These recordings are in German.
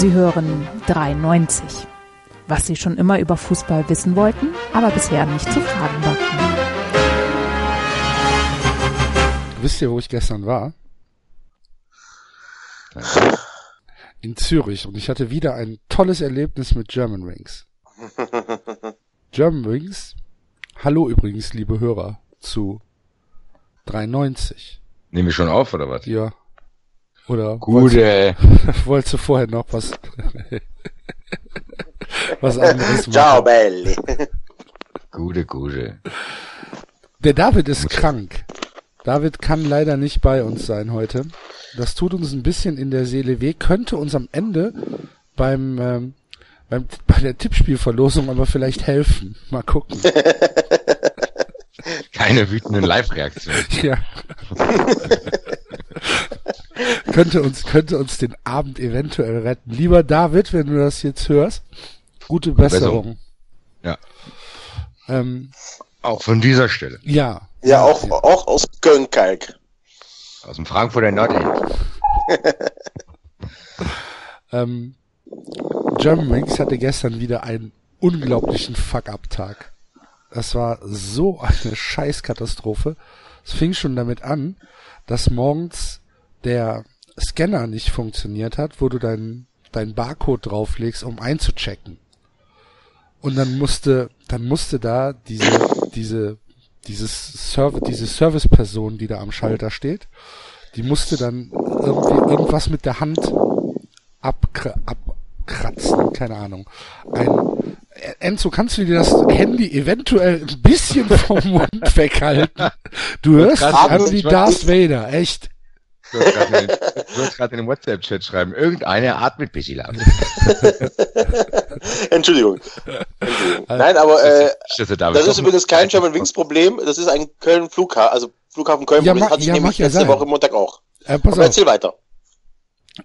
Sie hören 93. Was Sie schon immer über Fußball wissen wollten, aber bisher nicht zu fragen wagten. Wisst ihr, wo ich gestern war? In Zürich und ich hatte wieder ein tolles Erlebnis mit German Wings. German Wings, hallo übrigens, liebe Hörer, zu 93. Nehmen wir schon auf, oder was? Ja. Oder Gute. wolltest, wolltest du vorher noch was, was anderes machen? Ciao belli. Gute, gute. Der David ist krank. David kann leider nicht bei uns sein heute. Das tut uns ein bisschen in der Seele weh, könnte uns am Ende beim, ähm, beim bei der Tippspielverlosung aber vielleicht helfen. Mal gucken. Keine wütenden Live-Reaktionen. Ja. Könnte uns könnte uns den Abend eventuell retten. Lieber David, wenn du das jetzt hörst, gute Besserung. Ja. Ähm, Auch von dieser Stelle. ja. Ja, auch, auch aus Köln-Kalk. Aus dem Frankfurter Nordend. Ähm, German Wings hatte gestern wieder einen unglaublichen Fuck-Up-Tag. Das war so eine Scheißkatastrophe. Es fing schon damit an, dass morgens der Scanner nicht funktioniert hat, wo du deinen dein Barcode drauflegst, um einzuchecken. Und dann musste, dann musste da diese, diese, dieses Serv diese Serviceperson, die da am Schalter steht, die musste dann irgendwie irgendwas mit der Hand abkra abkratzen, keine Ahnung. Ein Enzo, kannst du dir das Handy eventuell ein bisschen vom Mund weghalten? Du hörst an wie Darth Vader, echt. Du hast gerade in, den WhatsApp-Chat schreiben. Irgendeiner atmet bisschen laut. Entschuldigung. Entschuldigung. Nein, aber äh, das ist übrigens kein German Wings Problem. Das ist ein Köln Flughafen, also Flughafen Köln. Ja, hatte ich ja, nämlich letzte sein. Woche Montag auch. Äh, pass Aber auf. erzähl weiter.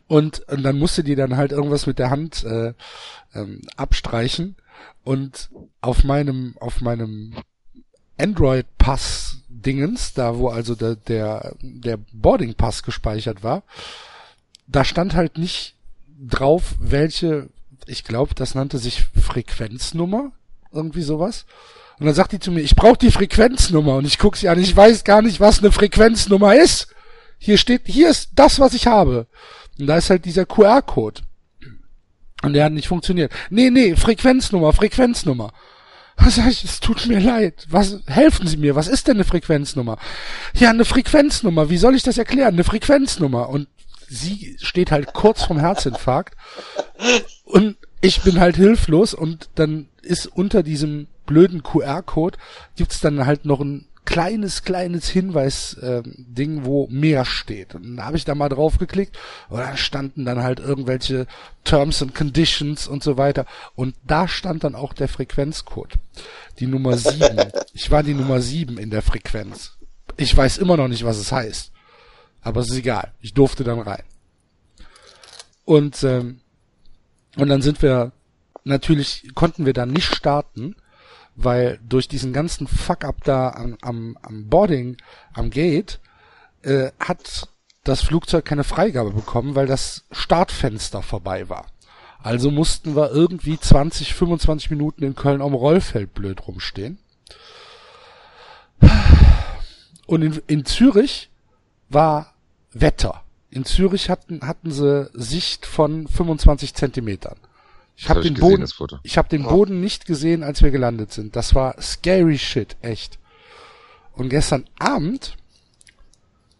Und, und dann musste die dann halt irgendwas mit der Hand äh, ähm, abstreichen. Und auf meinem, auf meinem Android-Pass-Dingens, da wo also der, der, der Boarding-Pass gespeichert war, da stand halt nicht drauf, welche, ich glaube, das nannte sich Frequenznummer, irgendwie sowas. Und dann sagt die zu mir, ich brauche die Frequenznummer. Und ich guck sie an, ich weiß gar nicht, was eine Frequenznummer ist. Hier steht, hier ist das, was ich habe. Und da ist halt dieser QR-Code. Und der hat nicht funktioniert. Nee, nee, Frequenznummer, Frequenznummer. Was sag ich, es tut mir leid. Was, helfen Sie mir, was ist denn eine Frequenznummer? Ja, eine Frequenznummer, wie soll ich das erklären? Eine Frequenznummer. Und sie steht halt kurz vom Herzinfarkt. Und ich bin halt hilflos und dann ist unter diesem blöden QR-Code gibt's dann halt noch ein kleines, kleines Hinweis-Ding, wo mehr steht. Und dann habe ich da mal drauf geklickt und da standen dann halt irgendwelche Terms and Conditions und so weiter. Und da stand dann auch der Frequenzcode. Die Nummer sieben. Ich war die Nummer sieben in der Frequenz. Ich weiß immer noch nicht, was es heißt. Aber es ist egal. Ich durfte dann rein. Und, ähm, und dann sind wir, natürlich konnten wir dann nicht starten, weil durch diesen ganzen Fuck-up da am, am, am Boarding, am Gate, äh, hat das Flugzeug keine Freigabe bekommen, weil das Startfenster vorbei war. Also mussten wir irgendwie 20, 25 Minuten in Köln am Rollfeld blöd rumstehen. Und in, in Zürich war Wetter. In Zürich hatten, hatten sie Sicht von 25 Zentimetern. Ich habe hab den Boden, ich habe den Boden nicht gesehen, als wir gelandet sind. Das war scary shit, echt. Und gestern Abend,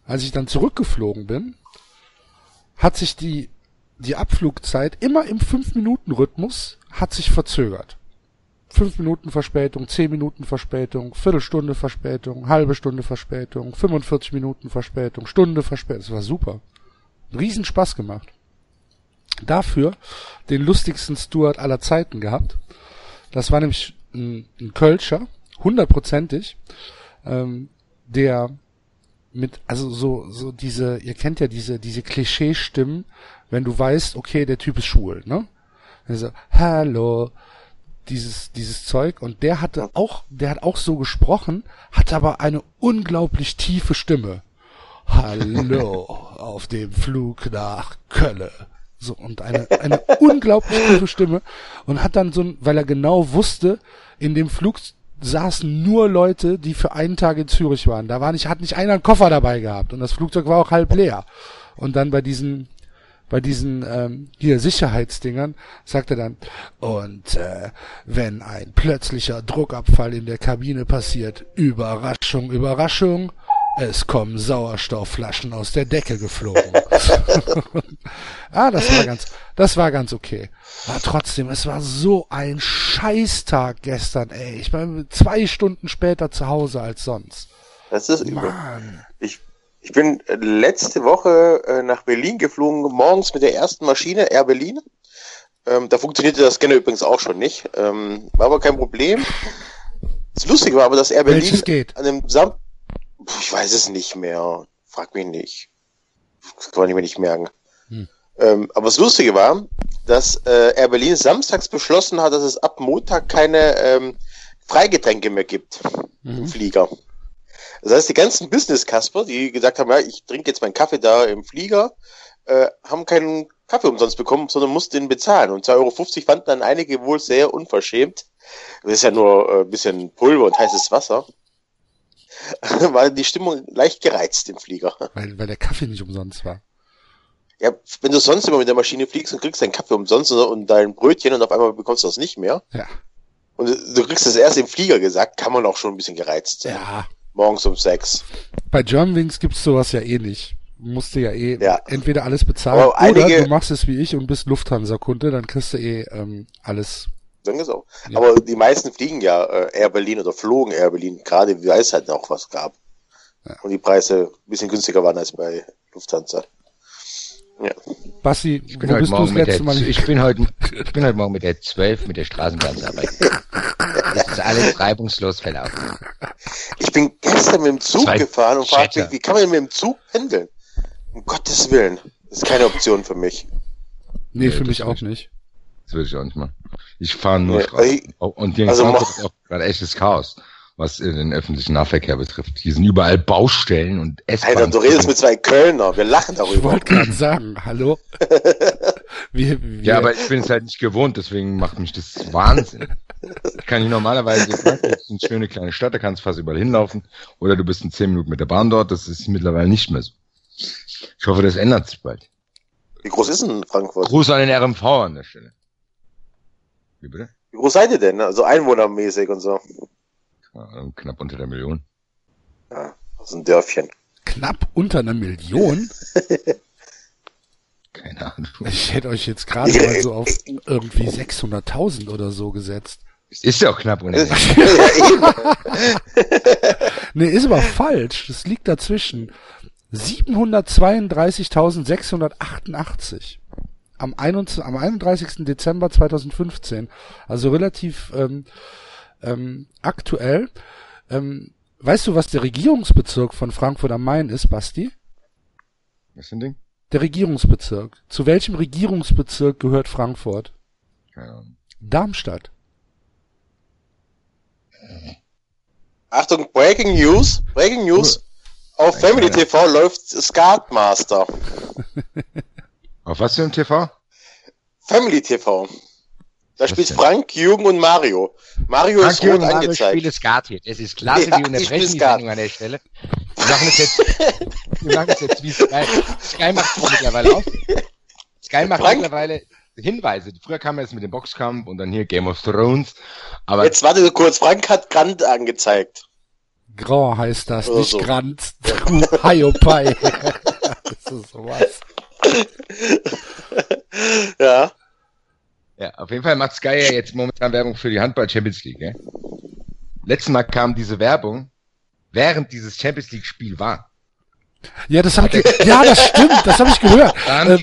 als ich dann zurückgeflogen bin, hat sich die die Abflugzeit immer im 5-Minuten-Rhythmus hat sich verzögert. 5 Minuten Verspätung, 10 Minuten Verspätung, Viertelstunde Verspätung, halbe Stunde Verspätung, 45 Minuten Verspätung, Stunde Verspätung. Das war super. Riesen Spaß gemacht. Dafür den lustigsten Steward aller Zeiten gehabt. Das war nämlich ein, ein Kölscher, hundertprozentig, ähm, der mit, also so, so diese, ihr kennt ja diese, diese Klischeestimmen, wenn du weißt, okay, der Typ ist schwul, ne? Also, hallo, dieses, dieses Zeug, und der hatte auch, der hat auch so gesprochen, hat aber eine unglaublich tiefe Stimme. Hallo, auf dem Flug nach Kölle. So, und eine, eine unglaublich tiefe Stimme. Und hat dann so ein, weil er genau wusste, in dem Flug saßen nur Leute, die für einen Tag in Zürich waren. Da war nicht, hat nicht einer einen Koffer dabei gehabt. Und das Flugzeug war auch halb leer. Und dann bei diesen bei diesen ähm, hier Sicherheitsdingern sagt er dann und äh, wenn ein plötzlicher Druckabfall in der Kabine passiert, Überraschung, Überraschung, es kommen Sauerstoffflaschen aus der Decke geflogen. ah, das war ganz, das war ganz okay. Aber trotzdem, es war so ein Scheißtag gestern, ey. Ich bin zwei Stunden später zu Hause als sonst. Das ist übel. Ich, ich bin äh, letzte Woche äh, nach Berlin geflogen, morgens mit der ersten Maschine, Air Berlin. Ähm, da funktionierte das Scanner übrigens auch schon nicht. Ähm, war aber kein Problem. Das Lustige war aber, dass Air Berlin an dem Sam ich weiß es nicht mehr. Frag mich nicht. Das kann man nicht mehr nicht merken. Hm. Ähm, aber das Lustige war, dass äh, Air Berlin samstags beschlossen hat, dass es ab Montag keine ähm, Freigetränke mehr gibt im Flieger. Das heißt, die ganzen Business-Kasper, die gesagt haben, ja, ich trinke jetzt meinen Kaffee da im Flieger, äh, haben keinen Kaffee umsonst bekommen, sondern mussten den bezahlen. Und 2,50 Euro fanden dann einige wohl sehr unverschämt. Das ist ja nur äh, ein bisschen Pulver und heißes Wasser. war die Stimmung leicht gereizt im Flieger. Weil, weil der Kaffee nicht umsonst war. Ja, wenn du sonst immer mit der Maschine fliegst und kriegst deinen Kaffee umsonst und dein Brötchen und auf einmal bekommst du das nicht mehr. Ja. Und du kriegst das erst im Flieger gesagt, kann man auch schon ein bisschen gereizt sein. Ja. Morgens um sechs. Bei Germanwings gibt's sowas ja eh nicht. Du musst dir ja eh Ja. entweder alles bezahlen oder du machst es wie ich und bist Lufthansa-Kunde, dann kriegst du eh ähm, alles. Sagen wir so. Ja. Aber die meisten fliegen ja äh, Air Berlin oder flogen Air Berlin, gerade weil es halt noch was gab. Ja. Und die Preise ein bisschen günstiger waren als bei Lufthansa. Ja. Basti, Ich bin, heute bist du das morgen der, Mal? ich, bin heute, ich bin heute Morgen mit der 12 mit der Straßenbahnarbeit. Das ist alles reibungslos verlaufen. Ich bin gestern mit dem Zug Zwei gefahren und fragte mich, wie kann man denn mit dem Zug pendeln? Um Gottes Willen. Das ist keine Option für mich. nee, Nee, für mich auch nicht. nicht. Das würde ich auch nicht machen. Ich fahre nur Nee, ich- Und hier in also Frankfurt ist auch gerade echtes Chaos, was den öffentlichen Nahverkehr betrifft. Hier sind überall Baustellen und S-Bahn. Alter, du redest mit zwei Kölner. Wir lachen Ich darüber. wollte gerade sagen, hallo? wir, wir, Ja, aber ich bin es halt nicht gewohnt, deswegen macht mich das Wahnsinn. Ich kann hier normalerweise, Frankfurt ist eine schöne kleine Stadt, da kannst du fast überall hinlaufen. Oder du bist in zehn Minuten mit der Bahn dort, das ist mittlerweile nicht mehr so. Ich hoffe, das ändert sich bald. Wie groß ist denn Frankfurt? Gruß an den RMV an der Stelle. Wie bitte? Wie groß seid ihr denn? Also einwohnermäßig und so. Ja, knapp unter der Million. Ja, das ist ein Dörfchen. knapp unter einer Million. Keine Ahnung. Ich hätte euch jetzt gerade mal so auf irgendwie 600.000 oder so gesetzt. Es ist ja auch knapp unter der eben. Nee, ist aber falsch. Das liegt dazwischen. 732.688. Am, 21, am 31. Dezember 2015. Also relativ ähm, ähm, aktuell. Ähm, weißt du, was der Regierungsbezirk von Frankfurt am Main ist, Basti? Was für ein Ding? Der Regierungsbezirk. Zu welchem Regierungsbezirk gehört Frankfurt? Keine Ahnung. Darmstadt. Achtung, Breaking News. Breaking News. Auf Family TV läuft Skatmaster. Auf was für ein TV? Family TV. Da Was spielt denn? Frank, Jürgen und Mario. Mario ist rot angezeigt. spiele Skat jetzt. Es ist klasse, Ja, wir unterbrechen die. Sendung an der Stelle. Wir machen es jetzt, wir machen es jetzt wie Sky. Sky macht es mittlerweile auf. Sky macht Frank? mittlerweile Hinweise. Früher kam es mit dem Boxkampf und dann hier Game of Thrones. Aber Jetzt warte kurz, Frank hat Grant angezeigt. Grand heißt das, Oder nicht so. Grand. Du Hiopai. das ist sowas. Ja. Ja, auf jeden Fall macht Sky ja jetzt momentan Werbung für die Handball Champions League. Ne? Letztes Mal kam diese Werbung, während dieses Champions League Spiel war. Ja, das hab ich, ja, das stimmt, das habe ich gehört. Ähm,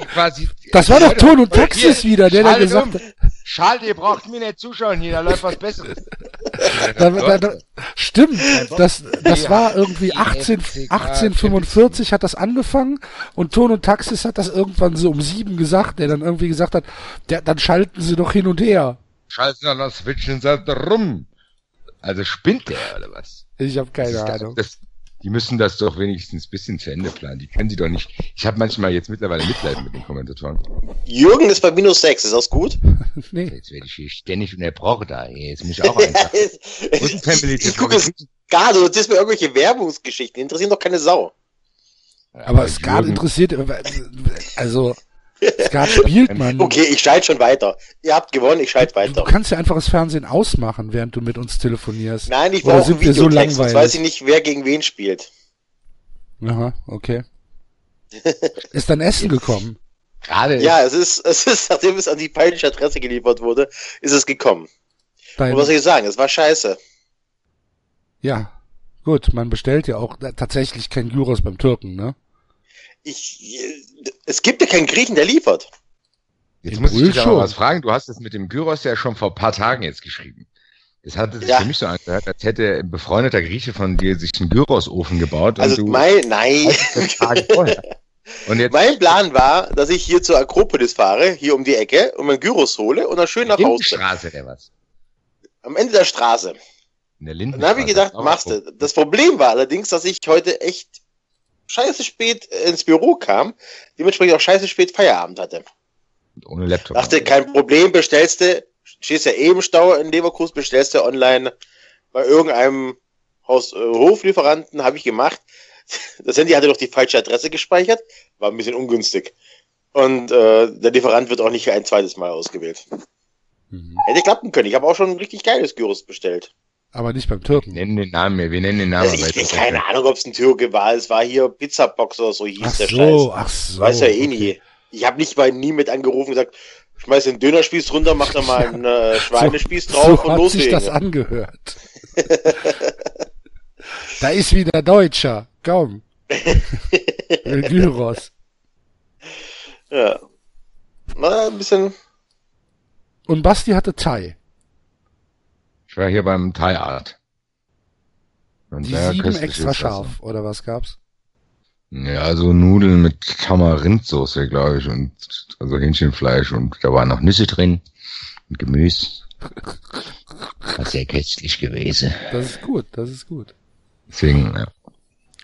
das war doch Ton und Taxis wieder, der da gesagt um. hat, Schaltet, ihr braucht mir nicht zuschauen hier, da läuft was Besseres. da, da, da, stimmt, das, das war irgendwie 18, 1845 hat das angefangen und Ton und Taxis hat das irgendwann so um sieben gesagt, der dann irgendwie gesagt hat, der, dann schalten sie doch hin und her. Schalten dann das Switchen rum. Also spinnt der oder was? Ich habe keine das, Ahnung. das, die müssen das doch wenigstens ein bisschen zu Ende planen. Die können die doch nicht. Ich habe manchmal jetzt mittlerweile Mitleid mit den Kommentatoren. Jürgen ist bei minus 6, ist das gut? nee. Jetzt werde ich hier ständig unterbrochen da. Jetzt muss ich auch einfach. Und Family ich gucke es gar, du erzählst mir irgendwelche Werbungsgeschichten, die interessieren doch keine Sau. Aber Skat interessiert, also Skat spielt man. Okay, ich schalte schon weiter. Ihr habt gewonnen, ich schalte Du weiter. kannst ja einfach das Fernsehen ausmachen, während du mit uns telefonierst. Nein, ich brauche sind wir so Videotext, sonst langweilig? weiß ich nicht, wer gegen wen spielt. Aha, okay. Ist dein Essen gekommen? Gerade Ja, es ist, es ist, nachdem es an die falsche Adresse geliefert wurde, ist es gekommen. Dein, Und was soll ich sagen? Es war scheiße. ja, gut, man bestellt ja auch tatsächlich kein Gyros beim Türken, ne? Ich, es gibt ja keinen Griechen, der liefert. Jetzt muss ich dich aber schon. was fragen. Du hast es mit dem Gyros ja schon vor ein paar Tagen jetzt geschrieben. Das hatte sich Ja. für mich so angehört, als hätte ein befreundeter Grieche von dir sich einen Gyrosofen gebaut Also und du mein, nein. Mein Plan war, dass ich hier zur Akropolis fahre, hier um die Ecke, und mein Gyros hole und dann schön nach Hause. Lindenstraße oder was? Am Ende der Straße. In der Und Lindenstraße. dann habe ich gedacht, machst du. Das Problem war allerdings, dass ich heute echt scheiße spät ins Büro kam, dementsprechend auch scheiße spät Feierabend hatte. Ohne Laptop. Dachte, kein Problem, bestellst du, stehst ja eh im Stau in Leverkusen, bestellst du online bei irgendeinem Haus, äh, Hoflieferanten, habe ich gemacht. Das Handy hatte doch die falsche Adresse gespeichert, war ein bisschen ungünstig. Und äh, der Lieferant wird auch nicht ein zweites Mal ausgewählt. Mhm. Hätte klappen können. Ich habe auch schon ein richtig geiles Gyros bestellt. Aber nicht beim Wir Türken. nennen den Namen mehr. Wir nennen den Namen. Also ich jetzt- keine Ahnung, ob es ein Türke war. Es war hier Pizzabox oder so hieß Ach der so, Scheiß. ach so. Weiß ja eh okay. nie. Ich habe nicht mal nie mit angerufen und gesagt, schmeiß den Dönerspieß runter, mach da mal einen äh, Schweinespieß drauf so und hat sich das loslegen. angehört. da ist wieder Deutscher. Komm. El Gyros. Ja. Na, ein bisschen. Und Basti hatte Thai. Ich war hier beim Thai Art. Und Die sieben extra scharf. Oder was gab's? Ja, so Nudeln mit Tamarindsoße, glaube ich, und also Hähnchenfleisch und da waren noch Nüsse drin und Gemüse. War sehr köstlich gewesen. Das ist gut, das ist gut. Deswegen, ja.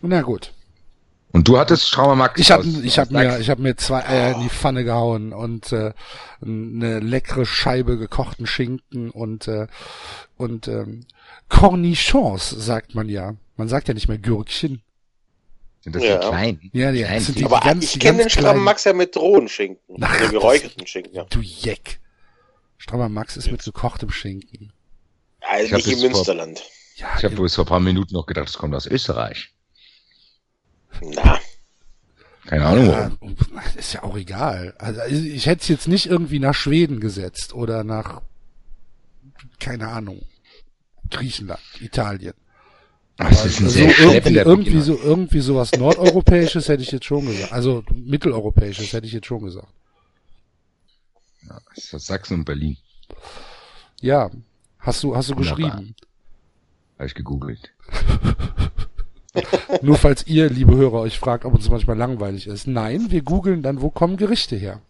Na gut. Und du hattest Trauma Max Ich habe ich hab mir ich hab mir zwei Eier in die Pfanne gehauen und äh, eine leckere Scheibe gekochten Schinken und äh, und ähm, Cornichons sagt man ja. Man sagt ja nicht mehr Gürkchen. Sind das Ja. die kleinen? Ja, die Kleinen, sind die- Aber ganz- ich kenne den strammen Max ja mit Drohenschinken. Ach, Oder das- geräucherten Schinken, ja. Du Jeck. Strammer Max ist mit gekochtem Schinken. ja Ich hab nicht im das vor- Münsterland. Ja, Ich habe bloß vor ein paar Minuten noch gedacht, das kommt aus Österreich. Na, Keine Ahnung ja, warum. ist ja auch egal. Also ich hätte es jetzt nicht irgendwie nach Schweden gesetzt oder nach keine Ahnung Griechenland, Italien. Das ist ein Also sehr irgendwie, irgendwie so irgendwie sowas nordeuropäisches hätte ich jetzt schon gesagt. Also mitteleuropäisches hätte ich jetzt schon gesagt. Das ist aus Sachsen und Berlin. Ja, hast du hast du Wunderbar. geschrieben. Habe ich gegoogelt. Nur falls ihr, liebe Hörer, euch fragt, ob uns manchmal langweilig ist. Nein, wir googeln dann, wo kommen Gerichte her.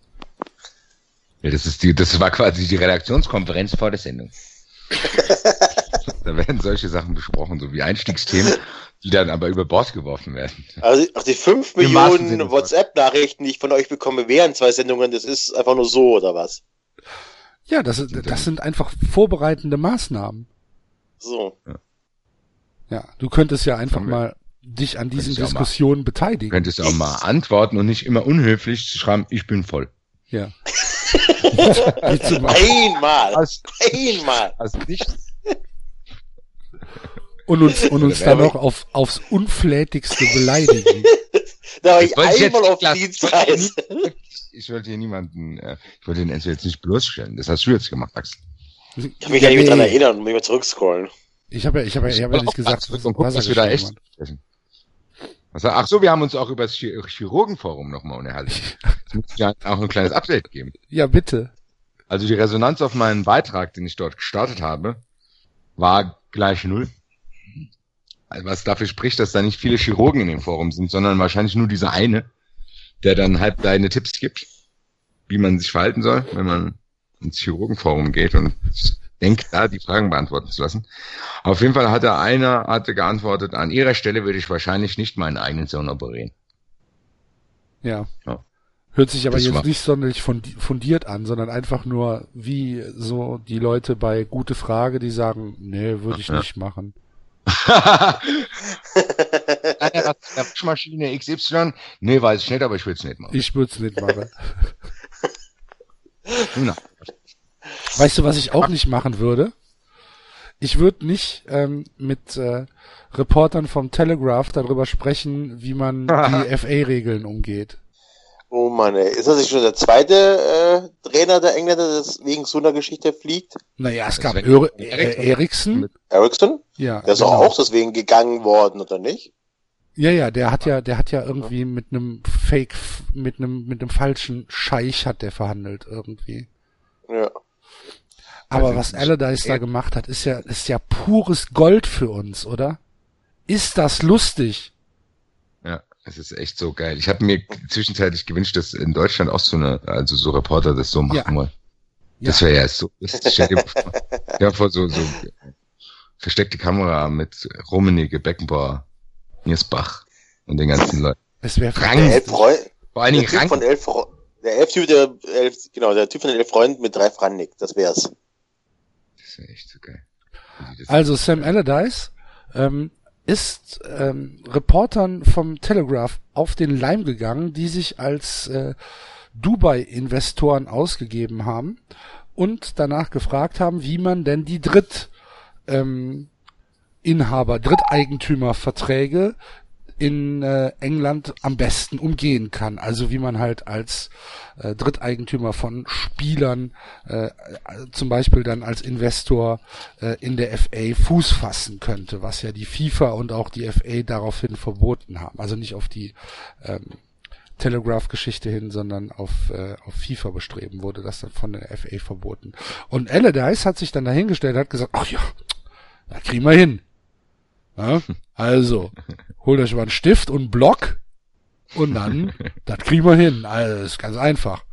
Ja, das ist die, das war quasi die Redaktionskonferenz vor der Sendung. da werden solche Sachen besprochen, so wie Einstiegsthemen, die dann aber über Bord geworfen werden. also auch die 5 Im wahrsten Sinne Millionen. WhatsApp-Nachrichten, die ich von euch bekomme während zwei Sendungen, das ist einfach nur so, oder was? Ja, das, das sind einfach vorbereitende Maßnahmen. So. Ja, du könntest ja einfach mal dich an diesen mal. Diskussionen Du beteiligen. könntest auch mal antworten und nicht immer unhöflich zu schreiben, ich bin voll. Ja. Einmal. Hast, Einmal. hast nicht, Und uns, und uns dann noch auf, aufs unflätigste beleidigen. Da war ich wollte ich einmal jetzt auf. Dienstreise. ich wollte hier niemanden, äh, ich wollte den Enzo jetzt nicht bloßstellen. Das hast du jetzt gemacht, Max. Ich kann mich gar nicht mehr dran erinnern und mich mal zurückscrollen. Ich habe ja, ich habe ja, ich habe ja nicht gesagt, Zurück und guck, was er geschrieben echt. Was, ach so, wir haben uns auch über das Chir- Chirurgenforum nochmal unterhalten. Es muss ja auch ein kleines Update geben. Ja, bitte. Also die Resonanz auf meinen Beitrag, den ich dort gestartet habe, war gleich null. Also was dafür spricht, dass da nicht viele Chirurgen in dem Forum sind, sondern wahrscheinlich nur dieser eine, der dann halt deine Tipps gibt, wie man sich verhalten soll, wenn man ins Chirurgenforum geht und denkt, da die Fragen beantworten zu lassen. Auf jeden Fall hatte einer hatte geantwortet, an ihrer Stelle würde ich wahrscheinlich nicht meinen eigenen Sohn operieren. Ja. Ja. Hört sich aber Das jetzt nicht sonderlich fundi- fundiert an, sondern einfach nur wie so die Leute bei Gute Frage, die sagen, nee, würde ich Ja. nicht machen. Hat der Waschmaschine XY, nee, weiß ich nicht, aber ich würde es nicht machen. Ich würde es nicht machen. Na, Weißt du, was ich auch nicht machen würde? Ich würde nicht ähm, mit äh, Reportern vom Telegraph darüber sprechen, wie man die FA-Regeln umgeht. Oh Mann, ey. Ist das nicht schon der zweite äh, Trainer der Engländer, der wegen so einer Geschichte fliegt? Naja, es gab Eriksson. Eriksen. Ericsson? Ja, Der ist genau. auch deswegen gegangen worden, oder nicht? Ja, ja, der hat ja, der hat ja irgendwie mit einem Fake, mit einem, mit einem falschen Scheich hat der verhandelt irgendwie. Ja. Aber was Allardyce da gemacht hat, ist ja, ist ja pures Gold für uns, oder? Ist das lustig? Ja, es ist echt so geil. Ich habe mir zwischenzeitlich gewünscht, dass in Deutschland auch so eine, also so Reporter das so machen Ja. wollen. Das wäre ja so. Das stell dir mal vor, ja, vor so, so versteckte Kamera mit Rummenigge, Beckenbauer, Niersbach und den ganzen Leuten. Es wäre Rang. Elf Freund, Vor allen der Dingen Typ Rang. von elf, der elf Typ, der elf, genau, der Typ von den elf Freunden mit drei Frannik, das wär's. Wäre echt so geil. Also Sam Allardyce ähm, ist ähm, Reportern vom Telegraph auf den Leim gegangen, die sich als äh, Dubai-Investoren ausgegeben haben und danach gefragt haben, wie man denn die Dritt ähm, Inhaber, Dritteigentümerverträge in äh, England am besten umgehen kann. Also wie man halt als äh, Dritteigentümer von Spielern äh, äh, zum Beispiel dann als Investor äh, in der FA Fuß fassen könnte, was ja die FIFA und auch die FA daraufhin verboten haben. Also nicht auf die ähm, Telegraph-Geschichte hin, sondern auf, äh, auf FIFA bestreben wurde das dann von der FA verboten. Und Allardyce hat sich dann dahingestellt, hat gesagt, ach ja, da kriegen wir hin. Ja, also, holt euch mal einen Stift und einen Block und dann, das kriegen wir hin. Also, das ist ganz einfach.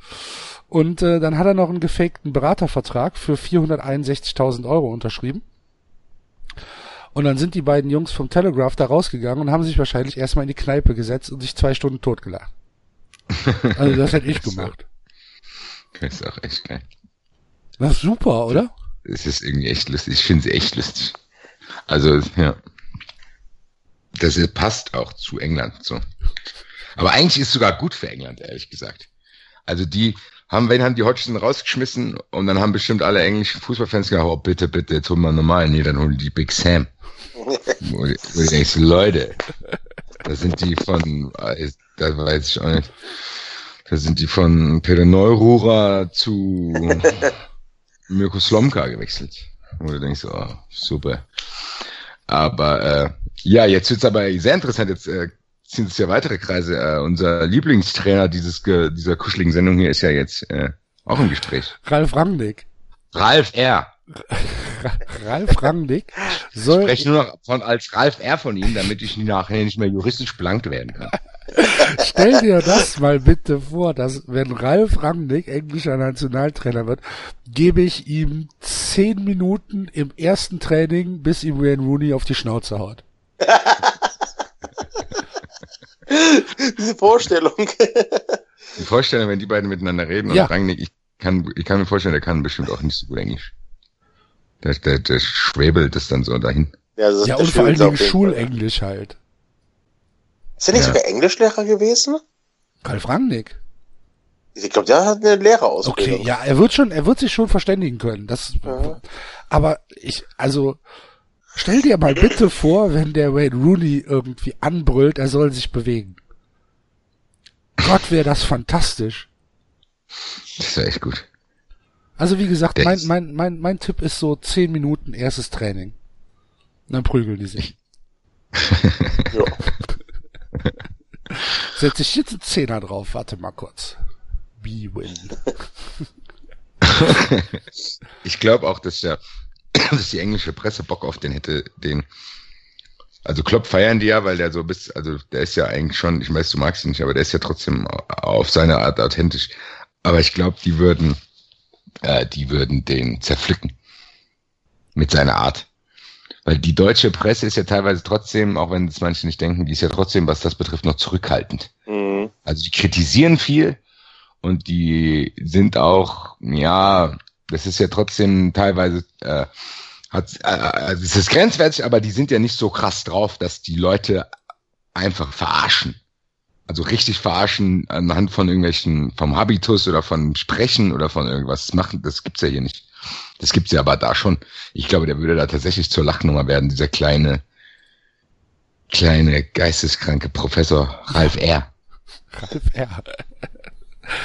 Und äh, dann hat er noch einen gefakten Beratervertrag für 461.000 Euro unterschrieben. Und dann sind die beiden Jungs vom Telegraph da rausgegangen und haben sich wahrscheinlich erstmal in die Kneipe gesetzt und sich zwei Stunden totgelacht. Also das hätte ich gemacht. Das ist auch echt geil. Das ist super, oder? Es ist irgendwie echt lustig. Ich finde es echt lustig. Also, ja. Das passt auch zu England, so. Aber eigentlich ist es sogar gut für England, ehrlich gesagt. Also die haben, wenn haben die Hodgson rausgeschmissen und dann haben bestimmt alle englischen Fußballfans gesagt, oh bitte, bitte, jetzt holen wir normal. Nee, dann holen die Big Sam. wo, du- wo du denkst, Leute, da sind die von, äh, da weiß ich auch nicht, da sind die von Peter Neururer zu Mirko Slomka gewechselt. Wo du denkst, oh, super. Aber äh, ja, jetzt wird's aber sehr interessant. Jetzt äh, sind es ja weitere Kreise. Äh, unser Lieblingstrainer dieses ge dieser kuscheligen Sendung hier ist ja jetzt äh, auch im Gespräch. Ralf Rangnick. Ralf R. Ra Ralf Rangnick soll, Spreche nur noch von als Ralf R von ihm, damit ich nachher nicht mehr juristisch belangt werden kann. Stell dir das mal bitte vor, dass wenn Ralf Rangnick englischer Nationaltrainer wird, gebe ich ihm zehn Minuten im ersten Training, bis ihm Wayne Rooney auf die Schnauze haut. Diese Vorstellung. Die Vorstellung, wenn die beiden miteinander reden und Ja. Rangnick, ich kann, ich kann mir vorstellen, der kann bestimmt auch nicht so gut Englisch. Der, der, der schwebelt das dann so dahin. ja, das ist Ja, und vor allen Dingen jeden Fall. Schulenglisch halt. Ist er nicht Ja. sogar Englischlehrer gewesen? Ralf Rangnick. Ich glaube, der hat eine Okay, Lehrerausbildung. ja, er wird schon, er wird sich schon verständigen können. Das, Ja. aber ich, also, stell dir mal bitte vor, wenn der Wayne Rooney irgendwie anbrüllt, er soll sich bewegen. Gott, wäre das fantastisch. Das wäre echt gut. Also wie gesagt, mein, mein, mein, mein Tipp ist so zehn Minuten erstes Training. Und dann prügeln die sich. Ja. Setz ich jetzt einen Zehner drauf, warte mal kurz. B-Win. Ich glaube auch, dass der, dass die englische Presse Bock auf den hätte, den, also Klopp feiern die ja, weil der so bis, also der ist ja eigentlich schon, ich weiß, du magst ihn nicht, aber der ist ja trotzdem auf seine Art authentisch. Aber ich glaube, die würden, äh, die würden den zerpflücken. mit seiner Art. Weil die deutsche Presse ist ja teilweise trotzdem, auch wenn es manche nicht denken, die ist ja trotzdem, was das betrifft, noch zurückhaltend. Mhm. Also die kritisieren viel und die sind auch, ja, das ist ja trotzdem teilweise, äh, hat, äh, also es ist grenzwertig, aber die sind ja nicht so krass drauf, dass die Leute einfach verarschen. Also richtig verarschen anhand von irgendwelchen, vom Habitus oder von Sprechen oder von irgendwas machen, das gibt's ja hier nicht. Das gibt's ja aber da schon. Ich glaube, der würde da tatsächlich zur Lachnummer werden, dieser kleine, kleine geisteskranke Professor Ralf R. Ralf R.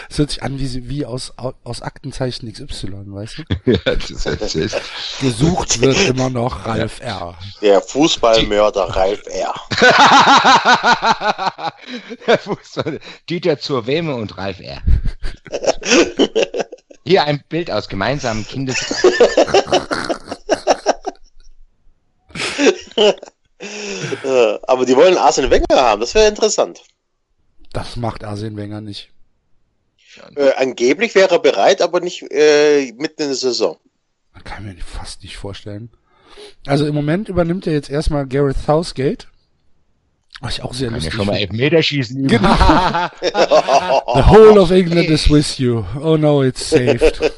Es hört sich an wie, wie aus, aus Aktenzeichen XY, weißt du? ja, das ist echt. Gesucht wird immer noch Ralf R. Der Fußballmörder Ralf R. Der Fußball, Dieter zur Weme und Ralf R. Hier ein Bild aus gemeinsamen Kindes. Äh, Aber die wollen Arsene Wenger haben, das wäre interessant. Das macht Arsene Wenger nicht. Äh, angeblich wäre er bereit, aber nicht äh, mitten in der Saison. Man kann mir fast nicht vorstellen. Also im Moment übernimmt er jetzt erstmal Gareth Southgate. Was ich auch sehr Kann ja lustig schon mal. Elfmeter schießen. Genau. The whole of England is with you. Oh no, it's saved.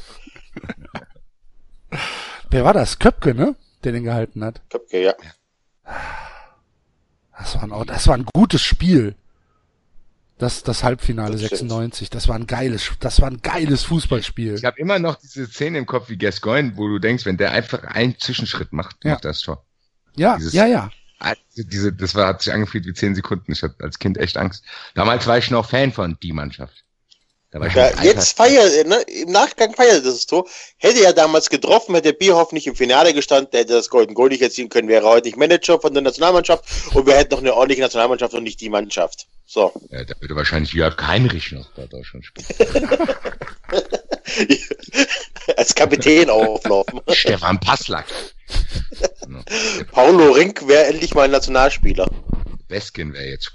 Wer war das? Köpke, ne? Der den gehalten hat. Köpke, ja. Das war ein, das war ein gutes Spiel. Das, das Halbfinale Das stimmt. 96. Das war ein geiles, das war ein geiles Fußballspiel. Ich habe immer noch diese Szene im Kopf wie Gascoigne, wo du denkst, wenn der einfach einen Zwischenschritt macht, Ja. macht das Tor. Ja, dieses- ja, ja. Also diese, das war, hat sich angefühlt wie zehn Sekunden. Ich hatte als Kind echt Angst. Damals war ich noch Fan von die Mannschaft. Da war ich Ja, jetzt feiert, ne, im Nachgang feiert das Tor. Hätte er damals getroffen, hätte Bierhoff nicht im Finale gestanden, der hätte das Golden Goal nicht erzielen können, wäre er heute nicht Manager von der Nationalmannschaft und wir hätten noch eine ordentliche Nationalmannschaft und nicht die Mannschaft. So. Ja, da würde wahrscheinlich Jörg Heinrich noch bei Deutschland spielen. Als Kapitän auflaufen. Stefan Passlack. Paulo Rink wäre endlich mal ein Nationalspieler. Beskin wäre jetzt.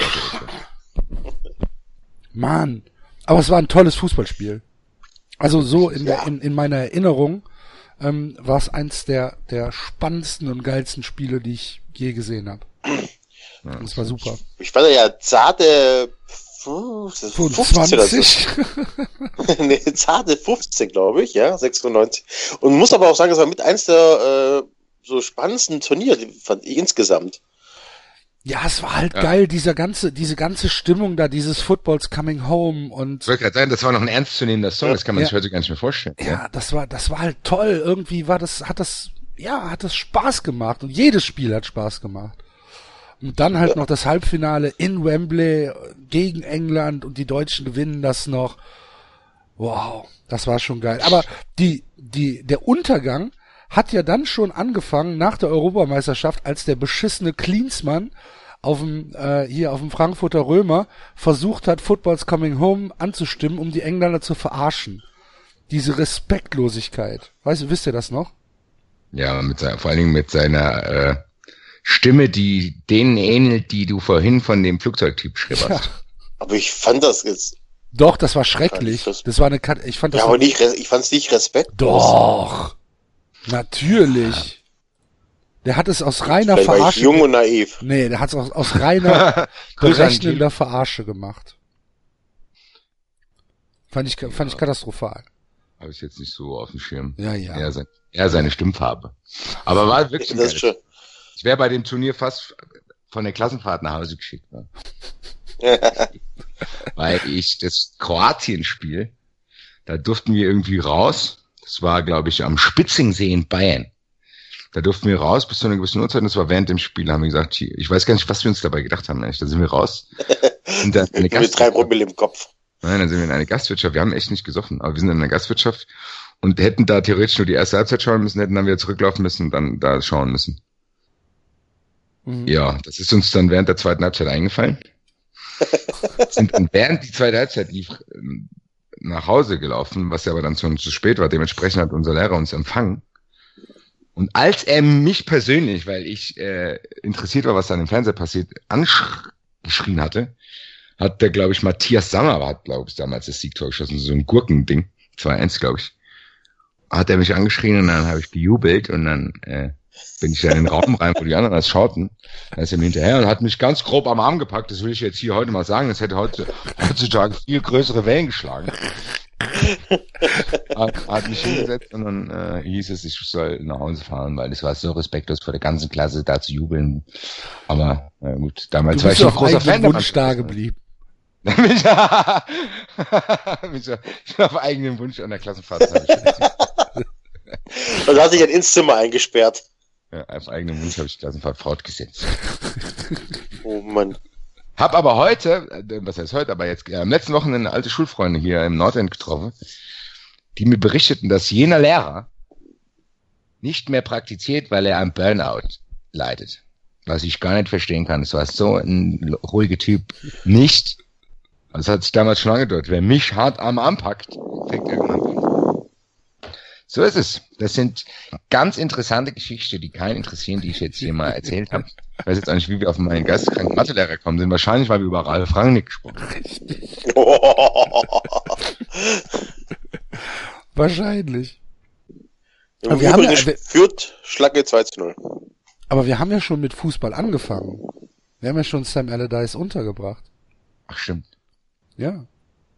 Mann. Aber es war ein tolles Fußballspiel. Also so in, der, in, in meiner Erinnerung ähm, war es eins der, der spannendsten und geilsten Spiele, die ich je gesehen habe. Das war super. Ich fand ja zarte 15 oder so. 25. nee, zarte 15, glaube ich, ja, 96. Und muss aber auch sagen, das war mit eins der äh, so spannendsten Turniere, die fand ich insgesamt. Ja, es war halt geil, dieser ganze, diese ganze Stimmung da, dieses Footballs Coming Home und Ich wollte gerade sagen, das war noch ein ernstzunehmender Song, das kann man Ja. sich heute gar nicht mehr vorstellen. ja, das war, das war halt toll. Irgendwie war das, hat das, ja, hat das Spaß gemacht und jedes Spiel hat Spaß gemacht. Und dann halt noch das Halbfinale in Wembley gegen England und die Deutschen gewinnen das noch. Wow, das war schon geil. Aber die, die, der Untergang hat ja dann schon angefangen nach der Europameisterschaft, als der beschissene Klinsmann auf dem, äh, hier auf dem Frankfurter Römer versucht hat, Footballs Coming Home anzustimmen, um die Engländer zu verarschen. Diese Respektlosigkeit. Weißt du, wisst ihr das noch? Ja, mit seiner, vor allen Dingen mit seiner äh, Stimme, die denen ähnelt, die du vorhin von dem Flugzeugtyp beschrieben hast. Aber ich fand das jetzt, Doch, das war schrecklich. Das- Das war eine Kat ich fand das ja, aber nicht, ich fand's nicht respektlos. Doch. Natürlich. Der hat es aus reiner Vielleicht war ich Verarsche. jung und naiv. Nee, der hat es aus, aus reiner berechnender Verarsche gemacht. Fand ich, fand ich katastrophal. Habe ich jetzt nicht so auf dem Schirm. Ja, ja. Eher, sein, seine Stimmfarbe. Aber war wirklich Das ist schon. Ich wäre bei dem Turnier fast von der Klassenfahrt nach Hause geschickt worden. Weil ich das Kroatien-Spiel, da durften wir irgendwie raus. Das war, glaube ich, am Spitzingsee in Bayern. Da durften wir raus bis zu einer gewissen Uhrzeit. Und das war während dem Spiel. haben wir gesagt, ich weiß gar nicht, was wir uns dabei gedacht haben. Eigentlich. Da sind wir raus. Und dann eine Mit drei. Promille im Kopf. Nein, dann sind wir in eine Gastwirtschaft. Wir haben echt nicht gesoffen, aber wir sind in einer Gastwirtschaft und hätten da theoretisch nur die erste Halbzeit schauen müssen, hätten dann wieder zurücklaufen müssen und dann da schauen müssen. Mhm. Ja, das ist uns dann während der zweiten Halbzeit eingefallen. sind dann während die zweite Halbzeit lief ähm, nach Hause gelaufen, was ja aber dann schon zu spät war. Dementsprechend hat unser Lehrer uns empfangen. Und als er mich persönlich, weil ich äh, interessiert war, was da im Fernseher passiert, angeschrien hatte, hat der, glaube ich, Matthias Sammer hat, glaube ich, damals das Siegtor geschossen, so ein Gurkending. 2-1, glaube ich. hat er mich angeschrien und dann habe ich gejubelt und dann äh, bin ich dann in den Raum rein, wo die anderen das schauten. Da ist er mir hinterher und hat mich ganz grob am Arm gepackt. Das will ich jetzt hier heute mal sagen. Das hätte heute, heutzutage viel größere Wellen geschlagen. hat, hat mich hingesetzt und dann äh, hieß es, ich soll nach Hause fahren, weil es war so respektlos vor der ganzen Klasse da zu jubeln. Aber äh, gut, damals war ich noch auf großer Fan. Wunsch da geblieben. ich bin auf eigenen Wunsch an der Klassenfahrt. Also hat sich ein ins Zimmer eingesperrt. Ja, auf eigenen Wunsch habe ich Klassenfahrt fortgesetzt. Oh Mann. Hab aber heute, äh, was heißt heute, aber jetzt äh, am letzten Wochenende alte Schulfreunde hier im Nordend getroffen, die mir berichteten, dass jener Lehrer nicht mehr praktiziert, weil er am Burnout leidet. Was ich gar nicht verstehen kann. Es war so ein ruhiger Typ. Nicht. Das hat sich damals schon angedeutet. Wer mich hart am anpackt, kriegt irgendwann. So ist es. Das sind ganz interessante Geschichten, die keinen interessieren, die ich jetzt hier mal erzählt habe. Ich weiß jetzt auch nicht, wie wir auf meinen geisteskranken Mathelehrer gekommen sind. Wahrscheinlich, weil wir über Ralf Rangnick gesprochen haben. Wahrscheinlich. Im Aber wir haben ja- führt Schlacke 2 zu 0. Aber wir haben ja schon mit Fußball angefangen. Wir haben ja schon Sam Allardyce untergebracht. Ach, stimmt. Ja.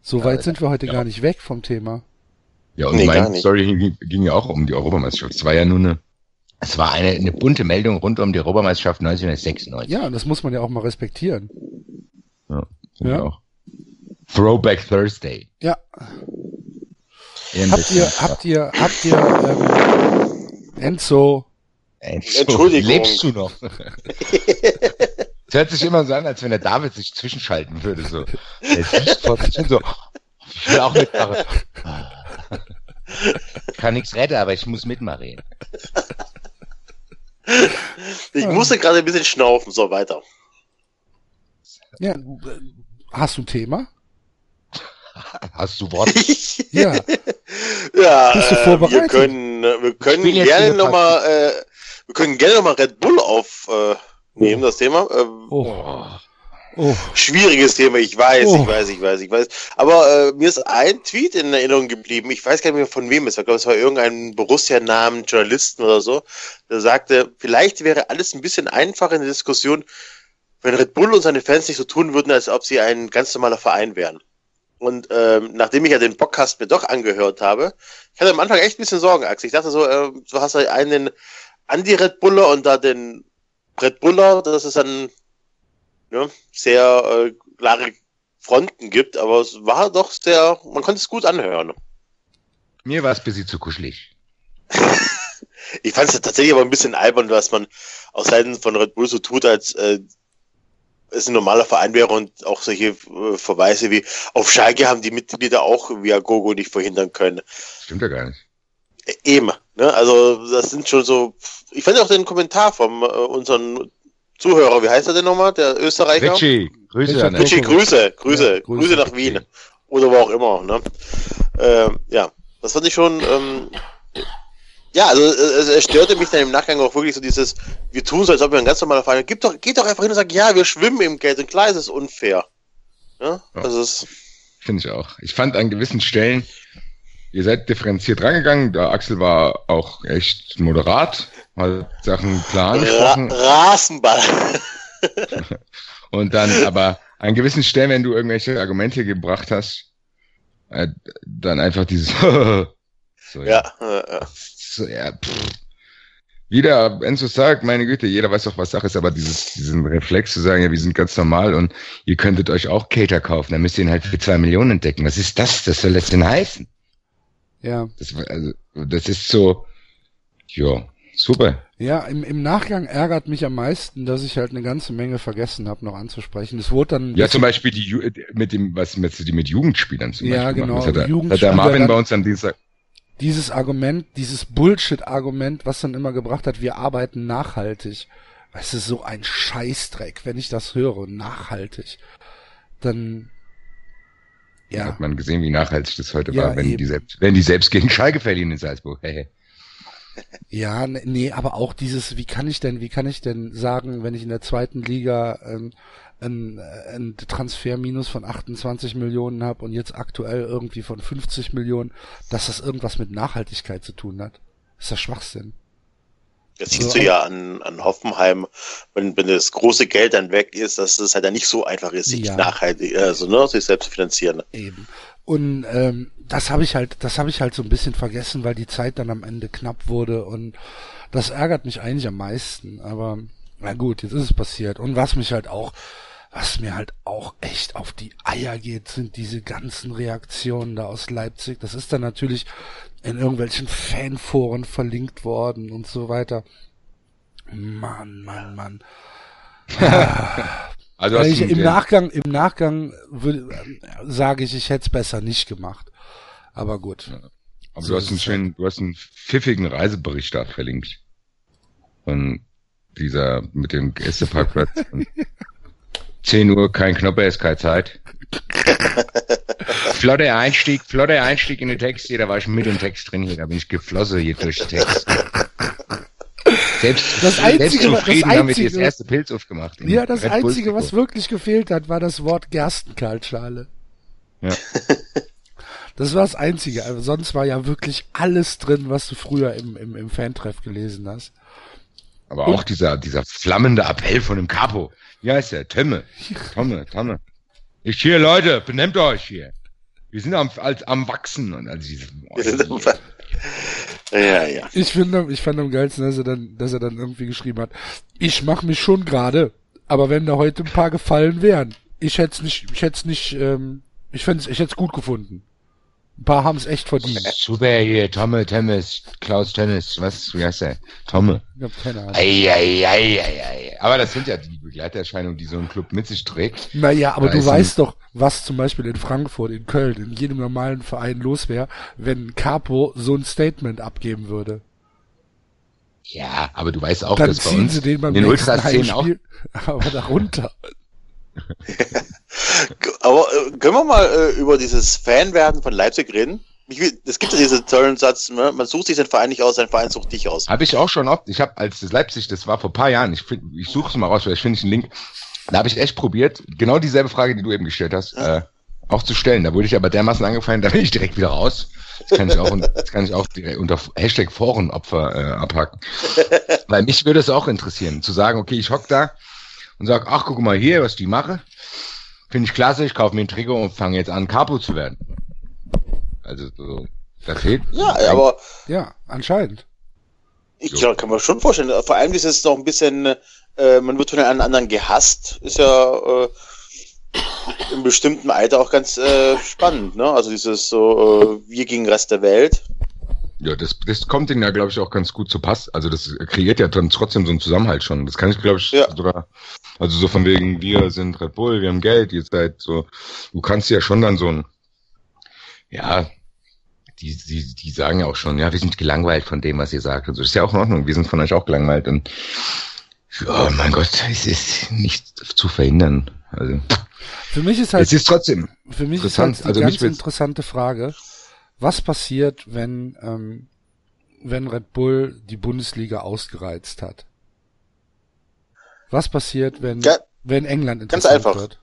So weit sind wir heute gar nicht weg vom Thema. Ja, und Nee, meine. Story ging, ja auch um die Europameisterschaft. Es war ja nur eine, es war eine, eine bunte Meldung rund um die Europameisterschaft 1996. Ja, und das muss man ja auch mal respektieren. Ja, Ja. auch. Throwback Thursday. Ja. Habt ihr, habt ihr, habt ihr, ähm, Enzo, Enzo, Entschuldigung. Lebst du noch? Es hört sich immer so an, als wenn der David sich zwischenschalten würde. So. Der sieht vor sich hin so, ich will auch mitmachen. Ich kann nichts retten, aber ich muss mitmachen. Ich musste gerade ein bisschen schnaufen. So, weiter. ja, hast du ein Thema? Hast du Wort? Ja. Ja, Bist du äh, wir vorbereitet? können, äh, wir können bin jetzt gerne nochmal, äh, wir können gerne nochmal Red Bull aufnehmen, äh, nehmen, das Thema. Ähm, Oh, oh, Schwieriges Thema, ich weiß, Oh. ich weiß, ich weiß, ich weiß. Aber äh, mir ist ein Tweet in Erinnerung geblieben. Ich weiß gar nicht mehr von wem es war. Ich glaube, es war irgendein Borussia-Namen, Journalisten oder so. Der sagte, vielleicht wäre alles ein bisschen einfacher in der Diskussion, wenn Red Bull und seine Fans nicht so tun würden, als ob sie ein ganz normaler Verein wären. Und ähm, nachdem ich ja den Podcast mir doch angehört habe, ich hatte am Anfang echt ein bisschen Sorgen, Axel. Ich dachte so, äh, du hast halt einen Anti-Red Buller und da den Red Buller, das ist dann ne, sehr äh, klare Fronten gibt, aber es war doch sehr, man konnte es gut anhören. Mir war es ein bisschen zu kuschelig. Ich fand es tatsächlich aber ein bisschen albern, dass man aus Seiten von Red Bull so tut, als äh, es ein normaler Verein wäre und auch solche äh, Verweise wie auf Schalke haben die Mitglieder auch via Gogo nicht verhindern können. Stimmt ja gar nicht. Äh, Eben, ne? Also das sind schon so. Ich fand auch den Kommentar vom äh, unseren Zuhörer, wie heißt er denn nochmal? Der Österreicher? Richie, Grüße. Richie, Grüße, Grüße, Ja, Grüße. Grüße nach Wien. Oder wo auch immer, ne? Ähm, ja, das fand ich schon, ähm, ja, also es, es störte mich dann im Nachgang auch wirklich so dieses, wir tun so, als ob wir ein ganz normaler Verein Gib doch, geht doch einfach hin und sag, ja, wir schwimmen im Geld und klar ist es unfair. Ja, Ja. also es, Finde ich auch. Ich fand an gewissen Stellen, ihr seid differenziert rangegangen. Der Axel war auch echt moderat, hat Sachen klar Ra angesprochen. Rasenball. Und dann, aber an gewissen Stellen, wenn du irgendwelche Argumente gebracht hast, äh, dann einfach dieses so, ja, äh. so, ja pff. Wieder, Enzo sagt, meine Güte, jeder weiß doch, was Sache ist, aber dieses, diesen Reflex zu sagen, ja, wir sind ganz normal und ihr könntet euch auch Cater kaufen, dann müsst ihr ihn halt für zwei Millionen entdecken. Was ist das? Das soll das denn heißen? ja. Das, also, das ist so, ja, super. Ja, im, im Nachgang ärgert mich am meisten, dass ich halt eine ganze Menge vergessen habe, noch anzusprechen. Es wurde dann. Ja, zum Beispiel die Ju- mit dem, was mit, die mit Jugendspielern zum Ja, Beispiel genau, machen. Das hat Jugendspieler hat der Marvin bei uns am Dienstag, dieses Argument, dieses Bullshit-Argument, was dann immer gebracht hat, wir arbeiten nachhaltig. Weißt du, so ein Scheißdreck, wenn ich das höre, nachhaltig. Dann, ja, hat man gesehen, wie nachhaltig das heute Ja, war, wenn eben. die selbst, wenn die selbst gegen Schalke verlieren in Salzburg. Hey, hey. Ja, ne- nee, aber auch dieses, wie kann ich denn, wie kann ich denn sagen, wenn ich in der zweiten Liga ähm, ein, ein Transferminus von 28 Millionen habe und jetzt aktuell irgendwie von 50 Millionen, dass das irgendwas mit Nachhaltigkeit zu tun hat? Das ist ja Schwachsinn. Das siehst du ja an, an Hoffenheim, wenn, wenn das große Geld dann weg ist, dass es halt dann nicht so einfach ist, sich Ja. nachhaltig, also ne, sich selbst zu finanzieren. Eben. Und ähm, das habe ich halt, das habe ich halt so ein bisschen vergessen, weil die Zeit dann am Ende knapp wurde und das ärgert mich eigentlich am meisten. Aber na gut, jetzt ist es passiert. Und was mich halt auch, was mir halt auch echt auf die Eier geht, sind diese ganzen Reaktionen da aus Leipzig. Das ist dann natürlich in irgendwelchen Fanforen verlinkt worden und so weiter. Mann, Mann, Mann. Also ich, im Nachgang, im Nachgang würde, sage ich, ich hätte es besser nicht gemacht. Aber gut. Aber So du hast einen schönen, du hast einen pfiffigen Reisebericht da verlinkt. Von dieser, mit dem Gästeparkplatz. Und 10 Uhr, kein Knopper, ist keine Zeit. flotter Einstieg, flotter Einstieg in den Text hier, da war ich mit im Text drin hier, da bin ich geflossen hier durch den Text. Selbst, Das Einzige, selbst was- zufrieden das haben wir das Einzige- erste Pilz aufgemacht. Ja, das Red Einzige, was Trikot. wirklich gefehlt hat, war das Wort Gerstenkaltschale. Ja. Das war das Einzige. Also sonst war ja wirklich alles drin, was du früher im, im, im Fantreff gelesen hast. Aber auch dieser, dieser flammende Appell von dem Capo. Wie heißt der? Tömme. Tomme, Tomme. Ich hier, Leute, benehmt euch hier. Wir sind am, als, am Wachsen. Und also diese, Wir sind einfach- ja, ja. Ich finde, ich fand am geilsten, dass er dann, dass er dann irgendwie geschrieben hat, ich mach mich schon gerade, aber wenn da heute ein paar gefallen wären, ich hätte es nicht, ich hätte es nicht, ähm, ich fände ich hätte es gut gefunden. Ein paar haben es echt verdient. Super hier, Tomme, Temmes, Klaus Tennis, was, wie heißt der? Tomme. Ich hab keine Ahnung. Ei, ei, ei, ei, ei. Aber das sind ja die Begleiterscheinungen, die so ein Club mit sich trägt. Naja, aber Da du weißt doch, was zum Beispiel in Frankfurt, in Köln, in jedem normalen Verein los wäre, wenn Capo so ein Statement abgeben würde. Ja, aber du weißt auch, Dann dass bei uns den den nächsten Ultraszenen auch Heimspiel, aber darunter. Aber äh, können wir mal äh, über dieses Fanwerden von Leipzig reden? Es gibt ja diesen tollen Satz, ne? man sucht sich den Verein nicht aus, sein Verein sucht dich aus. Habe ich auch schon oft. Ich habe, als das Leipzig, das war vor ein paar Jahren, ich, find- ich suche es mal raus, vielleicht finde ich einen Link. Da habe ich echt probiert, genau dieselbe Frage, die du eben gestellt hast, äh, auch zu stellen. Da wurde ich aber dermaßen angefallen, da bin ich direkt wieder raus. Das kann ich auch, das kann ich auch direkt unter Hashtag Forenopfer äh, abhaken. Weil mich würde es auch interessieren, zu sagen, okay, ich hock da und sag, ach, guck mal hier, was die mache. Finde ich klasse, ich kaufe mir ein Trikot und fange jetzt an, Capo zu werden. Also so, da fehlt. Ja, aber Ja, anscheinend. ich glaube, kann man schon vorstellen. Vor allem ist es noch ein bisschen, äh, man wird von den anderen gehasst, ist ja äh, im bestimmten Alter auch ganz äh, spannend, ne? Also dieses so, äh, wir gegen den Rest der Welt. Ja, das, das kommt denen ja, glaube ich, auch ganz gut zu Pass. Also das kreiert ja dann trotzdem so einen Zusammenhalt schon. Das kann ich, glaube ich, Ja. sogar, also so von wegen, wir sind Red Bull, wir haben Geld, ihr seid so, du kannst ja schon dann so ein, ja, die, die, die sagen ja auch schon, ja, wir sind gelangweilt von dem, was ihr sagt. Und so. Das ist ja auch in Ordnung, wir sind von euch auch gelangweilt. Und ja, mein Gott, es ist nicht zu verhindern. Also, Für mich ist halt, es ist trotzdem, für mich ist interessant. halt die Also ganz interessante Frage, was passiert, wenn, ähm, wenn Red Bull die Bundesliga ausgereizt hat? Was passiert, wenn, Ja, wenn England ganz interessant einfach. wird?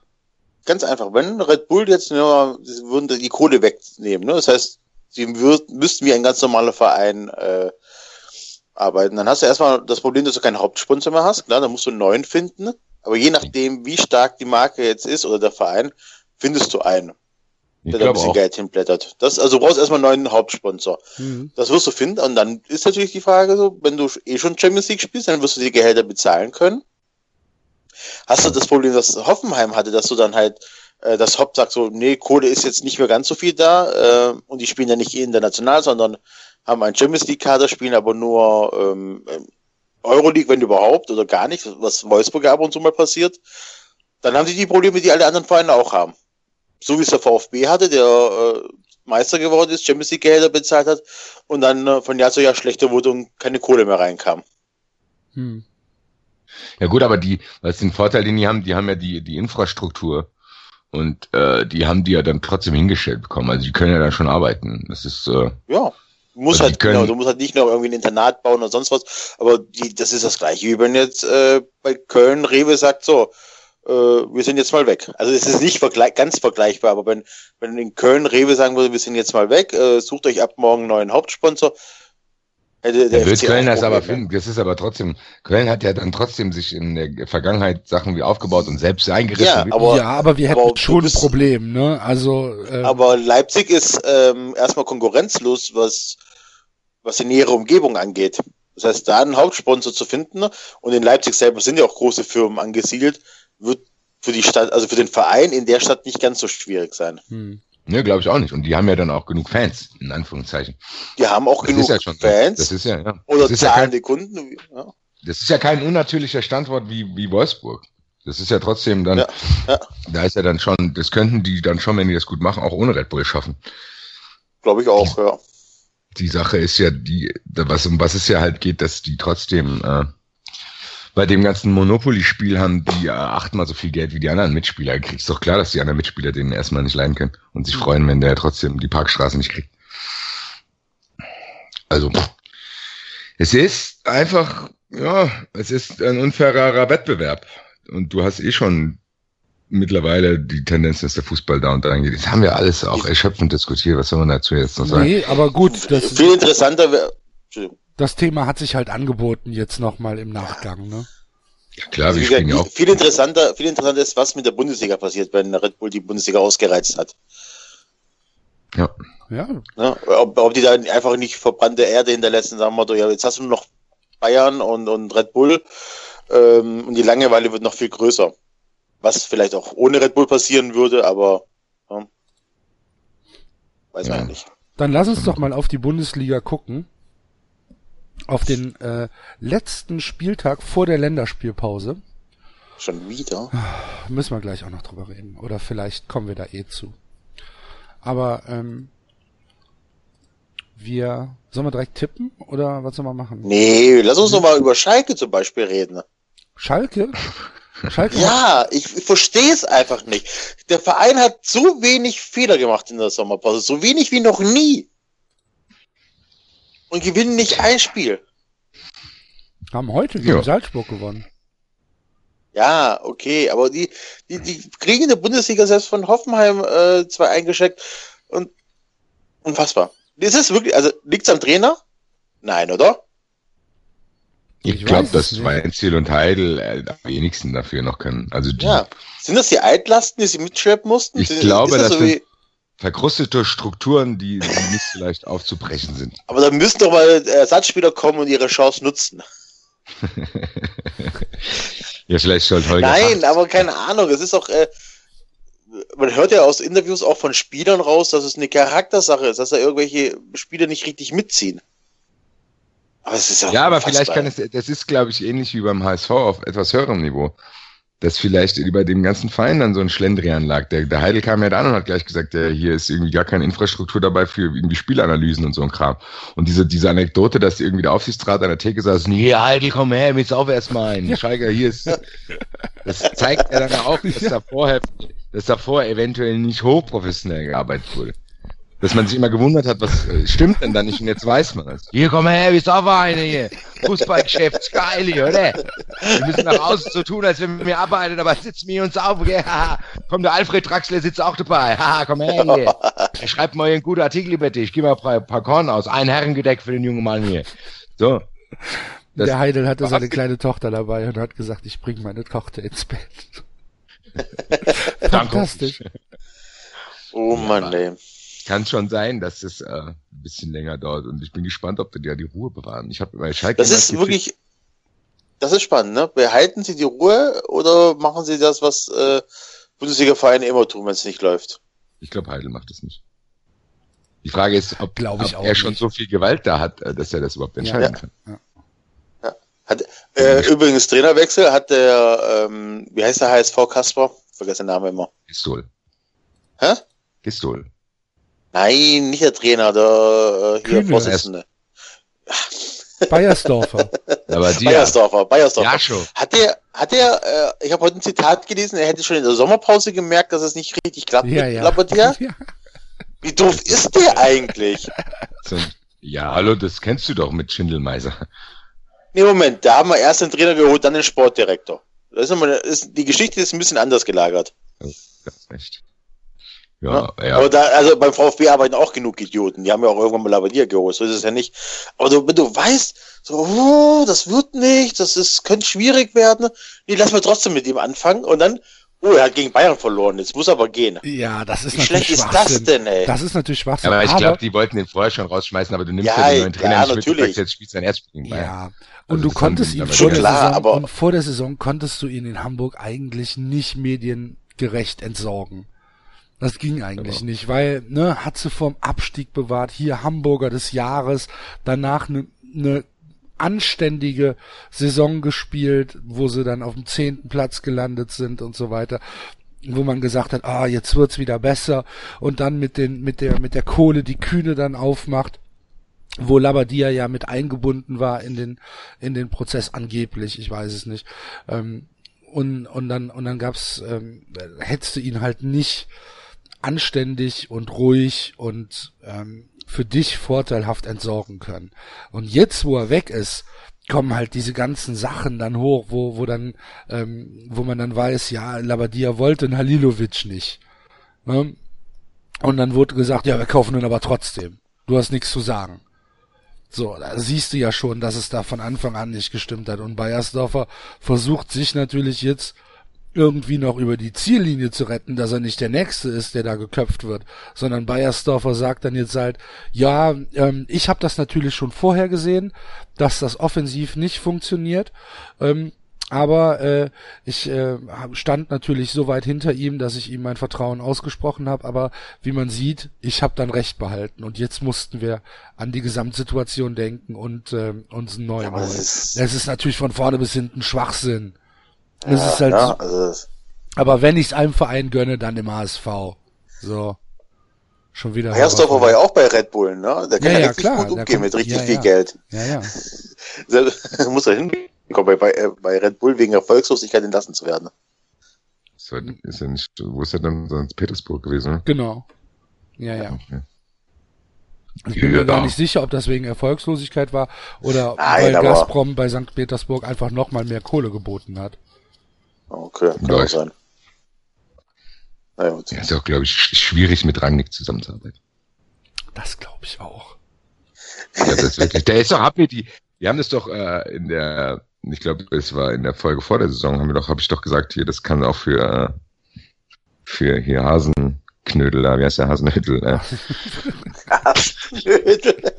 Ganz einfach. Wenn Red Bull jetzt nur, sie würden die Kohle wegnehmen, ne? Das heißt, sie würd, müssten wie ein ganz normaler Verein äh, arbeiten. Dann hast du erstmal das Problem, dass du keinen Hauptsponsor mehr hast. Klar, dann musst du einen neuen finden. Aber je nachdem, wie stark die Marke jetzt ist oder der Verein, findest du einen, ich der da ein bisschen auch, Geld hinblättert. Das, also du brauchst erstmal einen neuen Hauptsponsor. Mhm. Das wirst du finden. Und dann ist natürlich die Frage so, wenn du eh schon Champions League spielst, dann wirst du die Gehälter bezahlen können. Hast du das Problem, das Hoffenheim hatte, dass du dann halt, äh, das Hopp sagt so, nee, Kohle ist jetzt nicht mehr ganz so viel da, äh, und die spielen ja nicht international, sondern haben einen Champions League Kader, spielen aber nur ähm, Euroleague, wenn überhaupt, oder gar nicht, was Wolfsburg ab und zu mal passiert. Dann haben sie die Probleme, die alle anderen Vereine auch haben. So wie es der VfB hatte, der äh, Meister geworden ist, Champions League Gehälter bezahlt hat und dann äh, von Jahr zu Jahr schlechter wurde und keine Kohle mehr reinkam. Hm. Ja gut, aber die, was den Vorteil, den die haben, die haben ja die, die Infrastruktur und äh, die haben die ja dann trotzdem hingestellt bekommen. Also die können ja dann schon arbeiten. Das ist, äh, Ja, Du musst Also halt, können- genau, du musst halt nicht noch irgendwie ein Internat bauen oder sonst was, aber die, das ist das gleiche, wie wenn jetzt äh, bei Köln Rewe sagt, so, äh, wir sind jetzt mal weg. Also es ist nicht vergle ganz vergleichbar, aber wenn, wenn in Köln Rewe sagen würde, wir sind jetzt mal weg, äh, sucht euch ab morgen einen neuen Hauptsponsor, hätte der Der wird Köln das aber finden. Das ist aber trotzdem, Köln hat ja dann trotzdem sich in der Vergangenheit Sachen wie aufgebaut und selbst eingerissen. Ja, aber- ja, aber wir hätten aber schon ein bist- Problem, ne? Also, äh, Aber Leipzig ist ähm, erstmal konkurrenzlos, was, was die nähere Umgebung angeht. Das heißt, da einen Hauptsponsor zu finden, und in Leipzig selber sind ja auch große Firmen angesiedelt, wird für die Stadt, also für den Verein in der Stadt nicht ganz so schwierig sein. hm. Ne, glaube ich auch nicht. Und die haben ja dann auch genug Fans, in Anführungszeichen. Die haben auch Das genug ist ja schon. Fans Das ist ja, ja. oder das ist ja kein, zahlende Kunden. Ja. das ist ja kein unnatürlicher Standort wie, wie Wolfsburg. Das ist ja trotzdem dann, Ja, ja. da ist ja dann schon, das könnten die dann schon, wenn die das gut machen, auch ohne Red Bull schaffen. Glaube ich auch, ja. die Sache ist ja die, was um was es ja halt geht, dass die trotzdem äh, bei dem ganzen Monopoly-Spiel haben die äh, achtmal so viel Geld wie die anderen Mitspieler. Kriegst doch klar, dass die anderen Mitspieler den erstmal nicht leihen können und sich freuen, wenn der trotzdem die Parkstraße nicht kriegt. Also es ist einfach, ja, es ist ein unfairer Wettbewerb und du hast eh schon mittlerweile die Tendenz, dass der Fußball da und da geht. Das haben wir alles auch erschöpfend diskutiert. Was soll man dazu jetzt noch sagen? nee, aber gut, das, Viel interessanter wäre. Das Thema hat sich halt angeboten jetzt nochmal im Nachgang, ne? Ja, klar, Also wir wie gesagt, spielen ja auch. Viel interessanter, viel interessanter ist, was mit der Bundesliga passiert, wenn Red Bull die Bundesliga ausgereizt hat. Ja. Ja, Ne? Ob, ob die da einfach nicht verbrannte Erde hinterlassen, sagen wir, ja, jetzt hast du nur noch Bayern und, und Red Bull ähm, und die Langeweile wird noch viel größer. Was vielleicht auch ohne Red Bull passieren würde, aber ja, weiß man Ja. ja nicht. dann lass uns doch mal auf die Bundesliga gucken. Auf den äh, letzten Spieltag vor der Länderspielpause. Schon wieder. Müssen wir gleich auch noch drüber reden. Oder vielleicht kommen wir da eh zu. Aber ähm, wir sollen wir direkt tippen oder was sollen wir machen? Nee, lass uns doch mal über Schalke zum Beispiel reden. Schalke? Schalke? Ja, ich, ich verstehe es einfach nicht. Der Verein hat so wenig Fehler gemacht in der Sommerpause, so wenig wie noch nie. Und gewinnen nicht ein Spiel. Haben heute gegen Ja. Salzburg gewonnen. Ja, okay, aber die, die, die kriegen in der Bundesliga selbst von Hoffenheim äh, zwei eingeschickt und unfassbar. Ist es wirklich, also liegt's am Trainer? Nein, oder? Ich Ich glaube, dass. Weinziel und Heidel äh, am wenigsten dafür noch können. Also die Ja. Sind das die Altlasten, die sie mitschleppen mussten? Ich Sind- glaube, ist das so sind- wie, verkrustete Strukturen, die, die nicht so leicht aufzubrechen sind. aber da müssen doch mal Ersatzspieler kommen und ihre Chance nutzen. Ja, vielleicht sollte Holger Nein, aber keine Ahnung. Es ist auch, äh, man hört ja aus Interviews auch von Spielern raus, dass es eine Charaktersache ist, dass da irgendwelche Spieler nicht richtig mitziehen. Aber es ist auch Ja, aber vielleicht kann es, das ist, glaube ich, ähnlich wie beim HSV auf etwas höherem Niveau. Dass vielleicht über dem ganzen Verein dann so ein Schlendrian lag. Der, der Heidel kam ja da an und hat gleich gesagt, der, hier ist irgendwie gar keine Infrastruktur dabei für irgendwie Spielanalysen und so ein Kram. Und diese, diese Anekdote, dass irgendwie der Aufsichtsrat an der Theke saß, nee, Heidel, komm her, willst auf erstmal ein. Schalke, hier ist, das zeigt ja dann auch, dass da vorher, dass davor eventuell nicht hochprofessionell gearbeitet wurde. Dass man sich immer gewundert hat, was äh, stimmt denn da nicht und jetzt weiß man es. Hier, komm her, wie ist auf eine hier. Fußballgeschäft, ist geil hier, oder? Wir müssen nach außen so tun, als wenn wir mehr arbeiten, aber sitzen wir uns auf, gell? Haha. komm, der Alfred Draxler sitzt auch dabei. Haha, komm her hier. Er schreibt mal hier einen guten Artikel über dich. Gib mal ein paar, paar Korn aus. Ein Herrengedeck für den jungen Mann hier. So. Das- der Heidel hatte seine kleine Tochter dabei und hat gesagt, ich bringe meine Tochter ins Bett. Fantastisch. Oh Mann, ey. Kann schon sein, dass es äh, ein bisschen länger dauert und ich bin gespannt, ob die da die Ruhe bewahren. Ich habe bei Schalke Das ist wirklich, das ist spannend, ne? Behalten sie die Ruhe oder machen sie das, was äh, Bundesliga-Vereine immer tun, wenn es nicht läuft? Ich glaube, Heidel macht es nicht. Die Frage ist, ob, Glaub ich ob auch er schon nicht. so viel Gewalt da hat, äh, dass er das überhaupt entscheiden kann. Hat, äh, übrigens, Trainerwechsel hat der, ähm, wie heißt der HSV Kasper? Vergesse den Namen immer. Pistol. Hä? Pistol. Nein, nicht der Trainer, der äh, hier Kühne. Vorsitzende. Bayersdorfer. Aber die, Bayersdorfer, Bayersdorfer. Ja, schon. Hat der, hat der, äh, ich habe heute ein Zitat gelesen, er hätte schon in der Sommerpause gemerkt, dass es nicht richtig klappt Ja, mit ja. Labbadia. ja. Wie doof ist der eigentlich? Ja, hallo, das kennst du doch mit Schindelmeiser. Nee, Moment, da haben wir erst den Trainer geholt, dann den Sportdirektor. Das ist immer, ist, die Geschichte ist ein bisschen anders gelagert. Das ist echt. Ja, ja. Aber da, also beim VfB arbeiten auch genug Idioten. Die haben ja auch irgendwann mal Labadier geholt. So ist es ja nicht. Aber du, wenn du weißt, so, oh, das wird nicht, das ist, könnte schwierig werden. Nee, lass mal trotzdem mit ihm anfangen und dann, oh, er hat gegen Bayern verloren, jetzt muss er aber gehen. Ja, das ist Wie natürlich schlecht ist das denn, ey? Das ist natürlich Schwachsinn. aber ich glaube, die wollten den vorher schon rausschmeißen, aber du nimmst Ja, ja, den neuen Trainer ja, nicht mit, du natürlich. sagst, jetzt spielt sein Erstspiel gegen Bayern. Ja. Und Also du konntest ihn vor der, klar, Saison, aber- und vor der Saison konntest du ihn in Hamburg eigentlich nicht mediengerecht entsorgen. Das ging eigentlich Genau. nicht, weil, ne, hat sie vorm Abstieg bewahrt, hier Hamburger des Jahres, danach eine ne anständige Saison gespielt, wo sie dann auf dem zehnten Platz gelandet sind und so weiter wo man gesagt hat, ah, jetzt wird's wieder besser und dann mit den mit der mit der Kohle die Kühne dann aufmacht wo Labadia ja mit eingebunden war in den in den Prozess angeblich, ich weiß es nicht. Ähm, und und dann und dann gab's ähm, hättest du ihn halt nicht anständig und ruhig und ähm, für dich vorteilhaft entsorgen können. Und jetzt, wo er weg ist, kommen halt diese ganzen Sachen dann hoch, wo wo dann ähm, wo man dann weiß, ja, Labadia wollte einen Halilovic nicht. Ne? Und dann wurde gesagt, ja, wir kaufen ihn aber trotzdem. Du hast nichts zu sagen. So, da siehst du ja schon, dass es da von Anfang an nicht gestimmt hat. Und Bayersdorfer versucht sich natürlich jetzt irgendwie noch über die Ziellinie zu retten, dass er nicht der Nächste ist, der da geköpft wird, sondern Bayersdorfer sagt dann jetzt halt, ja, ähm, ich habe das natürlich schon vorher gesehen, dass das offensiv nicht funktioniert, ähm, aber äh, ich äh, stand natürlich so weit hinter ihm, dass ich ihm mein Vertrauen ausgesprochen habe. Aber wie man sieht, ich habe dann recht behalten. Und jetzt mussten wir an die Gesamtsituation denken und äh, uns das ist- Das ist natürlich von vorne bis hinten Schwachsinn. Das ist halt, ja, also, das- aber wenn ich es einem Verein gönne, dann dem HSV. So. Schon wieder. Herrsdorfer war ja auch bei Red Bull, ne? Der kann Ja, ja, ja, richtig klar, gut umgehen mit richtig ja, viel ja. Geld. Ja, ja. Da muss er hinkommen, bei, bei, äh, bei Red Bull wegen Erfolgslosigkeit entlassen zu werden. Das war, ist ja nicht, wo ist er denn? St. Petersburg gewesen, ne? Genau. Ja, ja. Okay. Ich bin mir Ja. gar nicht sicher, ob das wegen Erfolgslosigkeit war oder Nein, weil aber- Gazprom bei St. Petersburg einfach nochmal mehr Kohle geboten hat. Okay, kann auch sein. Na gut. Ja, ist auch, glaube ich, sch- schwierig mit Rangnick zusammenzuarbeiten. Das glaube ich auch. Ja, das ist wirklich, der ist doch, hab mir die, wir haben das doch äh, in der, ich glaube, es war in der Folge vor der Saison, haben wir doch, habe ich doch gesagt, hier, das kann auch für, äh, für hier Hasenknödel, da, wie heißt der Hasenhüttel, äh,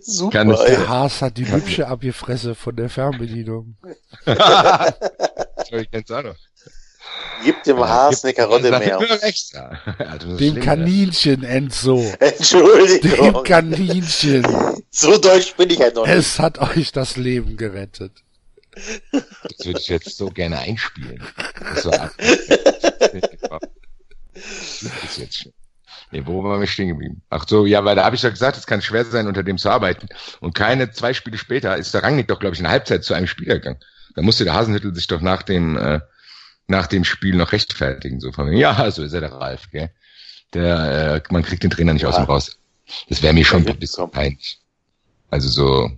Super. Kann. Der Haas hat die hübsche Abgefresse von der Fernbedienung. noch. Gib dem Haas eine Karotte mehr. extra. Also, Dem schlingt, Kaninchen, Enzo. Dem Entschuldigung. Kaninchen. So deutsch bin ich halt noch nicht. Es hat euch das Leben gerettet. ja. Das würde ich jetzt so gerne einspielen. Das war ist jetzt schön. Nee, wo waren wir stehen geblieben? Ach so, ja, weil da habe ich doch gesagt, es kann schwer sein, unter dem zu arbeiten. Und keine zwei Spiele später ist der Rangnick doch, glaube ich, in der Halbzeit zu einem Spieler gegangen. Da musste der Hasenhüttel sich doch nach dem, äh, nach dem Spiel noch rechtfertigen. So von mir, ja, so ist er der Ralf, gell? Der, äh, man kriegt den Trainer nicht aus Ja. dem raus. Das wäre mir schon ein bisschen peinlich. Also so,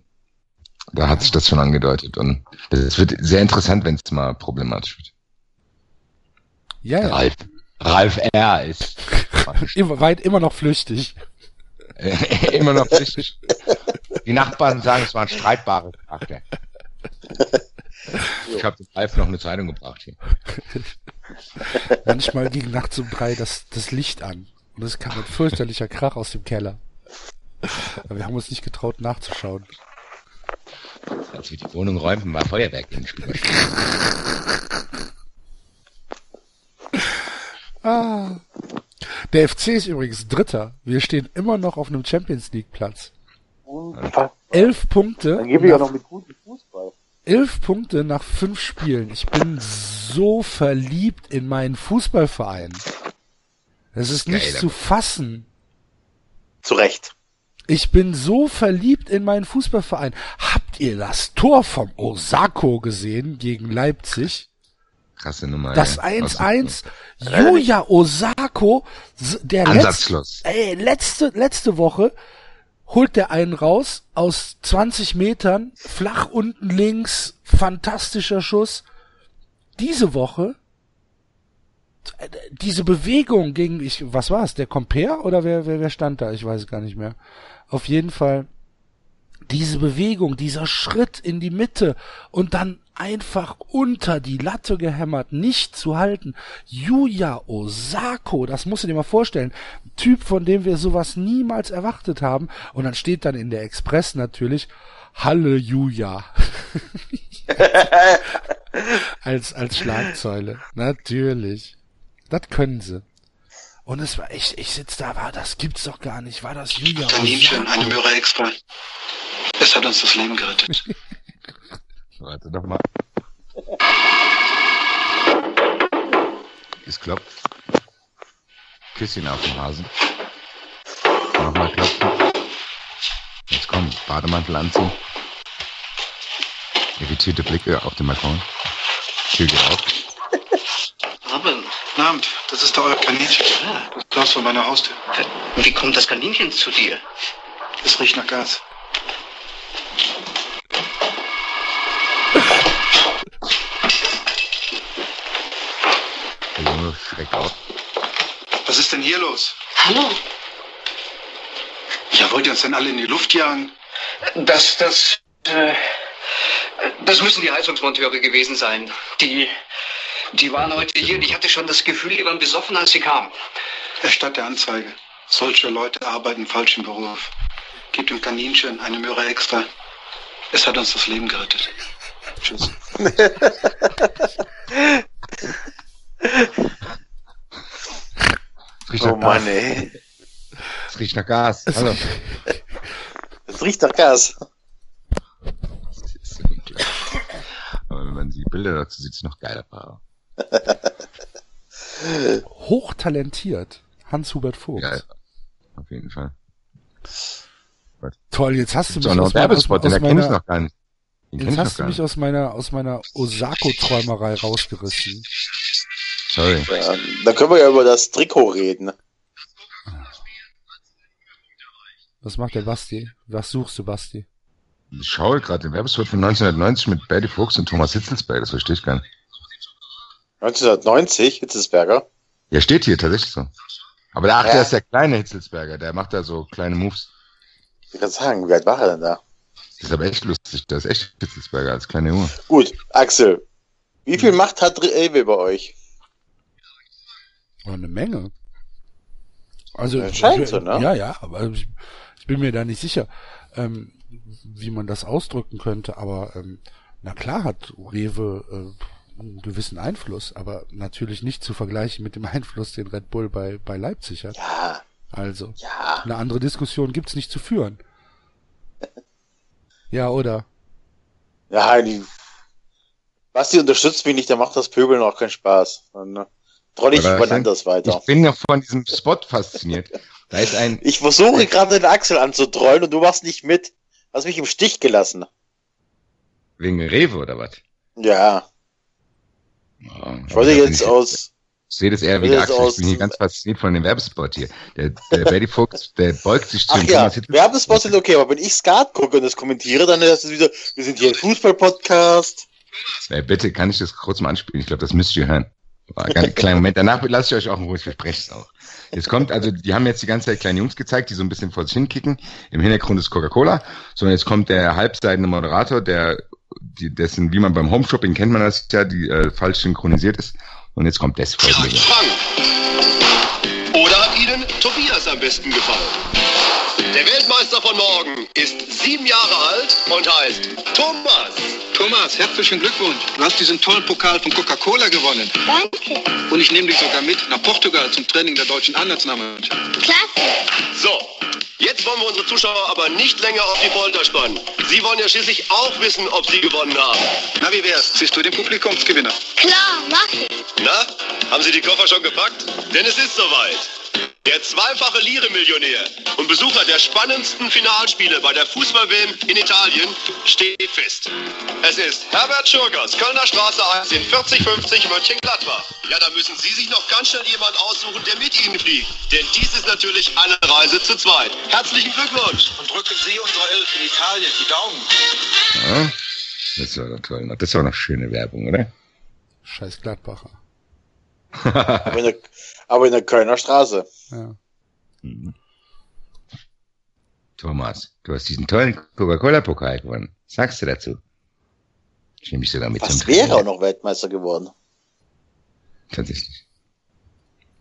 da hat sich das schon angedeutet. Und das wird sehr interessant, wenn es mal problematisch wird. Ja, ja. Ralf. Ralf R. ist Immer, weit immer noch flüchtig. immer noch richtig. Die Nachbarn sagen, es war ein streitbarer Charakter. Ich habe dem Ralf noch eine Zeitung gebracht hier. Manchmal ging nachts um drei das, das Licht an. Und es kam ein fürchterlicher Krach aus dem Keller. Aber wir haben uns nicht getraut nachzuschauen. Als wir die Wohnung räumten, war Feuerwerk im Spiel. Ah. Der FC ist übrigens Dritter. Wir stehen immer noch auf einem Champions League Platz. Elf Punkte. Dann gebe ich auch noch mit gutem Fußball. Elf Punkte nach fünf Spielen. Ich bin so verliebt in meinen Fußballverein. Das ist nicht Geil. zu fassen. Zu Recht. Ich bin so verliebt in meinen Fußballverein. Habt ihr das Tor vom Osako gesehen gegen Leipzig? Krasse Nummer. Das ey. 1-1. Julia Osako, der letzte, ey, letzte, letzte Woche holt der einen raus aus 20 Metern, flach unten links, fantastischer Schuss. Diese Woche diese Bewegung gegen ich was war es der Compare oder wer, wer wer stand da ich weiß es gar nicht mehr auf jeden Fall diese Bewegung dieser Schritt in die Mitte und dann einfach unter die Latte gehämmert nicht zu halten Yuya Osako das musst du dir mal vorstellen Typ von dem wir sowas niemals erwartet haben und dann steht dann in der Express natürlich Halleluja als als Schlagzeile natürlich das können sie. Und es war, ich, ich sitz da, war, das gibt's doch gar nicht. War das Julia? Kaninchen, eine Möhre extra. Es hat uns das Leben gerettet. Warte doch mal. Es klopft. Küsschen auf dem Hasen. Nochmal klopfen. Jetzt komm, Bademantel anziehen. Irritierte Blicke auf den Balkon. Tür geht auf. Robin. Guten Abend, das ist der euer Kaninchen. Ja. Das Glas vor meiner Haustür. Wie kommt das Kaninchen zu dir? Es riecht nach Gas. Schreckt auf. Was ist denn hier los? Hallo? Ja, wollt ihr uns denn alle in die Luft jagen? Das, das, äh, das müssen die Heizungsmonteure gewesen sein. Die, die waren heute hier und ich hatte schon das Gefühl, die waren besoffen, als sie kamen. Erstatt der Anzeige. Solche Leute arbeiten im falschen Beruf. Gebt dem Kaninchen eine Möhre extra. Es hat uns das Leben gerettet. Tschüss. Riecht Oh nach Mann, Gas. ey. Es riecht nach Gas. Hallo. Es riecht nach Gas. Das ist. Aber wenn man die Bilder dazu sieht, ist es noch geiler. Fahrer. Hochtalentiert. Hans-Hubert Vogt. Ja, auf jeden Fall. Toll, jetzt hast du mich aus, meiner- aus, Werbespot, den aus erkenne ich meiner, noch gar nicht. Den jetzt hast du mich nicht. aus meiner, aus meiner Osako-Träumerei rausgerissen. Sorry. Ja, dann können wir ja über das Trikot reden. Was macht der Basti? Was suchst du, Basti? Ich schaue gerade den Werbespot von 1990 mit Betty Fuchs und Thomas Hitzelsberg. Das verstehe ich gar nicht. 1990, Hitzelsberger. Ja, steht hier tatsächlich so. Aber der, ach, Ja. der ist der kleine Hitzelsberger. Der macht da so kleine Moves. Ich kann sagen, wie weit war er denn da? Das ist aber echt lustig. Der ist echt Hitzelsberger als kleine Junge. Gut, Axel. Wie viel Macht hat Rewe bei euch? Oh, eine Menge. Also, Ja, scheint so, ne? Ja, ja, aber ich, ich bin mir da nicht sicher, ähm, wie man das ausdrücken könnte, aber ähm, na klar hat Rewe äh, einen gewissen Einfluss, aber natürlich nicht zu vergleichen mit dem Einfluss, den Red Bull bei, bei Leipzig hat. Ja, Also, ja. eine andere Diskussion gibt's nicht zu führen. Ja, oder? Ja, die. Basti unterstützt mich nicht, der macht das Pöbeln auch keinen Spaß. Dann äh, troll ich anders weiter. Ich bin ja von diesem Spot fasziniert. Da ist ein, Ich versuche gerade den Axel anzutrollen und du machst nicht mit. Hast mich im Stich gelassen. wegen Rewe oder was? Ja, Ja, ich wollte jetzt ich- aus. Ich sehe das eher wie der Axel. aus- Ich bin hier ganz fasziniert von dem Werbespot hier. Der, der Betty Fuchs, der beugt sich zu Ach ja. Werbespots sind okay, aber wenn ich Skat gucke und das kommentiere, dann ist es wieder, wir sind hier ein Fußball-Podcast. Ey, bitte, kann ich das kurz mal anspielen? Ich glaube, das müsst ihr hören. Ein kleiner Moment. Danach lasse ich euch auch in Ruhe, ich verspreche es auch. Jetzt kommt, also, die haben jetzt die ganze Zeit kleine Jungs gezeigt, die so ein bisschen vor sich hinkicken. Im Hintergrund ist Coca-Cola. So, und jetzt kommt der halbseitende Moderator, der, die, dessen, wie man beim Homeshopping kennt man das ja, die äh, falsch synchronisiert ist. Und jetzt kommt das. Oder hat Ihnen Tobias am besten gefallen? Der Weltmeister von morgen ist sieben Jahre alt und heißt Thomas. Thomas, herzlichen Glückwunsch. Du hast diesen tollen Pokal von Coca-Cola gewonnen. Danke. Und ich nehme dich sogar mit nach Portugal zum Training der deutschen Nationalmannschaft. Klasse. So, jetzt wollen wir unsere Zuschauer aber nicht länger auf die Folter spannen. Sie wollen ja schließlich auch wissen, ob Sie gewonnen haben. Na, wie wär's? Siehst du den Publikumsgewinner? Klar, mach ich. Na, haben Sie die Koffer schon gepackt? Denn es ist soweit. Der zweifache Lire-Millionär und Besucher der spannendsten Finalspiele bei der Fußball-WM in Italien steht fest. Es ist Herbert Schurgers, Kölner Straße 1 in 4050 Mönchengladbach. Ja, da müssen Sie sich noch ganz schnell jemand aussuchen, der mit Ihnen fliegt. Denn dies ist natürlich eine Reise zu zweit. Herzlichen Glückwunsch! Und drücken Sie unserer Elf in Italien die Daumen. Ja, das war doch toll. Das war noch schöne Werbung, oder? Scheiß Gladbacher. Aber in der, Kölner Straße. Ja. Thomas, du hast diesen tollen Coca-Cola-Pokal gewonnen. Was sagst du dazu? Ich nehme mich sogar mit Was zum wäre auch noch Weltmeister geworden? Tatsächlich.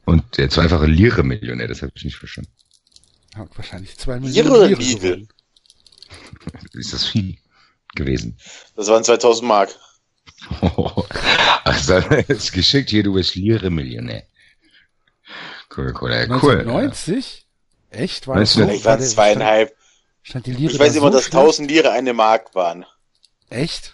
Und der zweifache Lire-Millionär, das habe ich nicht verstanden. Hat wahrscheinlich zwei Lire Millionen oder Lire Lidl? gewonnen. Ist das viel gewesen? Das waren 2000 Mark. Ach, so, ist geschickt hier, du bist Lire-Millionär. Coca-Cola, ja, cool. 1990? Echt? War das 1990 so? Vielleicht War zweieinhalb. Stand die Lire Ich weiß da immer, so dass schlecht? 1000 Lire eine Mark waren. Echt?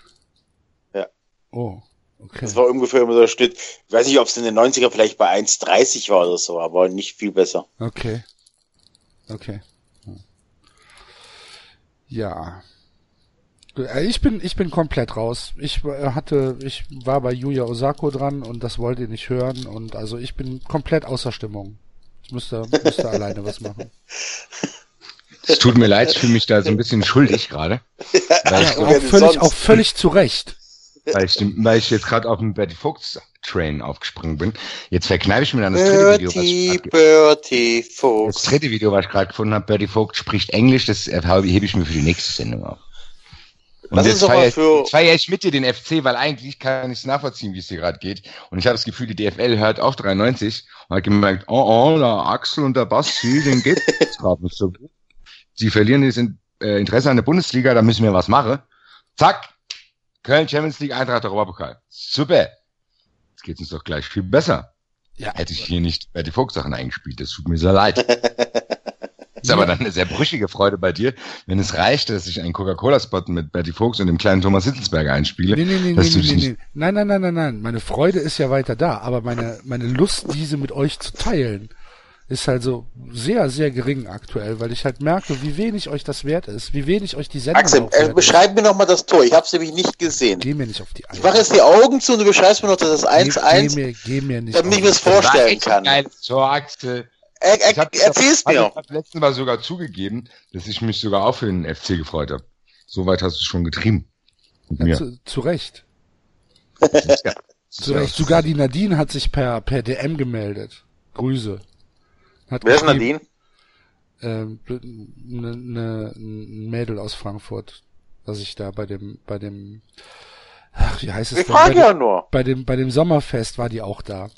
Ja. Oh, okay. Das war ungefähr immer der Schnitt. Ich weiß nicht, ob es in den 90er vielleicht bei 1,30 war oder so, aber nicht viel besser. Okay. Okay. Ja. Äh, Ich bin, ich bin komplett raus. Ich äh, hatte, ich war bei Yuya Osako dran und das wollt ihr nicht hören und also ich bin komplett außer Stimmung. Ich müsste, müsste alleine was machen. Es tut mir leid, ich fühle mich da so ein bisschen schuldig gerade. Ja, wer auch völlig, auch völlig zu Recht. weil ich, weil ich jetzt gerade auf dem Betty Fuchs Train aufgesprungen bin. Jetzt verkneife ich mir dann das dritte Video, was Bertie, ich Bertie, das Fuchs. dritte Video, was ich gerade gefunden habe, Bertie Vogt spricht Englisch, das hebe ich mir für die nächste Sendung auf. Und uns jetzt feiere ich, für- feiere ich mit dir den FC, weil eigentlich kann ich es nachvollziehen, wie es dir gerade geht. Und ich habe das Gefühl, die DFL hört auf 93 und hat gemerkt, oh, oh, der Axel und der Basti, den geht gerade nicht so gut. Sie verlieren das äh, Interesse an der Bundesliga, da müssen wir was machen. Zack, Köln Champions League, Eintracht Europapokal. Super. Jetzt geht's uns doch gleich viel besser. Ja, Hätte ich hier nicht Bertie Vogt Sachen eingespielt, das tut mir sehr leid. Ist aber dann eine sehr brüchige Freude bei dir, wenn es reicht, dass ich einen Coca-Cola-Spot mit Bertie Vogts und dem kleinen Thomas Hitzelsberger einspiele. Nee, nee, nee, nee, nee, nee. Nein, nein, nein, nein, nein. Meine Freude ist ja weiter da, aber meine, meine Lust, diese mit euch zu teilen, ist halt so sehr, sehr gering aktuell, weil ich halt merke, wie wenig euch das wert ist, wie wenig euch die Sendung Axel, äh, wert ist. beschreib mir noch mal das Tor. Ich habe es nämlich nicht gesehen. Geh mir nicht auf die Eier. Ich mache jetzt die Augen zu und du beschreibst mir noch, dass das Geh, geh 1-1, mir, geh mir nicht damit ich mir das vorstellen kann. So Axel. Er, Ich er, hab- erzähl's hab- mir. hab letzten Mal sogar zugegeben, dass ich mich sogar auch für den FC gefreut habe. Soweit hast du es schon getrieben. Ja, mir. zu, zu Recht. Ja. Zu Recht. Sogar die Nadine hat sich per, per DM gemeldet. Grüße. Hat Wer ist Nadine? ähm, ne, ne, ein Mädel aus Frankfurt, dass ich da bei dem, bei dem, ach, wie heißt es Ich frage ja nur. bei dem, bei dem Sommerfest war die auch da.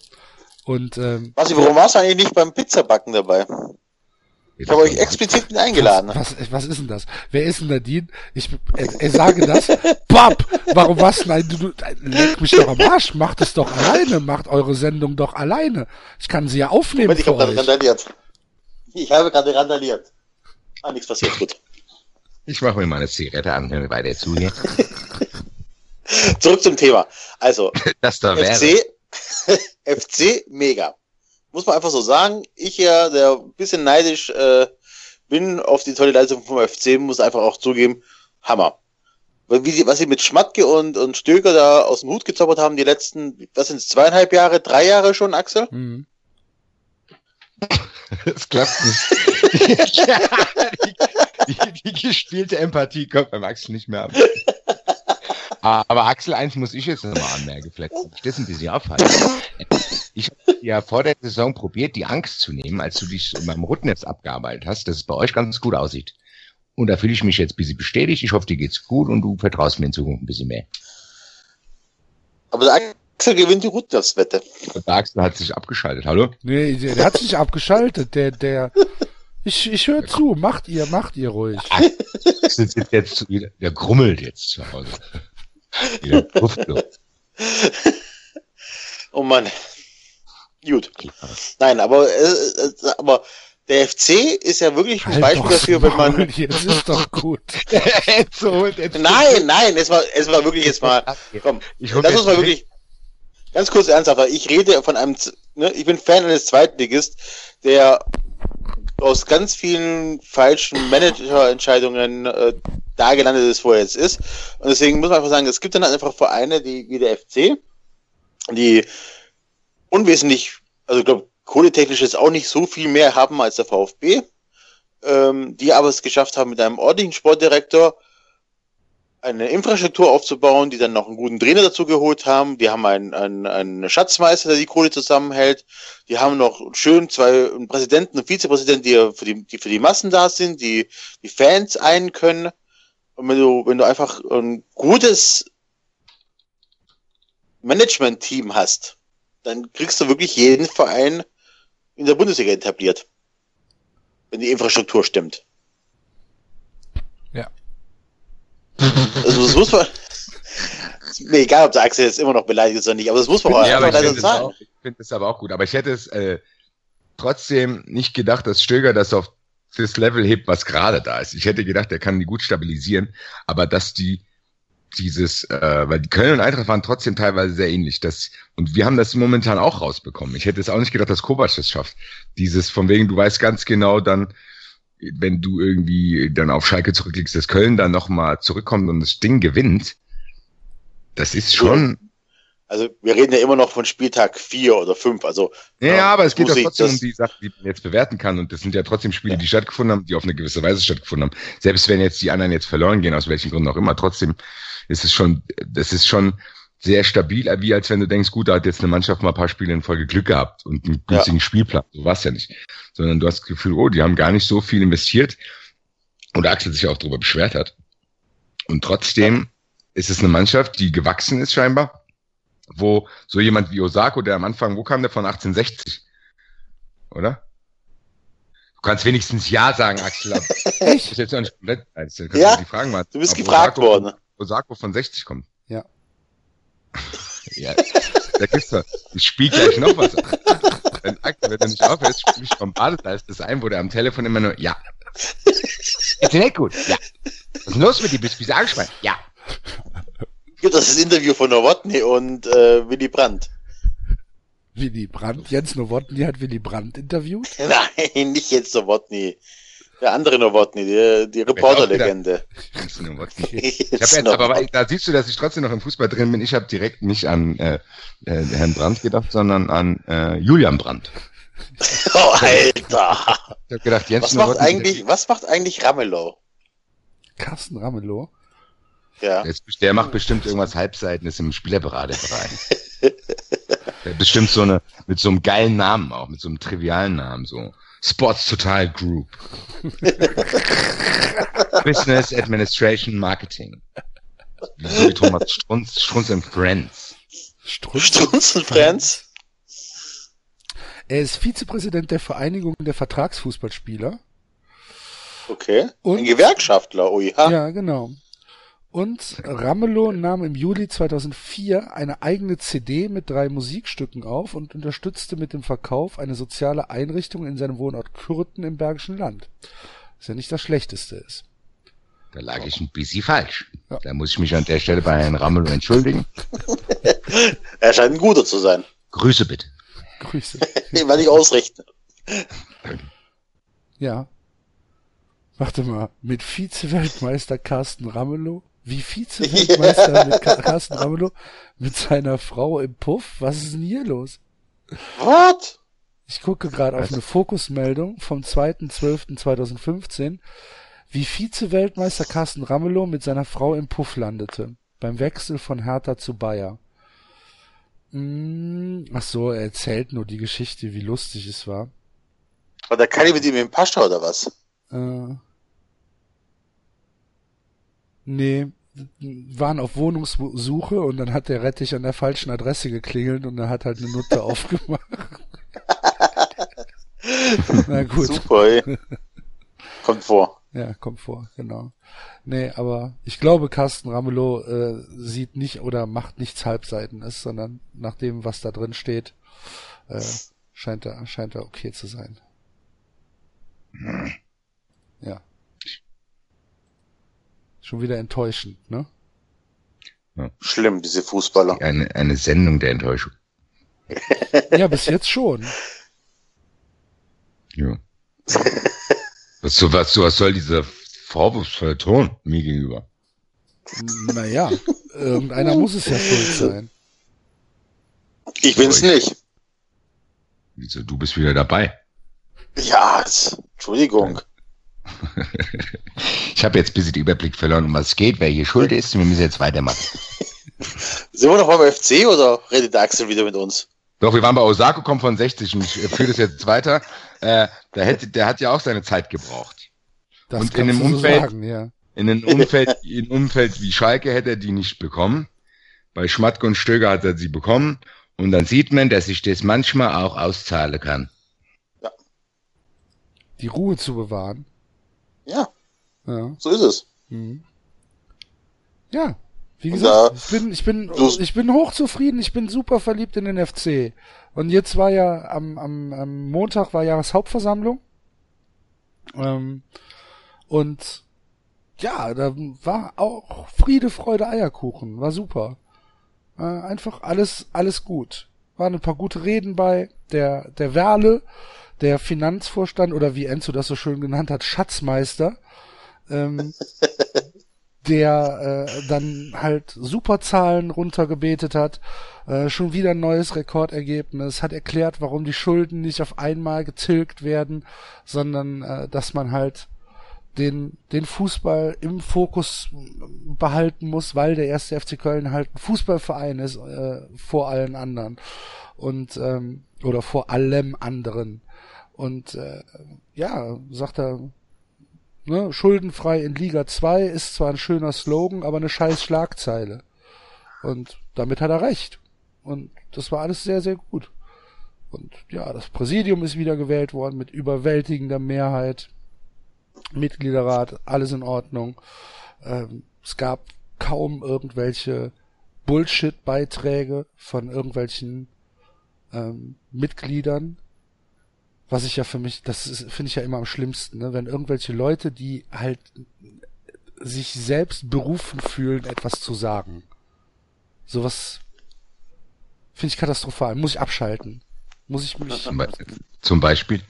Und ähm, Was, warum warst du eigentlich nicht beim Pizzabacken dabei? Ich habe euch explizit mit eingeladen. was, was, was ist denn das? Wer ist denn Nadine? Ich, äh, äh, sage das. Bab! Warum was? Nein, du, du, leck mich doch am Arsch. Macht es doch alleine. Macht eure Sendung doch alleine. Ich kann sie ja aufnehmen Moment, ich habe gerade randaliert. Ich habe gerade randaliert. Ah, nichts passiert, gut. Ich mache mir mal eine Zigarette an, hören wir weiter zu hier. Zurück zum Thema. Also, Das da wäre. FC, mega. Muss man einfach so sagen. Ich ja, der ein bisschen neidisch äh, bin auf die tolle Leistung vom FC, muss einfach auch zugeben, Hammer. Wie sie, was sie mit Schmatke und, und Stöger da aus dem Hut gezaubert haben, die letzten, was sind zweieinhalb Jahre, drei Jahre schon, Axel? Mhm. Das klappt nicht. die, die, die gespielte Empathie kommt beim Axel nicht mehr ab. Aber Axel, eins muss ich jetzt nochmal anmerken, vielleicht muss ich das ein bisschen aufhalten. Ich habe ja vor der Saison probiert, die Angst zu nehmen, als du dich in meinem Rundnetz abgearbeitet hast, dass es bei euch ganz gut aussieht. Und da fühle ich mich jetzt ein bisschen bestätigt. Ich hoffe, dir geht's gut und du vertraust mir in Zukunft ein bisschen mehr. Aber der Axel gewinnt die Rutgers-Wette. Und der Axel hat sich abgeschaltet. Hallo? Nee, der, der hat sich abgeschaltet. Der, der, ich, ich höre zu. Macht ihr, macht ihr ruhig. Axel sitzt jetzt wieder, der grummelt jetzt zu Hause. Luftlos. Oh Mann. Gut. Nein, aber, äh, äh, aber der FC ist ja wirklich ein Halt Beispiel dafür, wenn man. Maul, Jetzt ist doch gut. so, Nein, nein, es war, es war wirklich jetzt mal. Komm, Ich lass uns mal wirklich ganz kurz ernsthaft. Ich rede von einem ne, ich bin Fan eines Zweitligist, der aus ganz vielen falschen Managerentscheidungen äh, da gelandet ist, wo er jetzt ist. Und deswegen muss man einfach sagen, es gibt dann einfach Vereine, die wie der FC, die unwesentlich, also ich glaube, kohletechnisch jetzt auch nicht so viel mehr haben als der VfB, ähm, die aber es geschafft haben, mit einem ordentlichen Sportdirektor eine Infrastruktur aufzubauen, die dann noch einen guten Trainer dazu geholt haben. Die haben einen, einen, einen Schatzmeister, der die Kohle zusammenhält. Die haben noch schön zwei Präsidenten und Vizepräsidenten, die für die, die für die Massen da sind, die die Fans ein können. Und wenn du, wenn du einfach ein gutes Management-Team hast, dann kriegst du wirklich jeden Verein in der Bundesliga etabliert. Wenn die Infrastruktur stimmt. Ja. Also das muss man. Mir egal, ob der Axel jetzt immer noch beleidigt ist oder nicht, aber das muss man Ja, aber einfach sagen. auch- ich finde es aber auch gut. Aber ich hätte es äh, trotzdem nicht gedacht, dass Stöger das auf das Level hebt, was gerade da ist. Ich hätte gedacht, er kann die gut stabilisieren, aber dass die dieses, äh, weil die Köln und Eintracht waren trotzdem teilweise sehr ähnlich. Das, und wir haben das momentan auch rausbekommen. Ich hätte es auch nicht gedacht, dass Kovac das schafft. Dieses von wegen, du weißt ganz genau dann, wenn du irgendwie dann auf Schalke zurückliegst, dass Köln dann nochmal zurückkommt und das Ding gewinnt. Das ist schon, Also wir reden ja immer noch von Spieltag vier oder fünf. Also Ja, Ja, aber es geht ich trotzdem um die Sachen, die man jetzt bewerten kann. Und das sind ja trotzdem Spiele, die stattgefunden haben, die auf eine gewisse Weise stattgefunden haben. Selbst wenn jetzt die anderen jetzt verloren gehen, aus welchen Gründen auch immer, trotzdem ist es schon, das ist schon sehr stabil, wie als wenn du denkst, gut, da hat jetzt eine Mannschaft mal ein paar Spiele in Folge Glück gehabt und einen günstigen Spielplan. So war es ja nicht. Sondern du hast das Gefühl, oh, die haben gar nicht so viel investiert. Und Axel sich auch darüber beschwert hat. Und trotzdem ist es eine Mannschaft, die gewachsen ist scheinbar wo so jemand wie Osako, der am Anfang, wo kam der von 1860? Oder? Du kannst wenigstens Ja sagen, Axel. Das ist jetzt noch nicht komplett. Also, Ja, du die Fragen mal. du bist gefragt Osako worden. Osako von 60 kommt. Ja. ja. Da gibt's. Ich spiel gleich noch was. Wenn Axel, wenn du nicht aufhörst, spiel ich vom das ein, wo der am Telefon immer nur Ja. Ist dir nicht gut? Ja. Was ist denn los mit dir? Bist du angespannt? Ja. gibt es das Interview von Nowotny und äh, Willy Brandt. Willy Brandt, Jens Nowotny hat Willy Brandt interviewt. Nein, nicht jetzt Nowotny. Der andere Nowotny, die, die Reporterlegende. Ich hab jetzt, aber da siehst du, dass ich trotzdem noch im Fußball drin bin. Ich habe direkt nicht an äh, äh, Herrn Brandt gedacht, sondern an äh, Julian Brandt. oh, Alter. Ich habe gedacht, Jens Was macht eigentlich, was macht eigentlich Ramelow? Carsten Ramelow. Ja. Der, ist, der macht bestimmt irgendwas Halbseitenes im Spielerberaterbereich. bestimmt so eine, mit so einem geilen Namen auch, mit so einem trivialen Namen, so Sports Total Group. Business Administration Marketing. Wie Thomas Strunz, Strunz and Friends. Strunz und Friends? Er ist Vizepräsident der Vereinigung der Vertragsfußballspieler. Okay. Und- Ein Gewerkschaftler, ui, ha. Ja, genau. Und Ramelow nahm im Juli 2004 eine eigene CD mit drei Musikstücken auf und unterstützte mit dem Verkauf eine soziale Einrichtung in seinem Wohnort Kürten im Bergischen Land. Was ja nicht das Schlechteste ist. Da lag ich ein bisschen falsch. Ja. Da muss ich mich an der Stelle bei Herrn Ramelow entschuldigen. Er scheint ein guter zu sein. Grüße bitte. Grüße. Den werde ich ausrichten. Ja. Warte mal, mit Vize-Weltmeister Carsten Ramelow? Wie Vize-Weltmeister mit Carsten Ramelow? Mit seiner Frau im Puff? Was ist denn hier los? What? Ich gucke gerade auf eine Fokusmeldung vom 2.12.2015, wie Vize-Weltmeister Carsten Ramelow mit seiner Frau im Puff landete. Beim Wechsel von Hertha zu Bayer. Mm, Ach so, er erzählt nur die Geschichte, wie lustig es war. War der Kali mit ihm im Pascha oder was? Äh, nee, waren auf Wohnungssuche und dann hat der Rettich an der falschen Adresse geklingelt und er hat halt eine Nutte aufgemacht. Na gut. Super, ey. Kommt vor. Ja, kommt vor, genau. Nee, aber ich glaube, Carsten Ramelow äh, sieht nicht oder macht nichts Halbseitenes, sondern nach dem, was da drin steht, äh, scheint er, scheint er okay zu sein. Ja. Schon wieder enttäuschend, ne? Schlimm, diese Fußballer. Eine, eine Sendung der Enttäuschung. Ja, bis jetzt schon. Ja. Was, so, was, so, was soll dieser vorwurfsvolle Ton mir gegenüber? Naja, irgendeiner muss es ja schuld sein. Ich bin's nicht. Wieso, du bist wieder dabei. Ja, es- Entschuldigung. Ich habe jetzt ein bisschen den Überblick verloren, um was es geht, wer hier schuld ist. Wir müssen jetzt weitermachen. Sind wir noch beim FC oder redet der Axel wieder mit uns? Doch, wir waren bei Osako, kommt von 60 und ich führe das jetzt weiter. Äh, der, hätte, der hat ja auch seine Zeit gebraucht. Das Und in dem du so Umfeld- sagen, ja. In einem Umfeld, in einem Umfeld wie Schalke hätte er die nicht bekommen. Bei Schmatke und Stöger hat er sie bekommen. Und dann sieht man, dass sich das manchmal auch auszahlen kann. Die Ruhe zu bewahren. Ja, Ja. so ist es. Mhm. Ja, wie gesagt, ich bin, ich bin, ich bin hochzufrieden, ich bin super verliebt in den FC. Und jetzt war ja am, am, am Montag war Jahreshauptversammlung. Ähm, und ja, da war auch Friede, Freude, Eierkuchen, war super. Äh, einfach alles, alles gut. Waren ein paar gute Reden bei. Der, der Werle, der Finanzvorstand oder wie Enzo das so schön genannt hat, Schatzmeister, ähm, der äh, dann halt Superzahlen runtergebetet hat, äh, schon wieder ein neues Rekordergebnis, hat erklärt, warum die Schulden nicht auf einmal getilgt werden, sondern äh, dass man halt den, den Fußball im Fokus behalten muss, weil der erste FC Köln halt ein Fußballverein ist äh, vor allen anderen und ähm, oder vor allem anderen und äh, ja sagt er ne, schuldenfrei in Liga 2 ist zwar ein schöner Slogan, aber eine scheiß Schlagzeile und damit hat er recht und das war alles sehr sehr gut und ja das Präsidium ist wieder gewählt worden mit überwältigender Mehrheit Mitgliederrat, alles in Ordnung. Ähm, es gab kaum irgendwelche Bullshit-Beiträge von irgendwelchen ähm, Mitgliedern. Was ich ja für mich, das ist- finde ich ja immer am schlimmsten, ne? wenn irgendwelche Leute, die halt sich selbst berufen fühlen, etwas zu sagen. Sowas finde ich katastrophal. Muss ich abschalten. Muss ich mich Zum, Be zum Beispiel.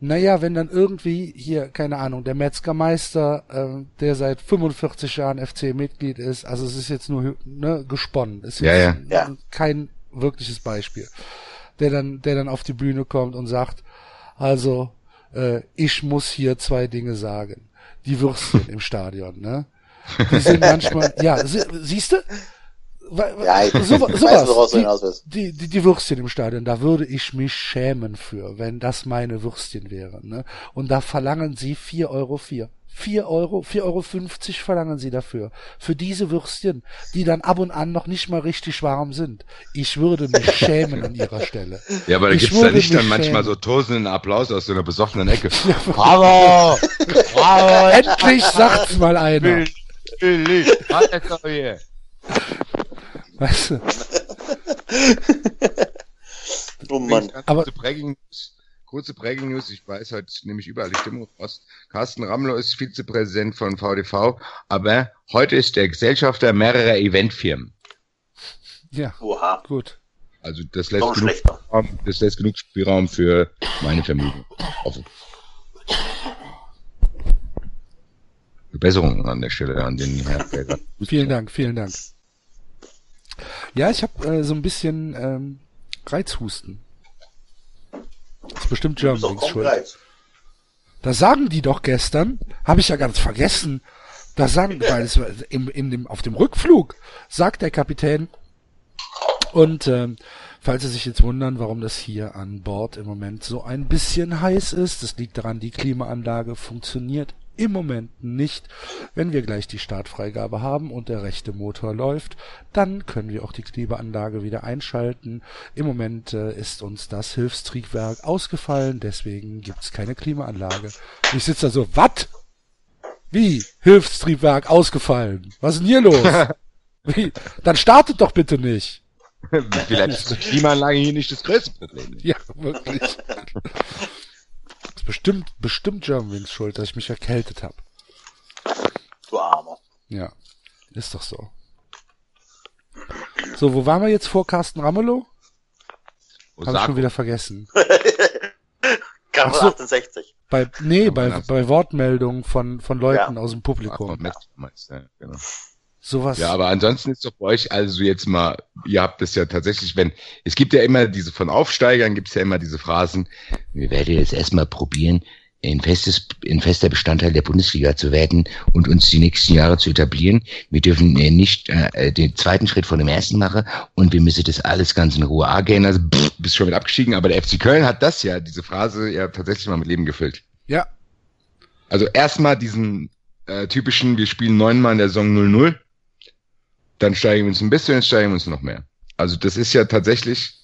naja, wenn dann irgendwie hier, keine Ahnung, der Metzgermeister, äh, der seit 45 Jahren FC-Mitglied ist, also es ist jetzt nur ne, gesponnen, ist Ja, ja. kein wirkliches Beispiel, der dann, der dann auf die Bühne kommt und sagt, also äh, ich muss hier zwei Dinge sagen, die Würstchen im Stadion, ne? Die sind manchmal, ja, sie, siehst du? Ja, so, sowas. die, die, die, die Würstchen im Stadion, da würde ich mich schämen für, wenn das meine Würstchen wären. Ne? Und da verlangen sie vier Euro. Vier. Vier Euro, vier Euro fünfzig verlangen sie dafür. Für diese Würstchen, die dann ab und an noch nicht mal richtig warm sind. Ich würde mich schämen an ihrer Stelle. Ja, aber da Ich gibt's da nicht dann manchmal schämen. so tosenden Applaus aus so einer besoffenen Ecke. Bravo! Bravo! Endlich sagt's mal einer. Billy! hier. Weißt du? Oh Mann. Aber- kurze Breaking News. Ich weiß, heute nehme ich überall die Stimmung raus. Carsten Rammler ist Vizepräsident von VDV, aber heute ist der Gesellschafter mehrerer Eventfirmen. Ja, Oha. gut. Also das lässt genug schlechter. Spielraum, das lässt genug Spielraum für meine Vermutung. Offen. Besserung an der Stelle an den Herrn. Vielen Dank, vielen Dank. Ja, ich habe äh, so ein bisschen ähm, Reizhusten. Das ist bestimmt Germanwings schuld. Da sagen die doch gestern, habe ich ja ganz vergessen. Da sagen, weil es im, in dem, auf dem Rückflug sagt der Kapitän, und ähm, falls Sie sich jetzt wundern, warum das hier an Bord im Moment so ein bisschen heiß ist, das liegt daran, die Klimaanlage funktioniert im Moment nicht. Wenn wir gleich die Startfreigabe haben und der rechte Motor läuft, dann können wir auch die Klimaanlage wieder einschalten. Im Moment äh, ist uns das Hilfstriebwerk ausgefallen, deswegen gibt's keine Klimaanlage. Ich sitze da so, wat? Wie? Hilfstriebwerk ausgefallen? Was ist denn hier los? Wie? Dann startet doch bitte nicht. Vielleicht ist die Klimaanlage hier nicht das größte Problem. Ja, wirklich. Bestimmt, bestimmt Germanwings schuld, dass ich mich erkältet habe. Du Armer. Ja, ist doch so. So, wo waren wir jetzt vor Carsten Ramelow? Habe ich schon wieder vergessen. Kam Ach so. 68. Bei, nee, Ja, bei, bei Wortmeldungen von, von Leuten Ja. aus dem Publikum. Metz meinst ja, genau. Sowas. Ja, aber ansonsten ist doch bei euch also jetzt mal, ihr habt es ja tatsächlich, wenn, es gibt ja immer diese von Aufsteigern, gibt es ja immer diese Phrasen, wir werden jetzt erstmal probieren, ein festes, ein fester Bestandteil der Bundesliga zu werden und uns die nächsten Jahre zu etablieren. Wir dürfen äh, nicht äh, den zweiten Schritt von dem ersten machen und wir müssen das alles ganz in Ruhe angehen. Also pff, bist schon mit abgestiegen, aber der FC Köln hat das ja, diese Phrase ja tatsächlich mal mit Leben gefüllt. ja, Also erstmal diesen äh, typischen, wir spielen neunmal in der Saison 0-0, dann steigen wir uns ein bisschen, dann steigen wir uns noch mehr. Also das ist ja tatsächlich,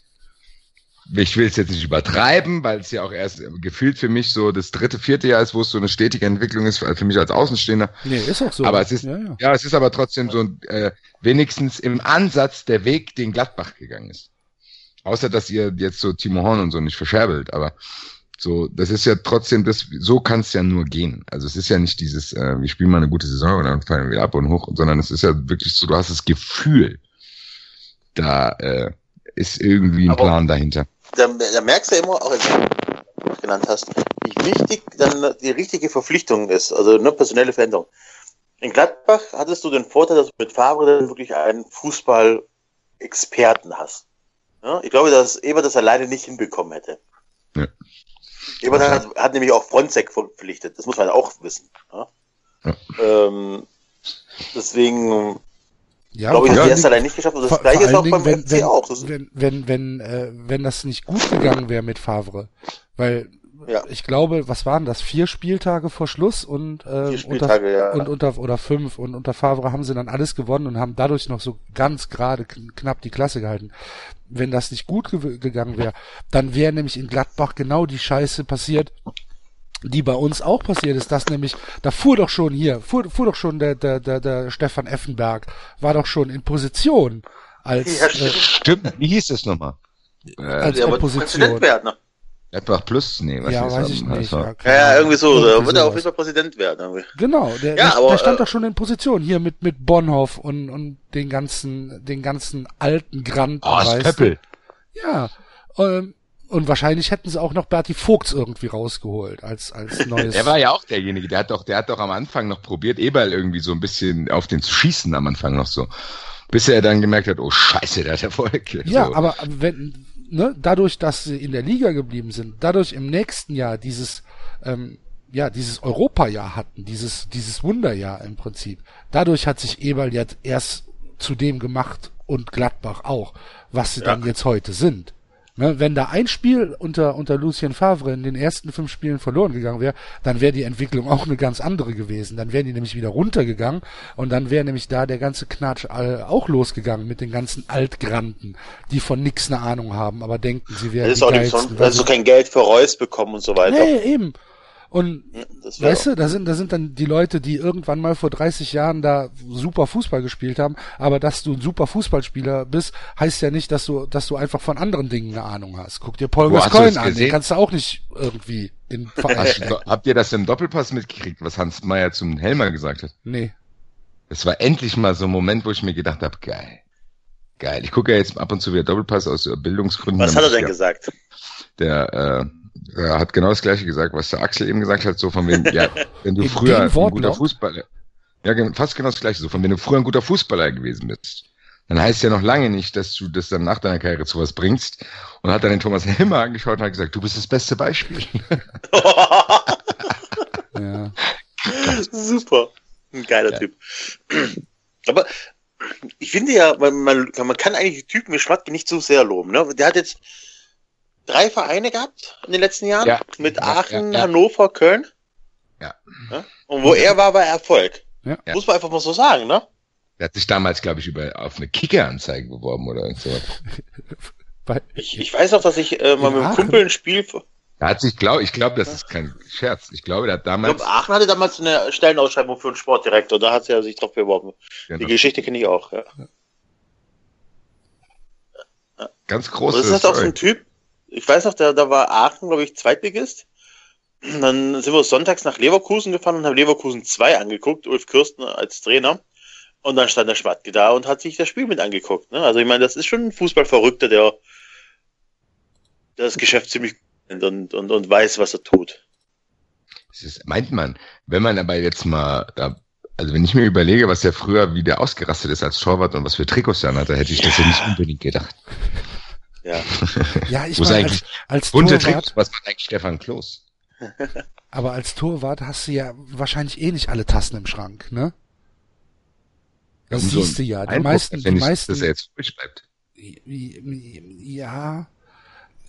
ich will es jetzt nicht übertreiben, weil es ja auch erst gefühlt für mich so das dritte, vierte Jahr ist, wo es so eine stetige Entwicklung ist, für mich als Außenstehender. nee, ist auch so. Aber es ist, ja, ja. ja, es ist aber trotzdem so äh, wenigstens im Ansatz der Weg, den Gladbach gegangen ist. Außer dass ihr jetzt so Timo Horn und so nicht verscherbelt, aber so, das ist ja trotzdem das, so kann es ja nur gehen. Also es ist ja nicht dieses, äh, wir spielen mal eine gute Saison und dann fallen wir wieder ab und hoch, sondern es ist ja wirklich so, du hast das Gefühl, da äh, ist irgendwie ein Aber- Plan dahinter. Da, da merkst du immer, auch als du genannt hast, wie wichtig dann die richtige Verpflichtung ist, also eine personelle Veränderung. In Gladbach hattest du den Vorteil, dass du mit Favre dann wirklich einen Fußball-Experten hast. Ja, ich glaube, dass Ebert das alleine nicht hinbekommen hätte. Ja. Ebert hat, hat nämlich auch Fronzek verpflichtet, das muss man auch wissen. Ja? Ja. Ähm, deswegen ja glaube ich, allen die erst Dingen- allein nicht geschafft. Und das gleiche ist auch allen beim Dingen, FC wenn, auch. Das, wenn, wenn, wenn, äh, wenn das nicht gut gegangen wäre mit Favre, weil Ja. ich glaube, was waren das? Vier Spieltage vor Schluss und, äh, Vier Spieltage, unter, ja. und unter oder fünf und unter Favre haben sie dann alles gewonnen und haben dadurch noch so ganz gerade kn- knapp die Klasse gehalten. Wenn das nicht gut ge gegangen wäre, dann wäre nämlich in Gladbach genau die Scheiße passiert, die bei uns auch passiert ist, dass nämlich, da fuhr doch schon hier, fuhr, fuhr doch schon der, der, der, der Stefan Effenberg, war doch schon in Position als, Ja, äh, stimmt. Stimmt, wie hieß es nochmal? Als ja, Opposition. Präsident werden. Ne? Gladbach Plus? Nee, was ja, ist weiß ich nicht. Also, Ja, Ja, irgendwie so. Da Irgendwie wird er auf jeden Fall Präsident werden. irgendwie. Genau, der, Ja, der, aber, der stand äh, doch schon in Position hier mit mit Bonhoff und und den ganzen den ganzen alten Granten. Oh? Pöppel. Ja, ähm, und wahrscheinlich hätten sie auch noch Berti Vogts irgendwie rausgeholt als als neues. Der war ja auch derjenige, der hat doch, der hat doch am Anfang noch probiert, Eberl irgendwie so ein bisschen auf den zu schießen am Anfang noch so. Bis er dann gemerkt hat, oh scheiße, der hat Erfolg. Ja, so. aber wenn, ne, dadurch, dass sie in der Liga geblieben sind, dadurch im nächsten Jahr dieses, ähm, ja, dieses Europajahr hatten, dieses, dieses Wunderjahr im Prinzip. Dadurch hat sich Eberl jetzt erst zu dem gemacht und Gladbach auch, was sie dann jetzt heute sind. Ne, wenn da ein Spiel unter, unter Lucien Favre in den ersten fünf Spielen verloren gegangen wäre, dann wäre die Entwicklung auch eine ganz andere gewesen. Dann wären die nämlich wieder runtergegangen und dann wäre nämlich da der ganze Knatsch all, auch losgegangen mit den ganzen Altgranten, die von nix eine Ahnung haben, aber denken, sie wären Das ist auch nicht so, weil also sie- kein Geld für Reus bekommen und so weiter. nee, eben. Und Das wär Weißt du, da sind, da sind dann die Leute, die irgendwann mal vor 30 Jahren da super Fußball gespielt haben, aber dass du ein super Fußballspieler bist, heißt ja nicht, dass du, dass du einfach von anderen Dingen eine Ahnung hast. Guck dir Paul Gascoigne an, den kannst du auch nicht irgendwie in du- habt ihr das im Doppelpass mitgekriegt, was Hans Meyer zum Helmer gesagt hat? Nee. Das war endlich mal so ein Moment, wo ich mir gedacht habe, geil. Geil. Ich gucke ja jetzt ab und zu wieder Doppelpass aus Bildungsgründen. Was hat er denn gesagt? Der, äh, er hat genau das gleiche gesagt, was der Axel eben gesagt hat, so von wem, ja, wenn du In früher ein guter? Fußballer, ja, fast genau das gleiche, so von wenn du früher ein guter Fußballer gewesen bist, dann heißt ja noch lange nicht, dass du das dann nach deiner Karriere zu was bringst. Und hat dann den Thomas Helmer angeschaut und hat gesagt, du bist das beste Beispiel. Ja. Super. Ein geiler Typ. Aber ich finde ja, man, man, man kann eigentlich Typen wie Schmatke nicht so sehr loben. Ne? Der hat jetzt drei Vereine gehabt in den letzten Jahren. Ja. Mit Aachen, ja, ja. Hannover, Köln. Ja. Und wo er war, war Erfolg. Ja. Muss man einfach mal so sagen, ne? Der hat sich damals, glaube ich, über auf eine Kicker-Anzeige beworben oder. Weil, Ich, ich weiß noch, dass ich äh, mal mit einem? Kumpel ein Spiel. Ich Er hat sich, glaube ich, glaube, das ist kein Scherz. Ich glaube, der hat damals, glaube, Aachen hatte damals eine Stellenausschreibung für einen Sportdirektor. Da hat er sich drauf beworben. Die genau, Geschichte kenne ich auch. Ja. ganz großes. das ist halt auch so ein Typ. Ich weiß noch, da, da war Aachen, glaube ich, Zweitligist. Und Dann sind wir sonntags nach Leverkusen gefahren und haben Leverkusen 2 angeguckt, Ulf Kirsten als Trainer. Und dann stand der Schmatke da und hat sich das Spiel mit angeguckt. Ne? Also ich meine, das ist schon ein Fußballverrückter, der das Geschäft ziemlich gut und, und, und weiß, was er tut. Das ist, meint man, wenn man aber jetzt mal da, also wenn ich mir überlege, was der früher wieder ausgerastet ist als Torwart und was für Trikots er hatte, hätte ich das ja nicht unbedingt gedacht. Ja. Ja, ich meine, eigentlich als, als Torwart, Trikots, was macht eigentlich Stefan Klos? aber als Torwart hast du ja wahrscheinlich eh nicht alle Tassen im Schrank, ne? Das Umso siehst du ja. Die Eindruck, meisten, die meisten, dass er jetzt ruhig bleibt. ja,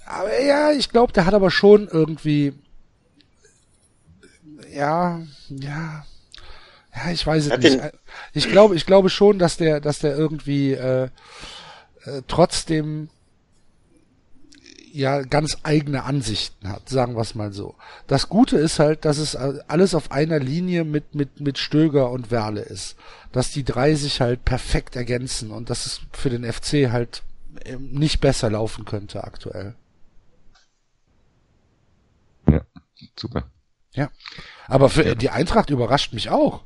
aber ja, ich glaube, der hat aber schon irgendwie, ja, ja, ja, ich weiß es Hat nicht. Ich glaube, ich glaube schon, dass der, dass der irgendwie äh, äh, trotzdem ja ganz eigene Ansichten hat, sagen wir es mal so. Das Gute ist halt, dass es alles auf einer Linie mit mit mit Stöger und Werle ist, dass die drei sich halt perfekt ergänzen und dass es für den FC halt ähm, nicht besser laufen könnte aktuell. Ja, super. Ja, aber für die Eintracht überrascht mich auch.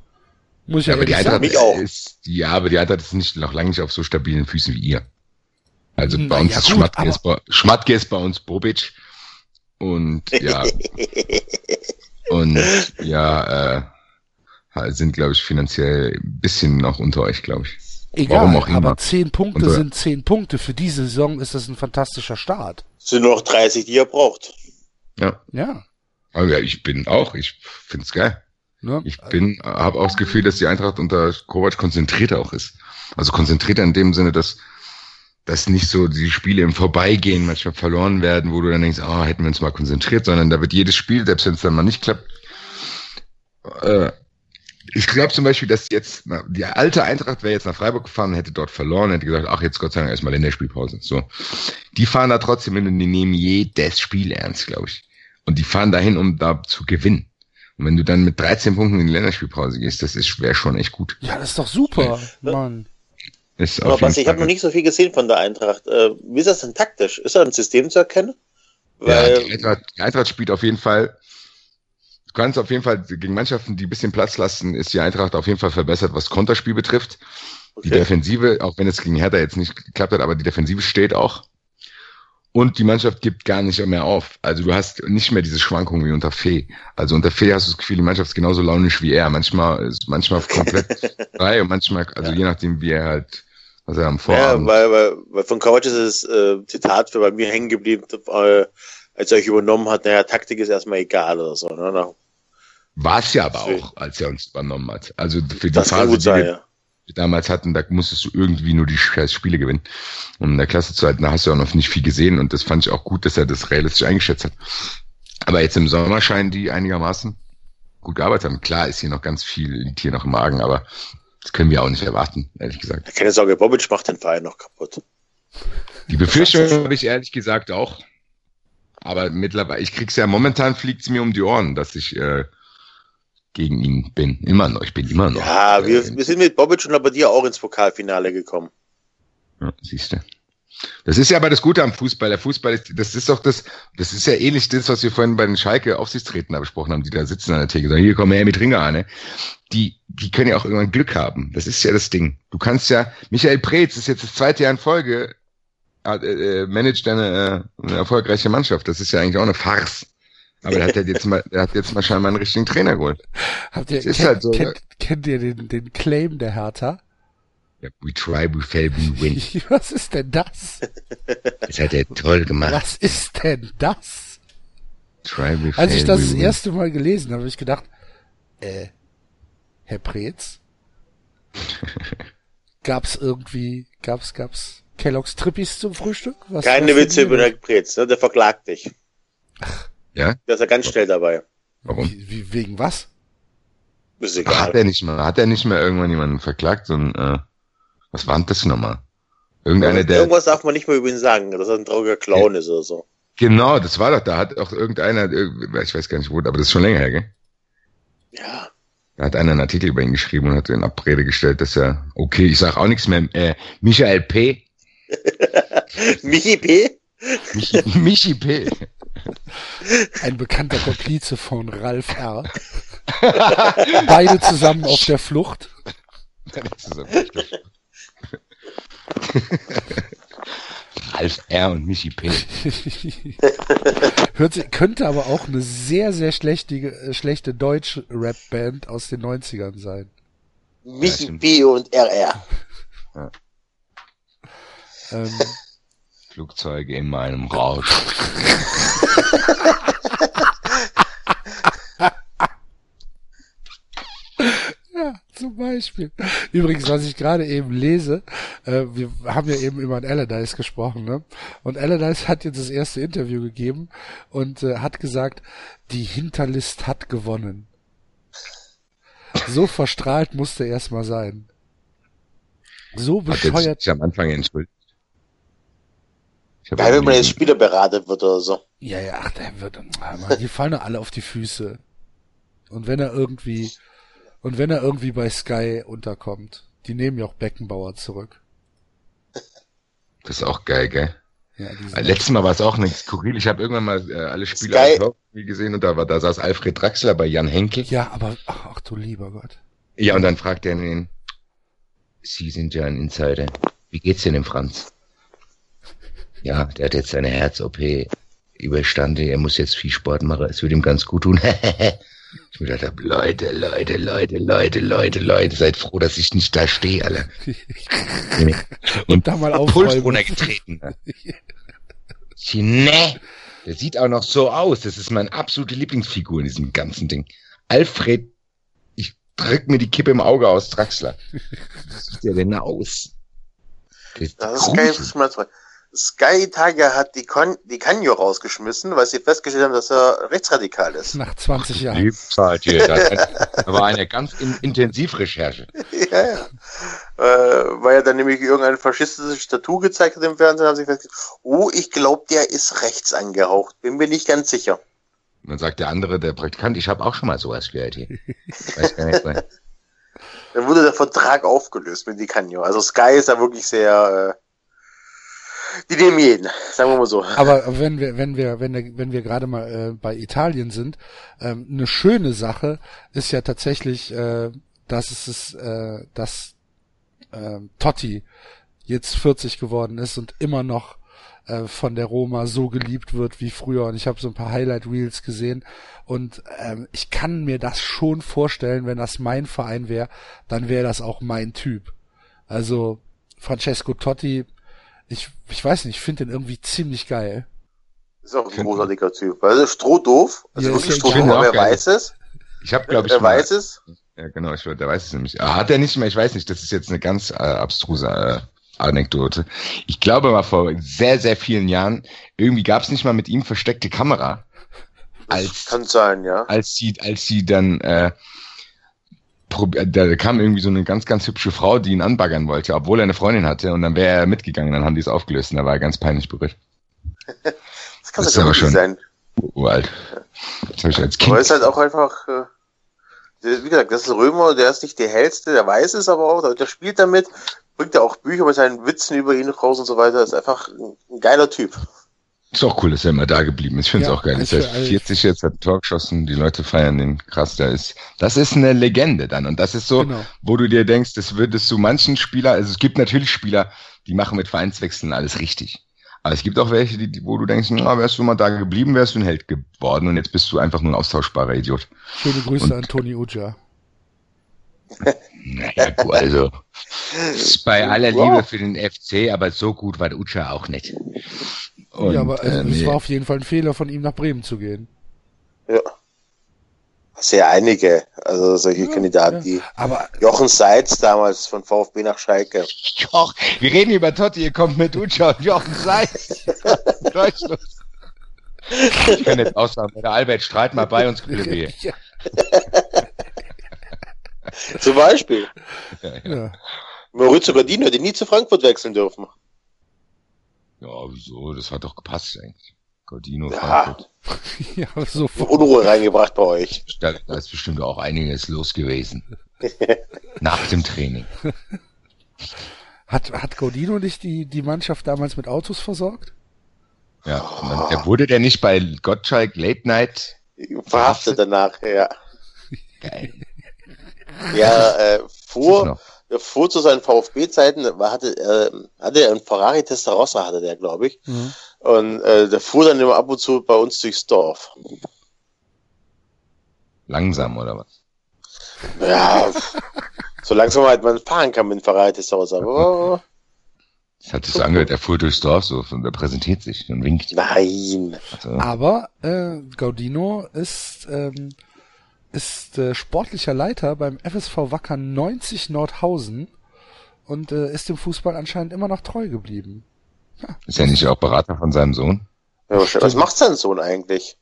Muss ich Ja, ja, aber die Eintracht ist, ja, aber die Eintracht ist nicht, noch lange nicht auf so stabilen Füßen wie ihr. Also Na bei uns ja, ist gut, Schmatke, ist bei, Schmatke ist bei uns Bobic. Und ja, und ja, äh, halt sind, glaube ich, finanziell ein bisschen noch unter euch, glaube ich. Egal, Warum auch immer. aber zehn Punkte äh, sind zehn Punkte. Für diese Saison ist das ein fantastischer Start. Es sind nur noch 30, die er braucht. Ja. Ja. Aber ja, ich bin auch, ich find's geil. Ne? Ich bin, habe auch das Gefühl, dass die Eintracht unter Kovac konzentrierter auch ist. Also konzentrierter in dem Sinne, dass, dass nicht so die Spiele im Vorbeigehen manchmal verloren werden, wo du dann denkst, ah, hätten wir uns mal konzentriert, sondern da wird jedes Spiel, selbst wenn es dann mal nicht klappt, äh, ich glaube zum Beispiel, dass jetzt na, die alte Eintracht wäre jetzt nach Freiburg gefahren, hätte dort verloren, hätte gesagt, ach jetzt Gott sei Dank erstmal Länderspielpause. So, die fahren da trotzdem hin und die nehmen jedes Spiel ernst, glaube ich. Und die fahren dahin, um da zu gewinnen. Und wenn du dann mit 13 Punkten in die Länderspielpause gehst, das ist wäre schon echt gut. Ja, das ist doch super, Mann. Ist Aber auf was, ich habe noch nicht so viel gesehen von der Eintracht. Äh, wie ist das denn taktisch? Ist da ein System zu erkennen? Ja, Weil, die Eintracht, die Eintracht spielt auf jeden Fall. Du kannst auf jeden Fall gegen Mannschaften, die ein bisschen Platz lassen, ist die Eintracht auf jeden Fall verbessert, was Konterspiel betrifft. Die okay. Defensive, auch wenn es gegen Hertha jetzt nicht geklappt hat, aber die Defensive steht auch. Und die Mannschaft gibt gar nicht mehr auf. Also du hast nicht mehr diese Schwankungen wie unter Fee. Also unter Fee hast du das Gefühl, die Mannschaft ist genauso launisch wie er. Manchmal ist manchmal komplett frei und manchmal, also je nachdem, wie er halt, was er am ja, Vorabend. weil, weil, weil von Kovac ist das äh, Zitat für bei mir hängen geblieben, äh, als er euch übernommen hat, naja, Taktik ist erstmal egal oder so. Ne? Na, War es ja aber auch, als er uns übernommen hat. Also für die Phase, gut die sein, wir ja. damals hatten, da musstest du irgendwie nur die scheiß Spiele gewinnen, um in der Klasse zu halten. Da hast du auch noch nicht viel gesehen und das fand ich auch gut, dass er das realistisch eingeschätzt hat. Aber jetzt im Sommer scheinen die einigermaßen gut gearbeitet haben. Klar ist hier noch ganz viel, liegt hier noch im Magen, aber das können wir auch nicht erwarten, ehrlich gesagt. Keine Sorge, Bobic macht den Verein noch kaputt. Die Befürchtung habe ich ehrlich gesagt auch. Aber mittlerweile, ich krieg's ja momentan fliegt's mir um die Ohren, dass ich äh, gegen ihn bin. Immer noch, ich bin immer noch. Ja, wir, wir sind mit Bobic und bei dir auch ins Pokalfinale gekommen. Ja, siehst du. Das ist ja aber das Gute am Fußball. Der Fußball ist, das ist doch das, das ist ja ähnlich das, was wir vorhin bei den Schalke Aufsichtsräten besprochen haben, die da sitzen an der Theke, sagen, hier kommen her mit Ringer an, Die, die können ja auch irgendwann Glück haben. Das ist ja das Ding. Du kannst ja, Michael Preetz ist jetzt das zweite Jahr in Folge, äh, äh, managt eine, äh, eine erfolgreiche Mannschaft. Das ist ja eigentlich auch eine Farce. Aber der hat ja jetzt mal, der hat jetzt mal scheinbar einen richtigen Trainer geholt. Habt ihr, ist kennt, halt so, kennt, kennt ihr den, den Claim der Hertha? We try, we fail, we win. Was ist denn das? Das hat er toll gemacht. Was ist denn das? Try, we fail, Als ich das we das win. erste Mal gelesen habe, habe ich gedacht, äh, Herr Preetz? Gab's irgendwie, gab's, gab's Kellogg's Trippies zum Frühstück? Was Keine was Witze über hier? den Pretz, ne? der verklagt dich. Ja? Der ist ja ganz schnell dabei. Warum? Wie, wie, wegen was? Ist Ach, egal. hat er nicht mal, hat er nicht mal irgendwann jemanden verklagt, so ein, äh, was war denn das nochmal? Irgendeiner, der, Irgendwas darf man nicht mehr über ihn sagen, dass er ein trauriger Clown ist oder so. genau, das war doch, da hat auch irgendeiner, irg- ich weiß gar nicht wo, aber das ist schon länger her, gell? Ja. Da hat einer einen Artikel über ihn geschrieben und hat in Abrede gestellt, dass er, okay, ich sag auch nichts mehr, äh, Michael P., Michi P. Michi, Michi P., Ein bekannter Komplize von Ralf R. Beide zusammen auf der Flucht. Das ist aber echt- Alf R. und Michi P. Hört sich, könnte aber auch eine sehr, sehr schlechte, äh, schlechte Deutsch-Rap-Band aus den 90ern sein. Michi. P und RR. Ähm, Flugzeuge in meinem Rausch. ja, zum Beispiel. Übrigens, was ich gerade eben lese, äh, wir haben ja eben über den Allardyce gesprochen, ne? Und Allardyce hat jetzt das erste Interview gegeben und äh, hat gesagt, die Hinterlist hat gewonnen. So verstrahlt musste er erstmal sein. So Hat jetzt bescheuert. sich am Anfang entschuldigt. Ich hab Ja, wenn man jetzt Spieler beraten wird oder so. Ja, ja, ach, der wird, ah, Mann, die fallen doch alle auf die Füße. Und wenn er irgendwie, und wenn er irgendwie bei Sky unterkommt, die nehmen ja auch Beckenbauer zurück. das ist auch geil, gell? Ja, Äh, Letztes Mal war es auch eine skurril. Ich habe irgendwann mal äh, alle Spiele gesehen und da war da saß Alfred Draxler bei Jan Henke. ja, aber, ach, ach du lieber Gott. Ja, und dann fragt er ihn, Sie sind ja ein Insider. Wie geht's denn dem Franz? Ja, der hat jetzt seine Herz-OP überstanden. Er muss jetzt viel Sport machen. Es wird ihm ganz gut tun. ich mir gedacht Leute, Leute, Leute, Leute, Leute, Leute, seid froh, dass ich nicht da stehe, Alter. Und da mal Puls aufräumen. runtergetreten. Ne, der sieht auch noch so aus. Das ist meine absolute Lieblingsfigur in diesem ganzen Ding. Alfred, ich drück mir die Kippe im Auge aus Draxler. Wie sieht der denn aus? Der ist Das ist geil. man sagt. Sky Italia hat die, Con die Canio rausgeschmissen, weil sie festgestellt haben, dass er rechtsradikal ist. Nach 20 Jahren. Liebzeit hier. Das war eine ganz in Intensivrecherche. ja, ja. Äh, weil er dann nämlich irgendein faschistisches Tattoo gezeigt hat im Fernsehen, haben sie festgestellt, oh, ich glaube, der ist rechts angehaucht. Bin mir nicht ganz sicher. Und dann sagt der andere, der Praktikant, ich habe auch schon mal sowas gehört hier. Weiß gar nicht, Dann wurde der Vertrag aufgelöst mit die Canio. Also Sky ist da wirklich sehr, äh, die nehmen jeden, sagen wir mal so. Aber wenn wir, wenn wir, wenn wir, wenn wir gerade mal äh, bei Italien sind, ähm, eine schöne Sache ist ja tatsächlich, äh, dass es ist, äh, dass äh, Totti jetzt 40 geworden ist und immer noch äh, von der Roma so geliebt wird wie früher. Und ich habe so ein paar Highlight Reels gesehen und ähm, ich kann mir das schon vorstellen, wenn das mein Verein wäre, dann wäre das auch mein Typ. Also Francesco Totti, ich, ich weiß nicht, ich finde den irgendwie ziemlich geil. Ist auch ein großartiger Typ. Also strohdoof, also Ja, wirklich strohdoof, aber wer weiß es. Ich habe, glaube ich, Er mal- weiß es. Ja, genau, ich, der weiß es nämlich. Ah, Hat er nicht mehr, ich weiß nicht, das ist jetzt eine ganz äh, abstruse äh, Anekdote. Ich glaube mal vor sehr, sehr vielen Jahren, irgendwie gab es nicht mal mit ihm versteckte Kamera. Als, Kann sein, ja. als sie, als sie dann, äh, da kam irgendwie so eine ganz, ganz hübsche Frau, die ihn anbaggern wollte, obwohl er eine Freundin hatte, und dann wäre er mitgegangen, dann haben die es aufgelöst und da war er ganz peinlich berührt. Das kann Das ist aber schon- sein. Uralt. Das habe ich als Aber Kind. er ist halt auch einfach, äh, wie gesagt, das ist Römer, der ist nicht der hellste, der weiß es aber auch, der spielt damit, bringt ja auch Bücher mit seinen Witzen über ihn raus und so weiter, ist einfach ein, ein geiler Typ. Ist auch cool, dass er immer da geblieben ist. Ich finde es Ja, auch geil. ist Ist er für alle- 40 jetzt, hat ein Tor geschossen, die Leute feiern den krass. Der ist, das ist eine Legende dann. Und das ist so, Genau. wo du dir denkst, das würdest du manchen Spieler, also es gibt natürlich Spieler, die machen mit Vereinswechseln alles richtig. Aber es gibt auch welche, die, wo du denkst, na, wärst du mal da geblieben, wärst du ein Held geworden und jetzt bist du einfach nur ein austauschbarer Idiot. Schöne Grüße Und- an Toni Uja. Naja, gut, also. bei aller. Liebe für den FC, aber so gut war der Ucha auch nicht. Und, ja, aber also, äh, es nee. war auf jeden Fall ein Fehler von ihm nach Bremen zu gehen. Ja. Sehr einige, also solche Kandidaten, ja. die Aber Jochen Seitz damals von VfB nach Schalke. Joch, wir reden über Totti, ihr kommt mit Ucha und Jochen Seitz. Deutschland. Ich kann jetzt aussagen, der Albert Streit mal bei uns Grille ja, Zum Beispiel. ja. Maurizio Gardino hätte nie zu Frankfurt wechseln dürfen. Ja, wieso? Das hat doch gepasst eigentlich. Gordino, Ja. Frankfurt. ja, sofort. Unruhe reingebracht bei euch. Da, da ist bestimmt auch einiges los gewesen. Nach dem Training. Hat, hat Godino nicht die, die Mannschaft damals mit Autos versorgt? Ja, dann, der wurde der nicht bei Gottschalk Late Night Verhaftet danach, ja. geil. Ja, äh, Ist Davor zu seinen VfB-Zeiten hatte er, hatte er einen Ferrari Testarossa, hatte der, glaube ich. Mhm. Und äh, der fuhr dann immer ab und zu bei uns durchs Dorf. Langsam oder was? Ja, so langsam halt man fahren kann mit dem Ferrari Testarossa. Aber, Das hat sich so angehört, er fuhr durchs Dorf so und er präsentiert sich und winkt. nein. Also, Aber äh, Gaudino ist, ähm, ist äh, sportlicher Leiter beim FSV Wacker 90 Nordhausen und äh, ist dem Fußball anscheinend immer noch treu geblieben. ist er nicht auch Berater von seinem Sohn? Ja, was macht sein Sohn eigentlich?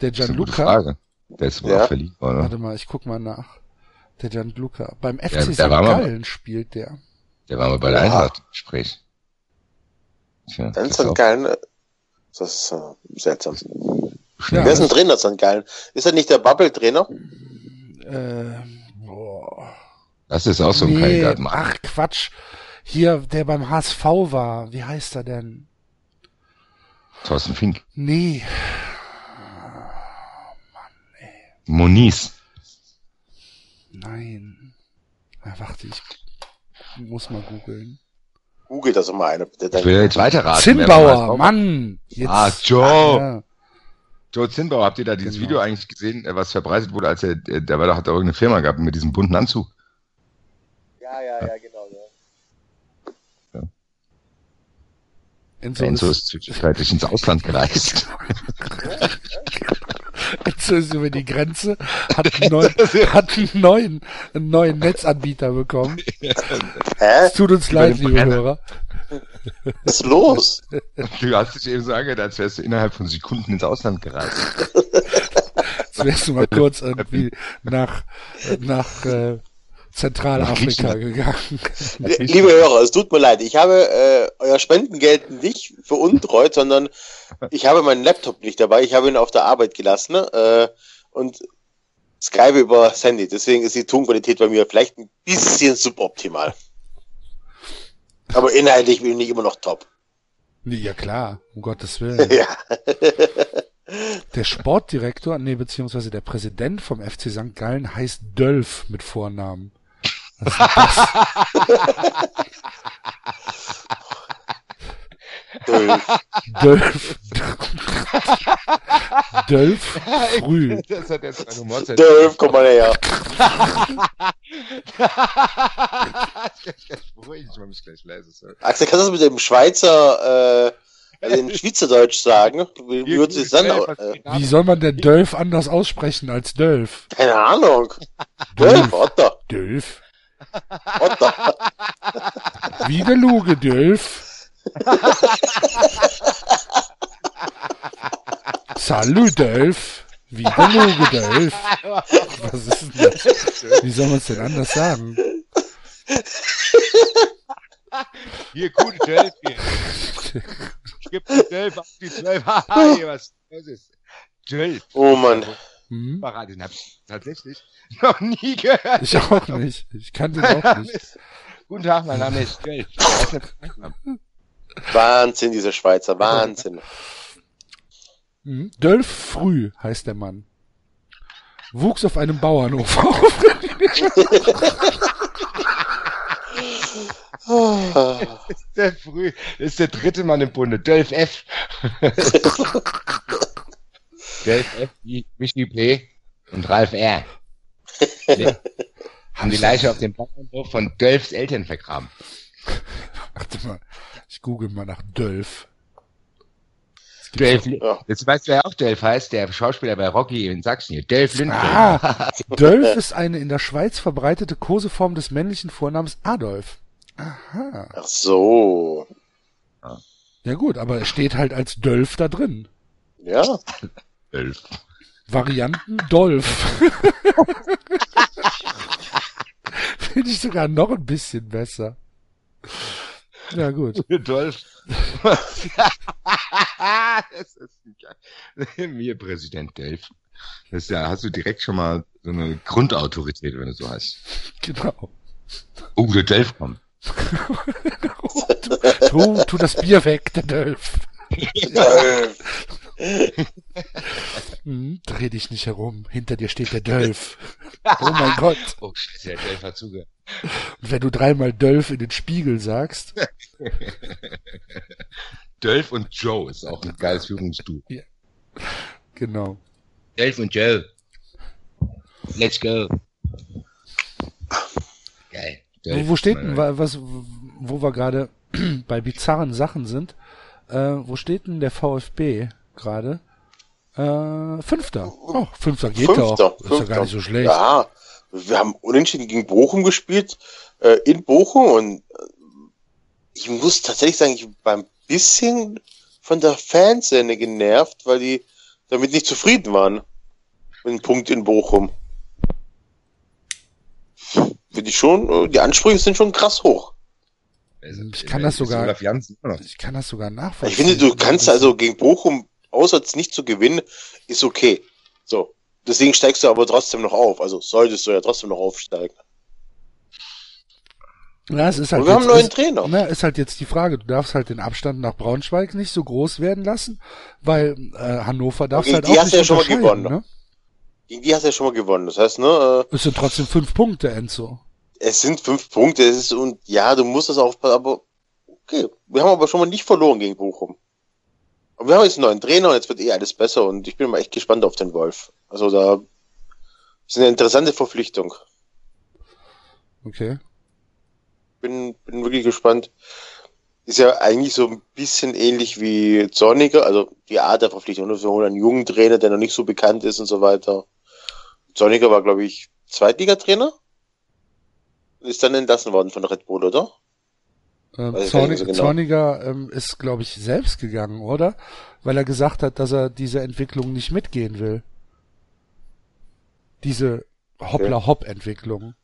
Der Das ist eine gute Gianluca, Frage. Der ist wohl Ja. auch verliebt, oder? warte mal, ich guck mal nach. Der Gianluca. Beim FC der St. Gallen spielt der. Der war mal bei der Ja. Eintracht im Gespräch. Tja, Dann St. auch Gallen. äh, Das ist äh, seltsam. Ja, Wer ist ein Trainer St. Gallen? Ist er nicht der Bubble-Trainer? äh, boah. Das ist auch so ein nee, Kandidat. Mann. ach Quatsch. Hier, der beim HSV war. Wie heißt er denn? Thorsten Fink. Nee. Moniz. Nein. Na, warte, ich muss mal googeln. Google das mal bitte. Ich will jetzt weiterraten. war. Mann! Jetzt, Ah, Joe. Joe Zinnbauer, habt ihr da dieses Genau. Video eigentlich gesehen, äh, was verbreitet wurde, als er, äh, der war doch, hat er irgendeine Firma gehabt mit diesem bunten Anzug? Ja, ja, ja, genau. Ja. Enzo, Enzo ist, ist zwischenzeitlich ins Ausland gereist. Enzo ist über die Grenze, hat einen neuen, hat einen neuen, einen neuen Netzanbieter bekommen. Hä? Es tut uns leid, liebe. Hörer. Was ist los? Du hast dich eben so angehört, als wärst du innerhalb von Sekunden ins Ausland gereist. Jetzt wärst du mal kurz irgendwie nach, nach äh, Zentralafrika gegangen. Liebe Hörer, es tut mir leid. Ich habe äh, euer Spendengeld nicht veruntreut, sondern ich habe meinen Laptop nicht dabei. Ich habe ihn auf der Arbeit gelassen äh, und Skype über das Handy. Deswegen ist die Tonqualität bei mir vielleicht ein bisschen suboptimal. Aber inhaltlich bin ich immer noch top. Ja klar, um Gottes Willen. Ja. Der Sportdirektor, nee, beziehungsweise der Präsident vom FC St. Gallen heißt Dölf mit Vornamen. Das? Dölf. Dölf früh. Das hat jetzt eine Dölf, komm mal her. Beruhig mal, mich gleich leise. sorry. Axel, kannst du das mit dem Schweizer, äh, also dem Schweizerdeutsch sagen? Wie, wie würde es dann, äh, Wie soll man denn Dölf anders aussprechen als Dölf? keine Ahnung. Dölf, Otter, Dölf. Otter. Wie der Luge, Dölf. Salut, Dölf. Wie der Luge, Dölf. Was ist denn das? Wie soll man es denn anders sagen? Hier, gute Delf hier. Gib die Delf auf die Zwölf. Haha, hier, was los ist. Delf. Oh Mann. Hm? Parade, den hab ich tatsächlich noch nie gehört. Ich auch nicht. Ich kannte ihn auch nicht. guten Tag, mein Name ist Delf. Wahnsinn, diese Schweizer, Wahnsinn. Hm? Dölf Früh heißt der Mann. Wuchs auf einem Bauernhof auf. Der früh ist der dritte Mann im Bunde. Delf F. Delf F, Michi P. und Ralf R. Haben die Leiche auf dem Bauernhof von Dölfs Eltern vergraben. Warte mal. Ich google mal nach Dölf. Delf, Ja. jetzt weißt du, wer auch Delf heißt, der Schauspieler bei Rocky in Sachsen hier. Delf Lindgren. Ah, Dölf ist eine in der Schweiz verbreitete Koseform des männlichen Vornamens Adolf. Aha. Ach so. Ja gut, aber es steht halt als Dölf da drin. Ja. Delf. Varianten Dolf. Finde ich sogar noch ein bisschen besser. Ja gut. Dolph. das ist geil. Mir Präsident Delf. Das ist ja, hast du direkt schon mal so eine Grundautorität, wenn du so heißt. Genau. Oh, der Delf kommt. Tu, tu das Bier weg, der Dölf. Dölf. Hm, dreh dich nicht herum. Hinter dir steht der Dölf. Oh mein Gott. Oh, scheiße, der Delf hat zugehört. Und wenn du dreimal Dölf in den Spiegel sagst, Dolph und Joe ist auch ein geiles Führungsduo. genau. Dolph und Joe. Let's go. Geil. Wo, Dolph wo steht denn, wa- was, wo wir gerade bei bizarren Sachen sind, äh, wo steht denn der VfB gerade? Äh, Fünfter. Oh, Fünfter geht Fünfter, doch. Ist ja Fünfter. gar nicht so schlecht. Ja, wir haben unentschieden gegen Bochum gespielt, äh, in Bochum und ich muss tatsächlich sagen, ich war ein bisschen von der Fanszene genervt, weil die damit nicht zufrieden waren. Mit dem Punkt in Bochum. Finde ich schon, äh, die Ansprüche sind schon krass hoch. Ich kann das sogar-. Ich kann das sogar Ich nachvollziehen. finde, du kannst also gegen Bochum auswärts nicht zu gewinnen, ist okay. So. Deswegen steigst du aber trotzdem noch auf. Also solltest du ja trotzdem noch aufsteigen. Ja, es ist halt wir haben jetzt, einen neuen ist, Trainer. Na, ist halt jetzt die Frage. Du darfst halt den Abstand nach Braunschweig nicht so groß werden lassen, weil äh, Hannover darfst gegen halt die auch hast nicht du ja schon mal gewonnen. Ne? Gegen die hast du ja schon mal gewonnen. Das heißt, ne, äh, Es sind trotzdem fünf Punkte, Enzo. es sind fünf Punkte, es ist, und ja, du musst das aufpassen, aber okay. Wir haben aber schon mal nicht verloren gegen Bochum. Aber wir haben jetzt einen neuen Trainer und jetzt wird eh alles besser und ich bin mal echt gespannt auf den Wolf. Also da ist eine interessante Verpflichtung. Okay. Bin, bin wirklich gespannt. Ist ja eigentlich so ein bisschen ähnlich wie Zorniger, also die Art der Verpflichtung. ne? Wir holen einen jungen Trainer, der noch nicht so bekannt ist und so weiter. Zorniger war, glaube ich, Zweitligatrainer. Ist dann entlassen worden von Red Bull, oder? Ähm, Weiß ich Zorni nicht so genau. Zorniger ähm, ist, glaube ich, selbst gegangen, oder? Weil er gesagt hat, dass er diese Entwicklung nicht mitgehen will. Diese Hoppla-Hopp-Entwicklung.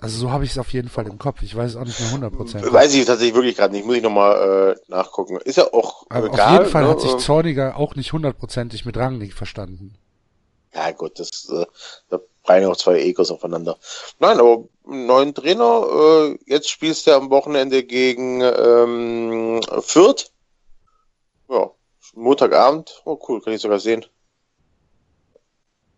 Also so habe ich es auf jeden Fall im Kopf. Ich weiß es auch nicht mehr 100%. Weiß ich tatsächlich wirklich gerade nicht. Muss ich nochmal äh, nachgucken. Ist ja auch Aber egal. auf jeden Fall ne? hat sich Ähm, Zorniger auch nicht hundertprozentig mit Rangnick verstanden. Ja gut, das äh, da prallen auch zwei Egos aufeinander. Nein, aber einen neuen Trainer. Äh, jetzt spielst du am Wochenende gegen ähm, Fürth. Ja, Montagabend. Oh cool, kann ich sogar sehen.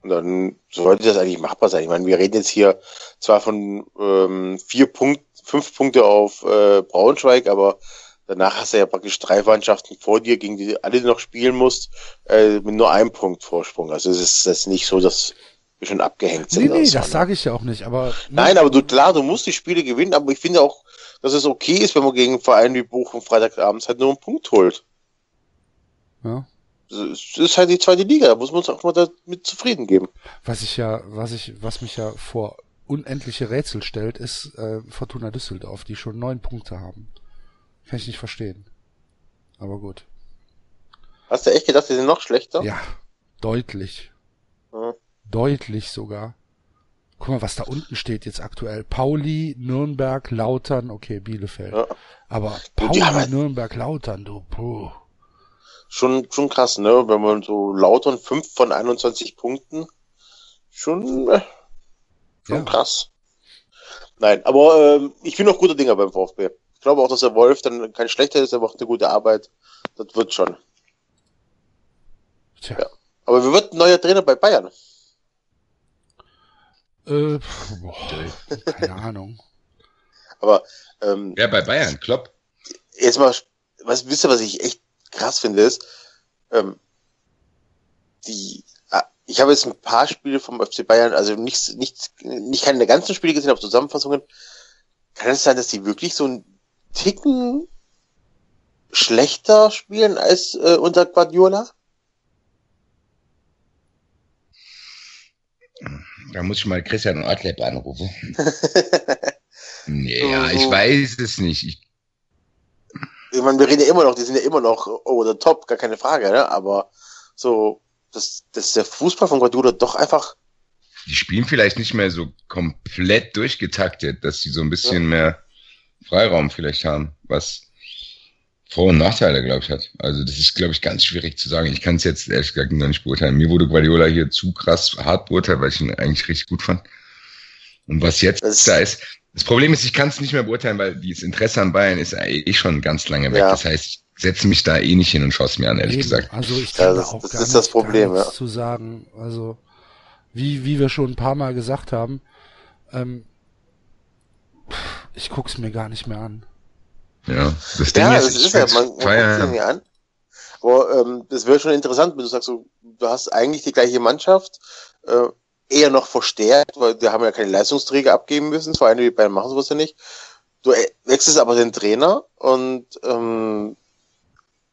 Und dann sollte das eigentlich machbar sein. Ich meine, wir reden jetzt hier zwar von ähm, vier Punkten, fünf Punkte auf äh, Braunschweig, aber danach hast du ja praktisch drei Mannschaften vor dir, gegen die du alle noch spielen musst, äh, mit nur einem Punkt Vorsprung. Also es ist ist nicht so, dass wir schon abgehängt sind. Nee, nee, das ne? sage ich ja auch nicht, aber Nein, aber du, klar, du musst die Spiele gewinnen, aber ich finde auch, dass es okay ist, wenn man gegen einen Verein wie Bochum Freitagabends halt nur einen Punkt holt. ja, Es ist halt die zweite Liga, da muss man uns auch mal damit zufrieden geben. was ich ja, was ich, was mich ja vor unendliche Rätsel stellt, ist äh, Fortuna Düsseldorf, die schon neun Punkte haben. Kann ich nicht verstehen. Aber gut. Hast du echt gedacht, die sind noch schlechter? Ja, deutlich. Ja. Deutlich sogar. Guck mal, was da unten steht jetzt aktuell. Pauli, Nürnberg, Lautern, okay, Bielefeld. Ja. Aber Pauli, halt- Nürnberg, Lautern, du, puh. Schon, schon krass, ne? Wenn man so Lautern 5 von 21 Punkten, schon, äh, schon Ja. krass. Nein, aber ähm, ich bin noch guter Dinger beim VfB. Ich glaube auch, dass der Wolf dann kein schlechter ist, er macht eine gute Arbeit. Das wird schon. Tja. Ja. Aber wir wird ein neuer Trainer bei Bayern. Äh, boah, keine Ahnung. Aber ähm, Wer bei Bayern? Klopp? jetzt mal, was wisst ihr, was ich echt krass finde, ist, ähm, die, ah, ich habe jetzt ein paar Spiele vom FC Bayern, also nicht, nicht, nicht keine der ganzen Spiele gesehen, aber Zusammenfassungen. Kann es sein, dass die wirklich so einen Ticken schlechter spielen als äh, unter Guardiola? Da muss ich mal Christian Ortleb anrufen. nee, ja, ich weiß es nicht. Ich, Ich meine, wir reden ja immer noch, die sind ja immer noch over the top, gar keine Frage, ne? Aber so, dass, dass der Fußball von Guardiola doch einfach die spielen vielleicht nicht mehr so komplett durchgetaktet, dass sie so ein bisschen mehr Freiraum vielleicht haben, was Vor- und Nachteile, glaube ich, hat. Also das ist, glaube ich, ganz schwierig zu sagen. Ich kann es jetzt ehrlich gesagt noch nicht beurteilen. Mir wurde Guardiola hier zu krass hart beurteilt, weil ich ihn eigentlich richtig gut fand. Und was jetzt Das- da ist, das Problem ist, ich kann es nicht mehr beurteilen, weil dieses Interesse an Bayern ist eh schon ganz lange weg. Ja. Das heißt, ich setze mich da eh nicht hin und schaue es mir an, ehrlich Eben. gesagt. Also ich Ja, kann das- da auch das gar ist das Problem, ja. zu sagen. Also wie wie wir schon ein paar Mal gesagt haben, ähm, Ich guck's mir gar nicht mehr an. Ja, das Ding Ja, ist, das ist ja, man, man guckt nicht an. Aber ähm, das wäre schon interessant, wenn du sagst, so, du hast eigentlich die gleiche Mannschaft, äh, eher noch verstärkt, weil wir haben ja keine Leistungsträger abgeben müssen, vor allem die beiden machen sowas ja nicht. Du äh, wechselst aber den Trainer und ähm,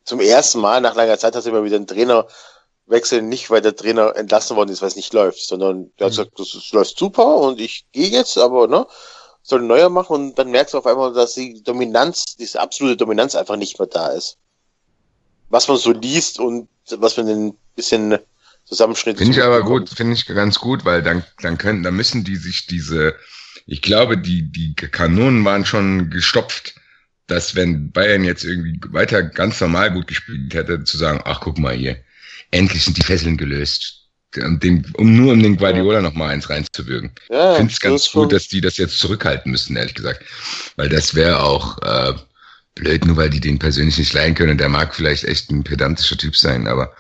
zum ersten Mal nach langer Zeit hast du immer wieder einen Trainer wechseln, nicht weil der Trainer entlassen worden ist, weil es nicht läuft, sondern der hat gesagt, das, das läuft super und ich gehe jetzt, aber ne, soll ein neuer machen und dann merkst du auf einmal, dass die Dominanz, diese absolute Dominanz einfach nicht mehr da ist. Was man so liest und was man in ein bisschen Zusammenschnitt. Finde ich aber gut, finde ich ganz gut, weil dann, dann können, dann müssen die sich diese, ich glaube, die, die Kanonen waren schon gestopft, dass wenn Bayern jetzt irgendwie weiter ganz normal gut gespielt hätte, zu sagen, ach guck mal hier, endlich sind die Fesseln gelöst. Um, den, um nur um den Guardiola noch mal eins reinzuwirken. Ja, Ich finde es ganz gut, dass die das jetzt zurückhalten müssen, ehrlich gesagt. Weil das wäre auch äh, blöd, nur weil die den persönlich nicht leihen können. Und der mag vielleicht echt ein pedantischer Typ sein, aber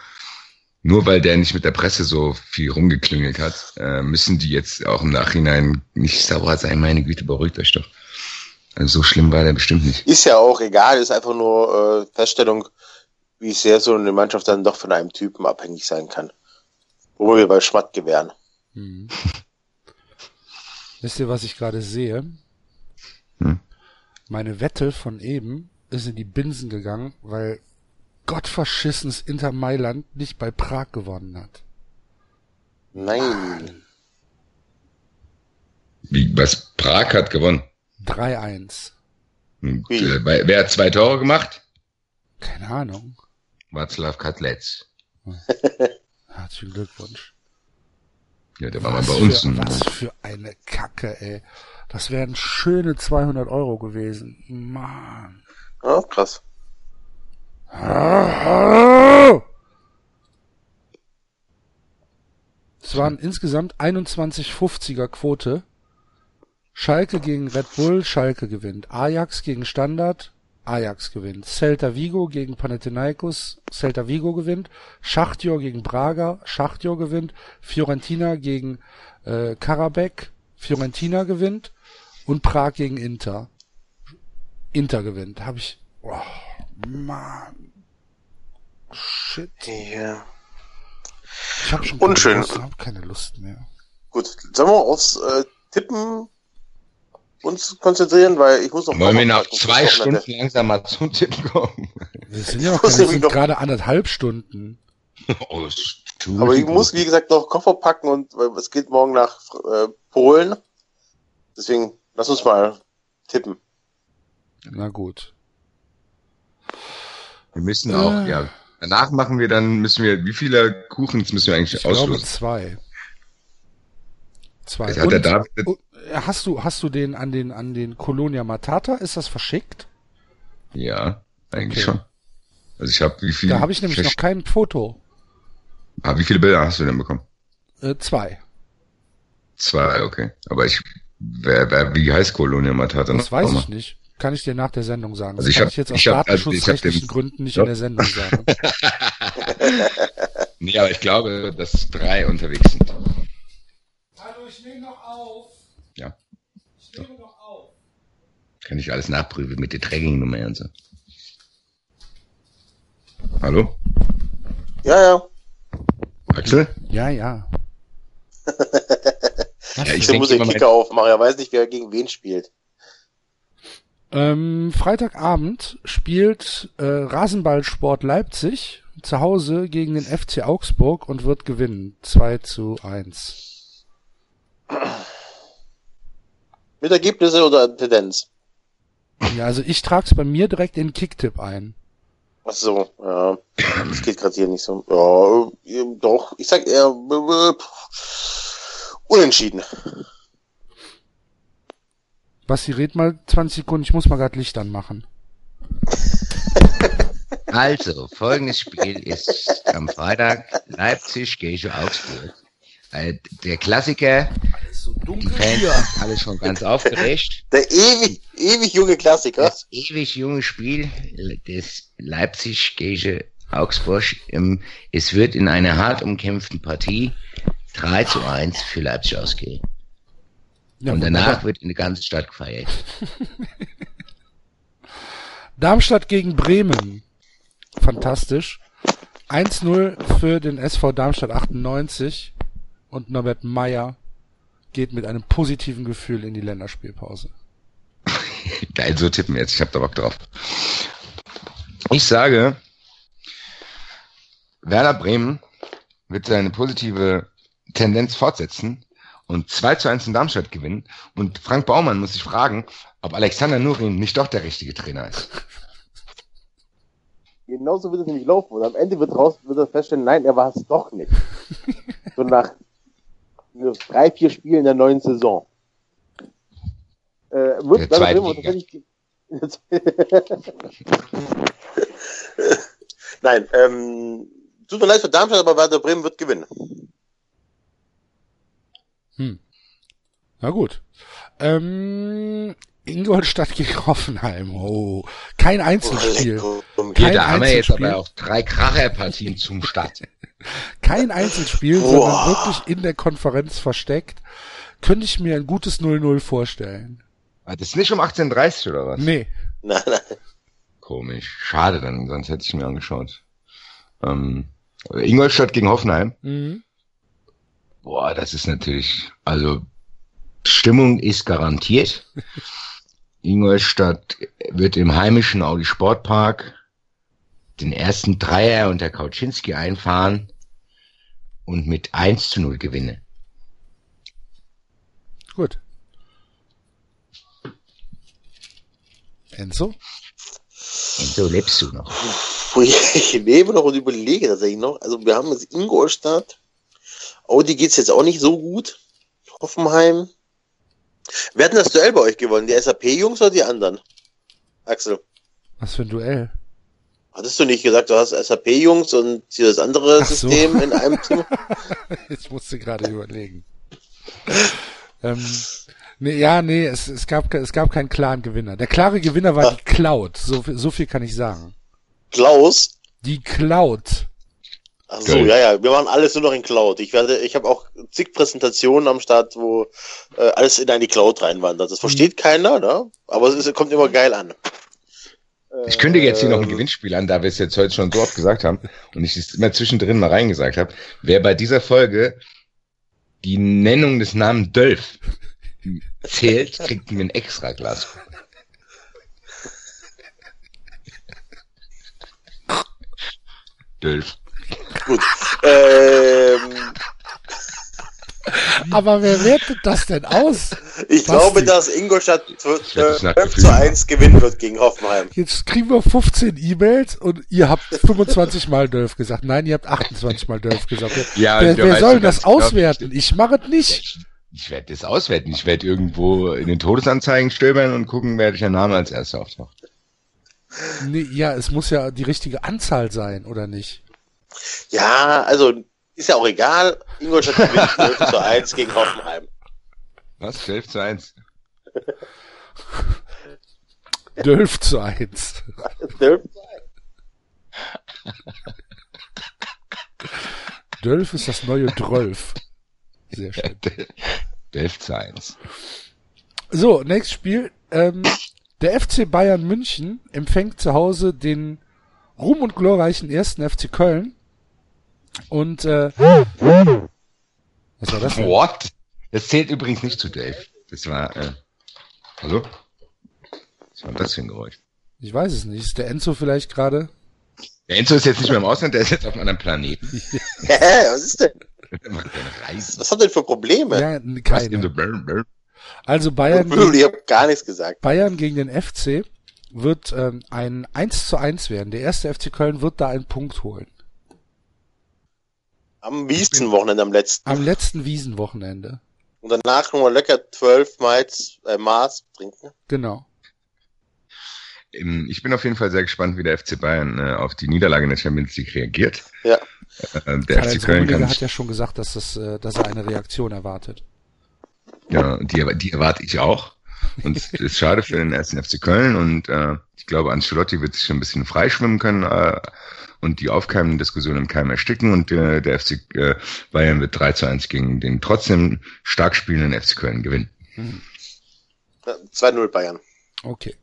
nur weil der nicht mit der Presse so viel rumgeklüngelt hat, äh, müssen die jetzt auch im Nachhinein nicht sauer sein. Meine Güte, beruhigt euch doch. Also so schlimm war der bestimmt nicht. Ist ja auch egal, ist einfach nur äh, Feststellung, wie sehr so eine Mannschaft dann doch von einem Typen abhängig sein kann. Wo wir bei Schmatt gewähren. Hm. Wisst ihr, was ich gerade sehe? Hm. Meine Wette von eben ist in die Binsen gegangen, weil gottverschissenes Inter Mailand nicht bei Prag gewonnen hat. Nein. Wie, was Prag hat gewonnen. 3-1. Und, Wie? äh, wer hat zwei Tore gemacht? Keine Ahnung. Václav Katlec. Herzlichen Glückwunsch. Ja, der war mal Was bei uns. für, was für eine Kacke, ey. Das wären schöne 200 Euro gewesen. Mann. Ja, krass. Es waren insgesamt 21,50er Quote. Schalke gegen Red Bull, Schalke gewinnt. Ajax gegen Standard, Ajax gewinnt. Celta Vigo gegen Panathinaikos, Celta Vigo gewinnt. Schachtjor gegen Braga, Schachtjor gewinnt. Fiorentina gegen äh, Karabekh, Fiorentina gewinnt. Und Prag gegen Inter. Inter gewinnt. Habe ich. Oh, Mann. Shit. Ja. Ich habe schon Unschön. keine Lust, hab keine Lust mehr. Gut, sollen wir aufs äh, Tippen uns konzentrieren, weil ich muss noch wollen wir nach zwei. Stunden langsam mal zum Tippen kommen? Wir sind ja noch keine, sind noch- gerade anderthalb Stunden. oh, Aber ich muss, wie gesagt, noch Koffer packen und äh, es geht morgen nach äh, Polen. Deswegen, lass uns mal tippen. Na gut. Wir müssen auch, Äh. ja. Danach machen wir dann, müssen wir, wie viele Kuchens müssen wir eigentlich Ich glaube auslosen? zwei. Zwei. Das hat der David- und, äh, hast du, hast du den an den, an den Colonia Matata? Ist das verschickt? Ja, eigentlich Okay. schon. Also ich habe wie viele? Da habe ich nämlich noch kein Foto. Ah, wie viele Bilder hast du denn bekommen? Äh, zwei. Zwei, okay. Aber ich, wer, wer, wie heißt Colonia Matata? Das noch weiß ich nicht. Kann ich dir nach der Sendung sagen. Das Also ich kann hab- ich jetzt aus ich hab- also datenschutzrechtlichen den- Gründen nicht Ja. in der Sendung sagen. Nee, aber ich glaube, dass drei unterwegs sind. Hallo, ich nehme noch auf. Ja. Ich nehme noch auf. Kann ich alles nachprüfen mit der Tracking-Nummer und so. Hallo? Ja, ja. Axel? Ja, ja. Ja, ich muss den Kicker aufmachen. Er weiß nicht, wer gegen wen spielt. Ähm, Freitagabend spielt äh, Rasenballsport Leipzig zu Hause gegen den FC Augsburg und wird gewinnen. 2 zu 1. Mit Ergebnisse oder Tendenz? Ja, also ich trag's bei mir direkt in Kicktipp ein. Ach so, ja. Das geht gerade hier nicht so. Ja, äh, doch. Ich sag eher äh, äh, unentschieden. Basti, red mal 20 Sekunden, ich muss mal grad Licht anmachen. Also, folgendes Spiel ist am Freitag Leipzig gegen Augsburg. Äh, der Klassiker, die Fans sind alle schon ganz aufgeregt. Der ewig, ewig junge Klassiker. Das ewig junge Spiel des Leipzig gegen Augsburg. Ähm, Es wird in einer hart umkämpften Partie 3 zu 1 für Leipzig ausgehen. Ja, und danach wird in der ganzen Stadt gefeiert. Darmstadt gegen Bremen. Fantastisch. 1-0 für den SV Darmstadt 98 und Norbert Meyer geht mit einem positiven Gefühl in die Länderspielpause. Geil, so tippen jetzt. Ich hab da Bock drauf. Ich sage, Werder Bremen wird seine positive Tendenz fortsetzen und 2 zu 1 in Darmstadt gewinnen. Und Frank Baumann muss sich fragen, ob Alexander Nurin nicht doch der richtige Trainer ist. Genauso wird es nämlich laufen. Und am Ende wird raus, wird er feststellen, nein, er war es doch nicht. so nach nur drei, vier Spielen der neuen Saison. Äh, wird Der Liga. tatsächlich- Nein, ähm, tut mir leid für Darmstadt, aber Werder Bremen wird gewinnen. Hm. Na gut. Ähm, Ingolstadt gegen Hoffenheim. Oh, kein Einzelspiel. Um Kein da haben wir jetzt Einzelspiel. aber auch drei Kracherpartien zum Start. Kein Einzelspiel, Boah. sondern wirklich in der Konferenz versteckt. Könnte ich mir ein gutes 0-0 vorstellen. Ah, Das ist nicht um 18.30 oder was? Nee. Nein, nein. Komisch. Schade dann, sonst hätte ich mir angeschaut. Ähm, Ingolstadt gegen Hoffenheim. Mhm. Boah, das ist natürlich, also Stimmung ist garantiert. Ingolstadt wird im heimischen Audi Sportpark den ersten Dreier unter Kauczynski einfahren und mit 1 zu 0 gewinnen. Gut. Enzo? Und so lebst du noch. Ich lebe noch und überlege tatsächlich noch. Also wir haben jetzt Ingolstadt. Audi geht's jetzt auch nicht so gut. Hoffenheim. Wer hat denn das Duell bei euch gewonnen? Die SAP-Jungs oder die anderen? Axel, Was für ein Duell? hattest du nicht gesagt, du hast SAP-Jungs und hier das andere Ach so. System in einem Zimmer? Ich musste gerade überlegen. ähm, nee, ja, nee, es, es, gab, es gab keinen klaren Gewinner. Der klare Gewinner war Ah. die Cloud. So, so viel kann ich sagen. Klaus? Die Cloud. Ach so, Geil. ja, ja, wir machen alles nur noch in Cloud. Ich werde, ich habe auch zig Präsentationen am Start, wo äh, alles in eine Cloud reinwandert. Das versteht keiner, ne? Aber es ist, kommt immer geil an. Ich kündige jetzt hier noch ein Ähm, Gewinnspiel an, da wir es jetzt heute schon so oft gesagt haben und ich es immer zwischendrin mal reingesagt habe. Wer bei dieser Folge die Nennung des Namens Dölf zählt, kriegt mir ein extra Glas. Dölf. Gut. Ähm, Aber wer wertet das denn aus? ich Basti. glaube, dass Ingolstadt Ich werde es nach 12 Gefühl zu machen. 1 gewinnen wird gegen Hoffenheim. Jetzt kriegen wir 15 E-Mails und ihr habt 25 Mal Dölf gesagt. Nein, ihr habt 28 Mal Dölf gesagt. Ja, wer der wer soll das auswerten? Ich mache es nicht. Ich, ich werde das auswerten. Ich werde irgendwo in den Todesanzeigen stöbern und gucken, welcher Name als erster auftaucht. Nee, ja, es muss ja die richtige Anzahl sein, oder nicht? Ja, also ist ja auch egal. Ingolstadt gewinnt 12 zu 1 gegen Hoffenheim. Was? 12 zu 1. Dölf zu 1. 12 Dölf ist das neue Drölf. Sehr schön. 11 zu 1. So, nächstes Spiel. Ähm, der FC Bayern München empfängt zu Hause den ruhm und glorreichen ersten FC Köln. Und äh, was war das denn? What? Das zählt übrigens nicht zu Dave. Das war, äh, hallo? Was war das für ein Geräusch? Ich weiß es nicht. Ist der Enzo vielleicht gerade? Der Enzo ist jetzt nicht mehr im Ausland, der ist jetzt auf einem anderen Planeten. Hä, was ist denn? Der macht. Was habt ihr denn für Probleme? Ja, keine. Also Bayern, Ich hab gar nichts gesagt. Bayern gegen den FC wird ähm, ein 1 zu 1 werden. Der erste FC Köln wird da einen Punkt holen. Am Wiesenwochenende am letzten. Am letzten Wiesenwochenende. Und danach nochmal locker 12 Maß, äh, Maß trinken. Genau. Ähm, Ich bin auf jeden Fall sehr gespannt, wie der FC Bayern äh, auf die Niederlage in der Champions League reagiert. Ja. Äh, der Karl-Heinz FC Köln Rummenigge kann hat ja schon gesagt, dass, das, äh, dass er eine Reaktion erwartet. Ja, die, die erwarte ich auch. Und es ist schade für den ersten FC Köln und äh, ich glaube, Ancelotti wird sich schon ein bisschen freischwimmen können äh, und die aufkeimenden Diskussionen im Keim ersticken und äh, der FC äh, Bayern wird 3 zu 1 gegen den trotzdem stark spielenden FC Köln gewinnen. Mhm. 2-0 Bayern. Okay.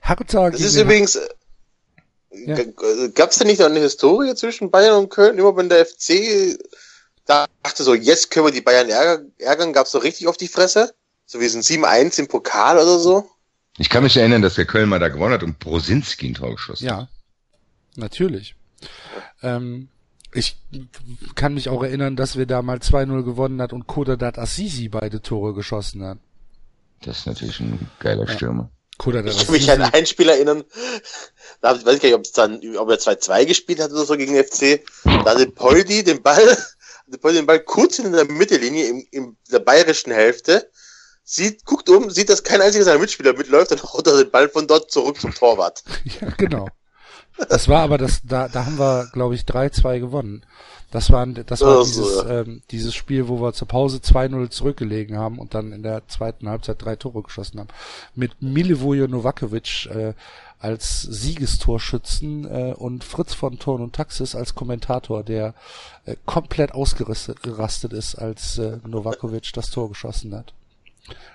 Hertha Das ist übrigens, äh, Ja. gab es da nicht noch eine Historie zwischen Bayern und Köln? Immer wenn der FC dachte so, jetzt können wir die Bayern ärger- ärgern, gab es so richtig auf die Fresse? So wie so ein 7-1 im Pokal oder so? Ich kann mich erinnern, dass der Köln mal da gewonnen hat und Brosinski ein Tor geschossen hat. Ja, natürlich. Ähm, ich kann mich auch erinnern, dass wir da mal 2-0 gewonnen hat und Kodadat Assisi beide Tore geschossen hat. Das ist natürlich ein geiler Stürmer. Kodadat Ich kann mich an ein Spiel erinnern, da hab- weiß ich gar nicht, ob es dann, ob er 2-2 gespielt hat oder so gegen den FC. Da hatte Poldi den Ball, hatte Poldi den Ball kurz in der Mittellinie in, in der bayerischen Hälfte, sieht, guckt um, sieht, dass kein einziger seiner Mitspieler mitläuft, dann haut er den Ball von dort zurück zum Torwart. Ja, genau. Das war aber das, da, da haben wir, glaube ich, 3-2 gewonnen. Das war, das war Ach so, dieses, ja. ähm, dieses Spiel, wo wir zur Pause 2-0 zurückgelegen haben und dann in der zweiten Halbzeit drei Tore geschossen haben. Mit Milivoje Novakovic äh, als Siegestorschützen äh, und Fritz von Thorn und Taxis als Kommentator, der äh, komplett ausgerastet gerastet ist, als äh, Novakovic das Tor geschossen hat.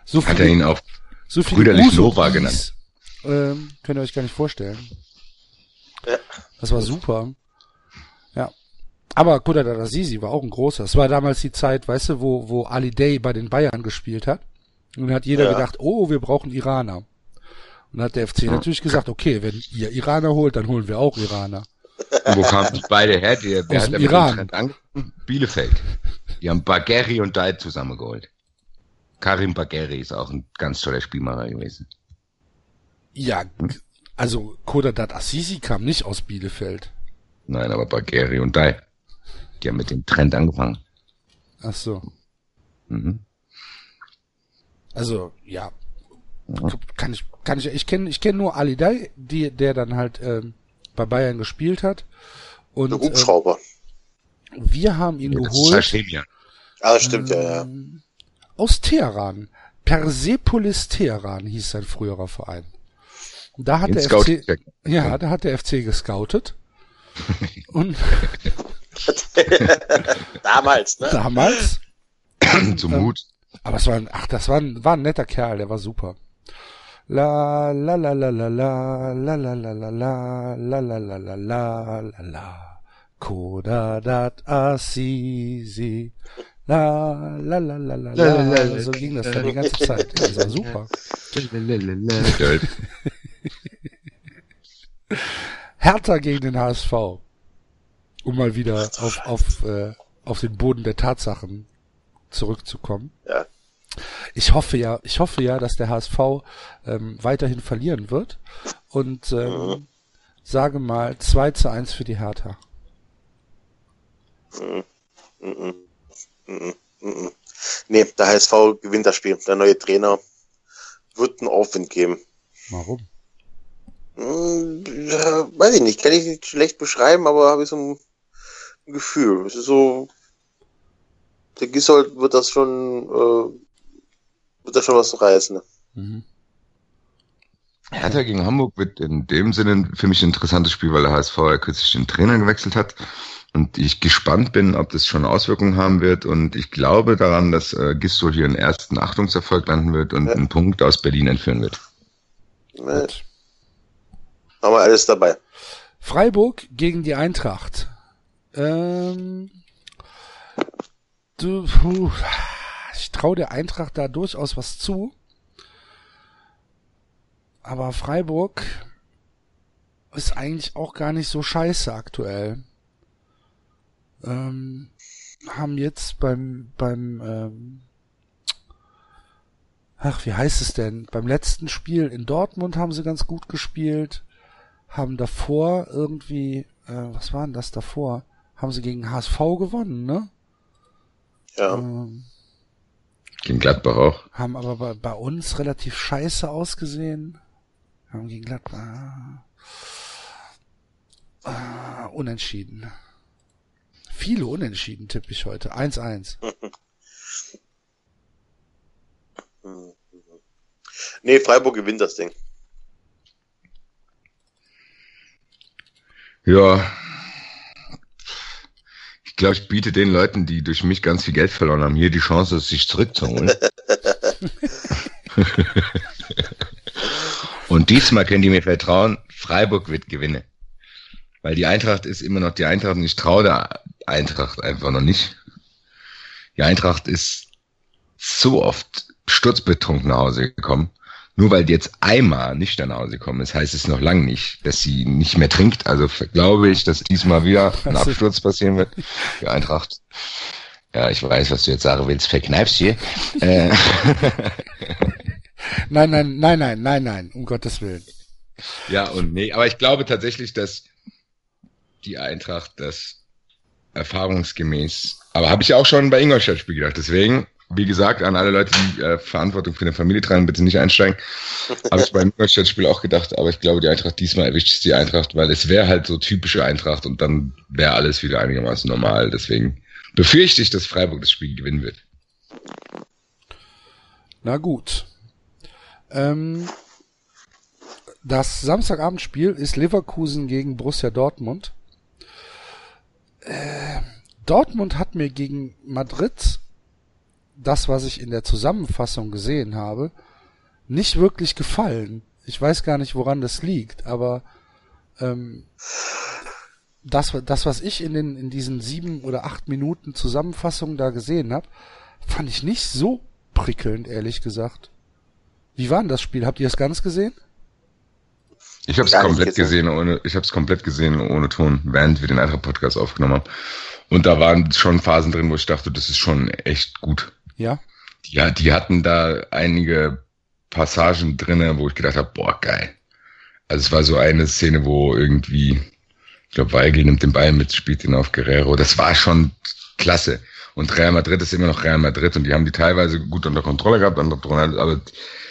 So Hat er ihn auch so brüderlich Nova genannt. Ähm, könnt ihr euch gar nicht vorstellen. Ja. Das war super. Ja. Aber Kodada Azizi war auch ein großer. Es war damals die Zeit, weißt du, wo, wo Ali Day bei den Bayern gespielt hat. Und dann hat jeder Ja. gedacht, oh, wir brauchen Iraner. Und dann hat der FC natürlich gesagt, okay, wenn ihr Iraner holt, dann holen wir auch Iraner. Und wo kamen die beide her? Der, der Aus hat dem Iran. angefangen. Bielefeld. Die haben Bagheri und Dai zusammengeholt. Karim Bagheri ist auch ein ganz toller Spielmacher gewesen. Ja, also Kodadat Assisi kam nicht aus Bielefeld. Nein, aber Bagheri und Dai. Die haben mit dem Trend angefangen. Ach so. Mhm. Also, ja. Kann ich, kann ich, ich kenne, ich kenne nur Ali Day, die, der dann halt, ähm, bei Bayern gespielt hat. Und Der ähm, Hubschrauber. wir haben ihn Ja, das ist geholt Sashemian. Ah, das stimmt, ja, ja. ähm, aus Teheran. Persepolis Teheran hieß sein früherer Verein. Da hat Den der FC, ja, da hat der FC gescoutet. Und Damals, ne? damals, Zum Mut. aber es war ein, ach, das war ein, war ein netter Kerl, der war super. La la la la la la la la la la la la la la la la la la Koda dat Assisi La la la la la la so ging das dann die ganze Zeit. Das war super. Hertha gegen den HSV. Um mal wieder auf, auf, äh, auf den Boden der Tatsachen zurückzukommen. Ja. Ich hoffe ja, ich hoffe ja, dass der HSV ähm, weiterhin verlieren wird und ähm, sage mal 2 zu 1 für die Hertha. Mhm. Mhm. Mhm. Mhm. Nee, der HSV gewinnt das Spiel. Der neue Trainer wird einen Aufwind geben. Warum? Ja, weiß ich nicht, kann ich nicht schlecht beschreiben, aber habe ich so ein Gefühl. Es ist so, der Gissold wird das schon, äh, wird da schon was reißen. Ne? Mhm. Hertha gegen Hamburg wird in dem Sinne für mich ein interessantes Spiel, weil der HSV ja kürzlich den Trainer gewechselt hat. Und ich gespannt bin, ob das schon Auswirkungen haben wird. Und ich glaube daran, dass äh, Gisto hier einen ersten Achtungserfolg landen wird und Ja. einen Punkt aus Berlin entführen wird. Ne? Haben wir alles dabei. Freiburg gegen die Eintracht. Ähm, du, puh, ich traue der Eintracht da durchaus was zu. Aber Freiburg ist eigentlich auch gar nicht so scheiße aktuell. Ähm, haben jetzt beim, beim, ähm, ach, wie heißt es denn? Beim letzten Spiel in Dortmund haben sie ganz gut gespielt haben davor irgendwie, äh, was war denn das davor? Haben sie gegen HSV gewonnen, ne? Ja. Ähm, Gegen Gladbach auch. haben aber bei, bei uns relativ scheiße ausgesehen. Haben gegen Gladbach ah, unentschieden. Viele unentschieden tippe ich heute. 1-1. Nee, Freiburg gewinnt das Ding. Ja. Ich glaube, ich biete den Leuten, die durch mich ganz viel Geld verloren haben, hier die Chance, es sich zurückzuholen. Und diesmal könnt ihr mir vertrauen, Freiburg wird gewinnen. Weil die Eintracht ist immer noch die Eintracht und ich traue der Eintracht einfach noch nicht. Die Eintracht ist so oft sturzbetrunken nach Hause gekommen. Nur weil die jetzt einmal nicht nach Hause gekommen ist, heißt es noch lange nicht, dass sie nicht mehr trinkt. Also glaube ich, dass diesmal wieder ein Absturz passieren wird. Die Eintracht. Ja, ich weiß, was du jetzt sagen willst. Verkneifst hier. äh, Nein, nein, nein, nein, nein, nein, um Gottes Willen. Ja, und nee, aber ich glaube tatsächlich, dass die Eintracht das erfahrungsgemäß, aber habe ich auch schon bei Ingolstadt Spiel gedacht. Deswegen, wie gesagt, an alle Leute, die äh, Verantwortung für eine Familie tragen, bitte nicht einsteigen. habe ich beim Ingolstadt Spiel auch gedacht, aber ich glaube, die Eintracht diesmal erwischt es die Eintracht, weil es wäre halt so typische Eintracht und dann wäre alles wieder einigermaßen normal. Deswegen befürchte ich, dass Freiburg das Spiel gewinnen wird. Na gut. Ähm, das Samstagabendspiel ist Leverkusen gegen Borussia Dortmund. Äh, Dortmund hat mir gegen Madrid das, was ich in der Zusammenfassung gesehen habe, nicht wirklich gefallen. Ich weiß gar nicht, woran das liegt, aber ähm, das, das, was ich in, den, in diesen sieben oder acht Minuten Zusammenfassung da gesehen habe, fand ich nicht so prickelnd, ehrlich gesagt. Wie war denn das Spiel? Habt ihr es ganz gesehen? Ich habe es komplett gesehen. ohne, ich habe es komplett gesehen ohne Ton, während wir den Eintracht Podcast aufgenommen haben. Und da waren schon Phasen drin, wo ich dachte, das ist schon echt gut. Ja. Ja, die hatten da einige Passagen drinne, wo ich gedacht habe, boah, geil. Also es war so eine Szene, wo irgendwie, ich glaube, Weigel nimmt den Ball mit, spielt ihn auf Guerrero. Das war schon klasse. Und Real Madrid ist immer noch Real Madrid und die haben die teilweise gut unter Kontrolle gehabt, aber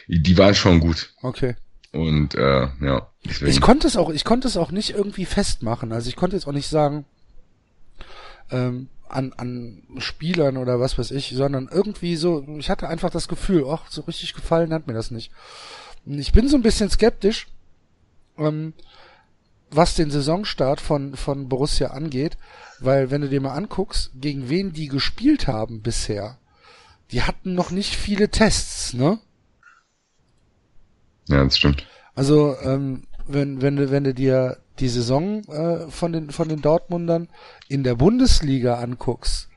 die waren schon gut. Okay. Und äh, ja. Deswegen. Ich konnte es auch, ich konnte es auch nicht irgendwie festmachen. Also ich konnte jetzt auch nicht sagen ähm, an an Spielern oder was weiß ich, sondern irgendwie so. Ich hatte einfach das Gefühl, ach, so richtig gefallen hat mir das nicht. Ich bin so ein bisschen skeptisch, ähm, was den Saisonstart von von Borussia angeht, weil wenn du dir mal anguckst, gegen wen die gespielt haben bisher, die hatten noch nicht viele Tests, ne? Ja, das stimmt. Also, ähm, wenn, wenn du, wenn du dir die Saison äh, von den von den Dortmundern in der Bundesliga anguckst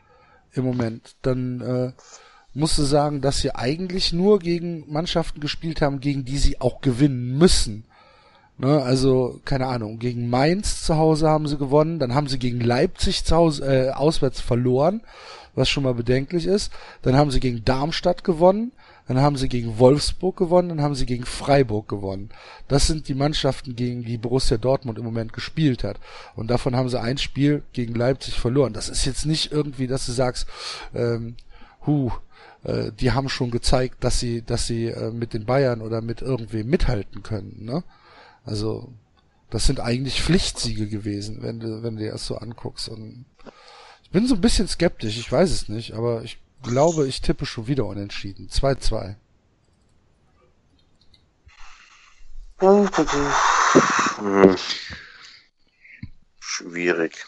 im Moment, dann äh, musst du sagen, dass sie eigentlich nur gegen Mannschaften gespielt haben, gegen die sie auch gewinnen müssen. Ne, also, keine Ahnung, gegen Mainz zu Hause haben sie gewonnen, dann haben sie gegen Leipzig zu Hause, äh, auswärts verloren, was schon mal bedenklich ist. Dann haben sie gegen Darmstadt gewonnen, dann haben sie gegen Wolfsburg gewonnen, dann haben sie gegen Freiburg gewonnen. Das sind die Mannschaften, gegen die Borussia Dortmund im Moment gespielt hat. Und davon haben sie ein Spiel gegen Leipzig verloren. Das ist jetzt nicht irgendwie, dass du sagst, ähm, hu, äh, die haben schon gezeigt, dass sie, dass sie äh, mit den Bayern oder mit irgendwem mithalten können. Ne? Also das sind eigentlich Pflichtsiege gewesen, wenn du, wenn du dir das so anguckst. Und ich bin so ein bisschen skeptisch, ich weiß es nicht, aber ich glaube, ich tippe schon wieder unentschieden. 2-2. Hm. Schwierig.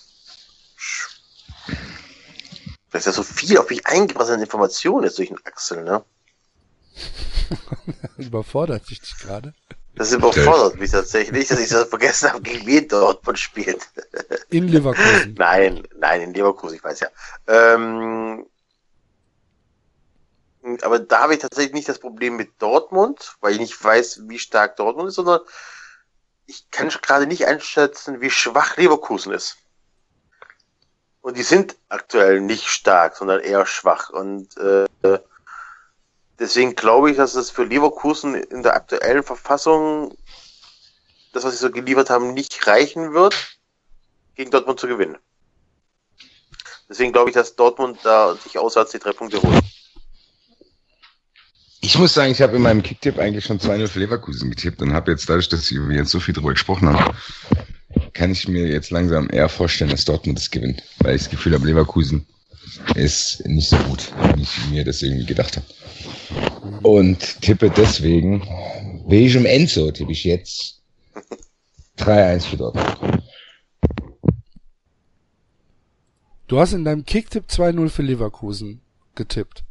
Das ist ja so viel auf mich eingebracht an Informationen jetzt durch den Axel, ne? Überfordert dich gerade? Das überfordert mich tatsächlich, dass ich das vergessen habe, gegen wen Dortmund spielt. In Leverkusen. nein, nein, in Leverkusen, ich weiß ja. Ähm, aber da habe ich tatsächlich nicht das Problem mit Dortmund, weil ich nicht weiß, wie stark Dortmund ist, sondern ich kann gerade nicht einschätzen, wie schwach Leverkusen ist. Und die sind aktuell nicht stark, sondern eher schwach. Und äh, deswegen glaube ich, dass es für Leverkusen in der aktuellen Verfassung, das, was sie so geliefert haben, nicht reichen wird, gegen Dortmund zu gewinnen. Deswegen glaube ich, dass Dortmund da sich auswärts die drei Punkte holt. Ich muss sagen, ich habe in meinem Kicktipp eigentlich schon 2-0 für Leverkusen getippt und habe jetzt dadurch, dass wir jetzt so viel drüber gesprochen haben, kann ich mir jetzt langsam eher vorstellen, dass Dortmund das gewinnt, weil ich das Gefühl habe, Leverkusen ist nicht so gut, wie ich mir das irgendwie gedacht habe. Und tippe deswegen, Belgium Enzo tippe ich jetzt 3-1 für Dortmund. Du hast in deinem Kicktipp 2-0 für Leverkusen getippt.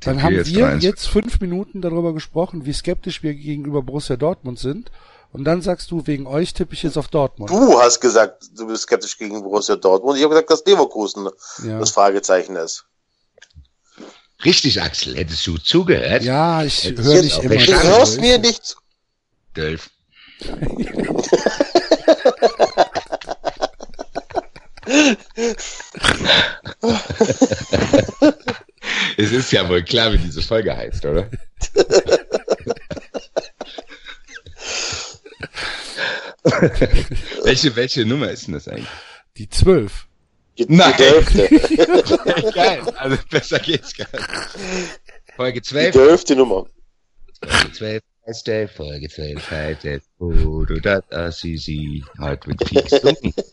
Dann haben wir jetzt fünf Minuten darüber gesprochen, wie skeptisch wir gegenüber Borussia Dortmund sind. Und dann sagst du, wegen euch tippe ich jetzt auf Dortmund. Du hast gesagt, du bist skeptisch gegen Borussia Dortmund. Ich habe gesagt, dass Leverkusen ja. das Fragezeichen ist. Richtig, Axel. Hättest du zugehört? Ja, ich höre nicht immer. Du hörst mir nicht zu. Dölf. es ist ja wohl klar, wie diese Folge heißt, oder? welche, welche Nummer ist denn das eigentlich? Die zwölf. Die, Nein. Die Geil, also besser geht's gar nicht. Folge 12. Die dürfte Nummer. Folge 12 heißt der, Folge 12 heißt der, oh, du das, Assisi, halt mit viel Stunden.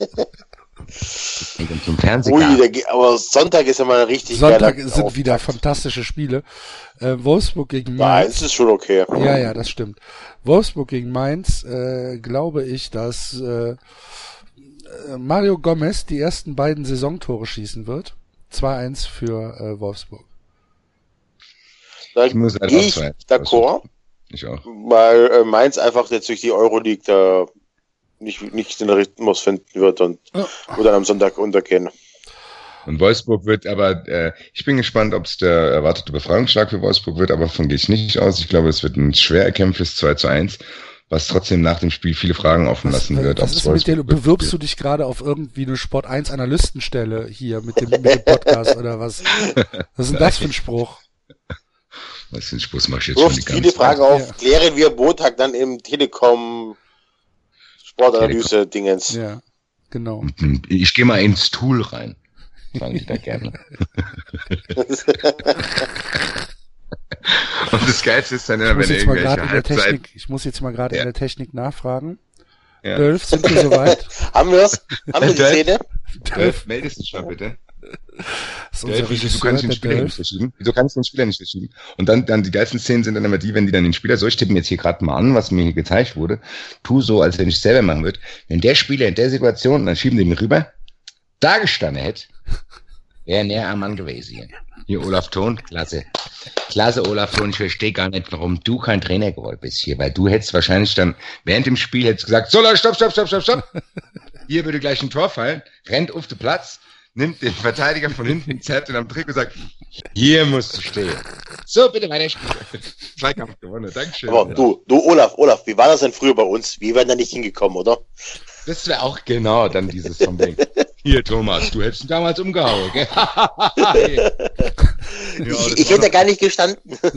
zum Fernsehen. Ui, der, aber Sonntag ist ja mal richtig Sonntag sind Auftakt. wieder fantastische Spiele. Äh, Wolfsburg gegen Mainz. Mainz ist schon okay. Ja, ja, das stimmt. Wolfsburg gegen Mainz, äh, glaube ich, dass äh, Mario Gomez die ersten beiden Saisontore schießen wird. 2-1 für äh, Wolfsburg. Da ich muss halt ich d'accord. Ich auch. Weil äh, Mainz einfach jetzt durch die Euroleague da nicht, nicht den Rhythmus finden wird und, und dann am Sonntag untergehen. Und Wolfsburg wird aber, äh, ich bin gespannt, ob es der erwartete Befreiungsschlag für Wolfsburg wird, aber davon gehe ich nicht aus. Ich glaube, es wird ein schwer erkämpftes 2 zu 1, was trotzdem nach dem Spiel viele Fragen offen lassen was, wird. Was ist mit dir? Bewirbst du dich gerade auf irgendwie eine Sport 1 Analystenstelle hier mit dem, mit dem Podcast oder was? Was ist denn das für ein Spruch? Was für ein Spruch mach ich jetzt Wirft schon die ganze viele Frage auf. Ja. Klären wir Montag dann im Telekom Sportanalyse-Dingens. Ja, genau. Ich gehe mal ins Tool rein fange ich da gerne. Und das Geilste ist dann immer, wenn irgendwelche Halbzeit... Technik, ich muss jetzt mal gerade ja. in der Technik nachfragen. Ja. Dölf, sind wir soweit? Haben wir's? Haben wir die Szene? Dölf, meldest du schon bitte. Dölf, wieso kann ich den Spieler nicht verschieben? Wieso kann ich den Spieler nicht verschieben? Und dann, dann die geilsten Szenen sind dann immer die, wenn die dann den Spieler so, ich tippe mir jetzt hier gerade mal an, was mir hier gezeigt wurde, tu so, als wenn ich es selber machen würde. Wenn der Spieler in der Situation, dann schieben die mich rüber, da gestanden hätte, wäre näher am Mann gewesen hier. Hier, Olaf Thon, klasse. Klasse, Olaf Thon. Ich verstehe gar nicht, warum du kein Trainer gewollt bist hier, weil du hättest wahrscheinlich dann während dem Spiel hättest gesagt, so Leute, stopp, stopp, stopp, stopp, stopp. Hier würde gleich ein Tor fallen, rennt auf den Platz, nimmt den Verteidiger von hinten, zerrt ihn am Trick und sagt, hier musst du stehen. So, bitte weiter spielen. Zweikampf gewonnen, Dankeschön. Aber du, du Olaf, Olaf, wie war das denn früher bei uns? Wir wären da nicht hingekommen, oder? Das wäre auch genau dann dieses vom Ding. Hier, Thomas, du hättest ihn damals umgehauen, gell? ja, ich, ich hätte gar nicht gestanden.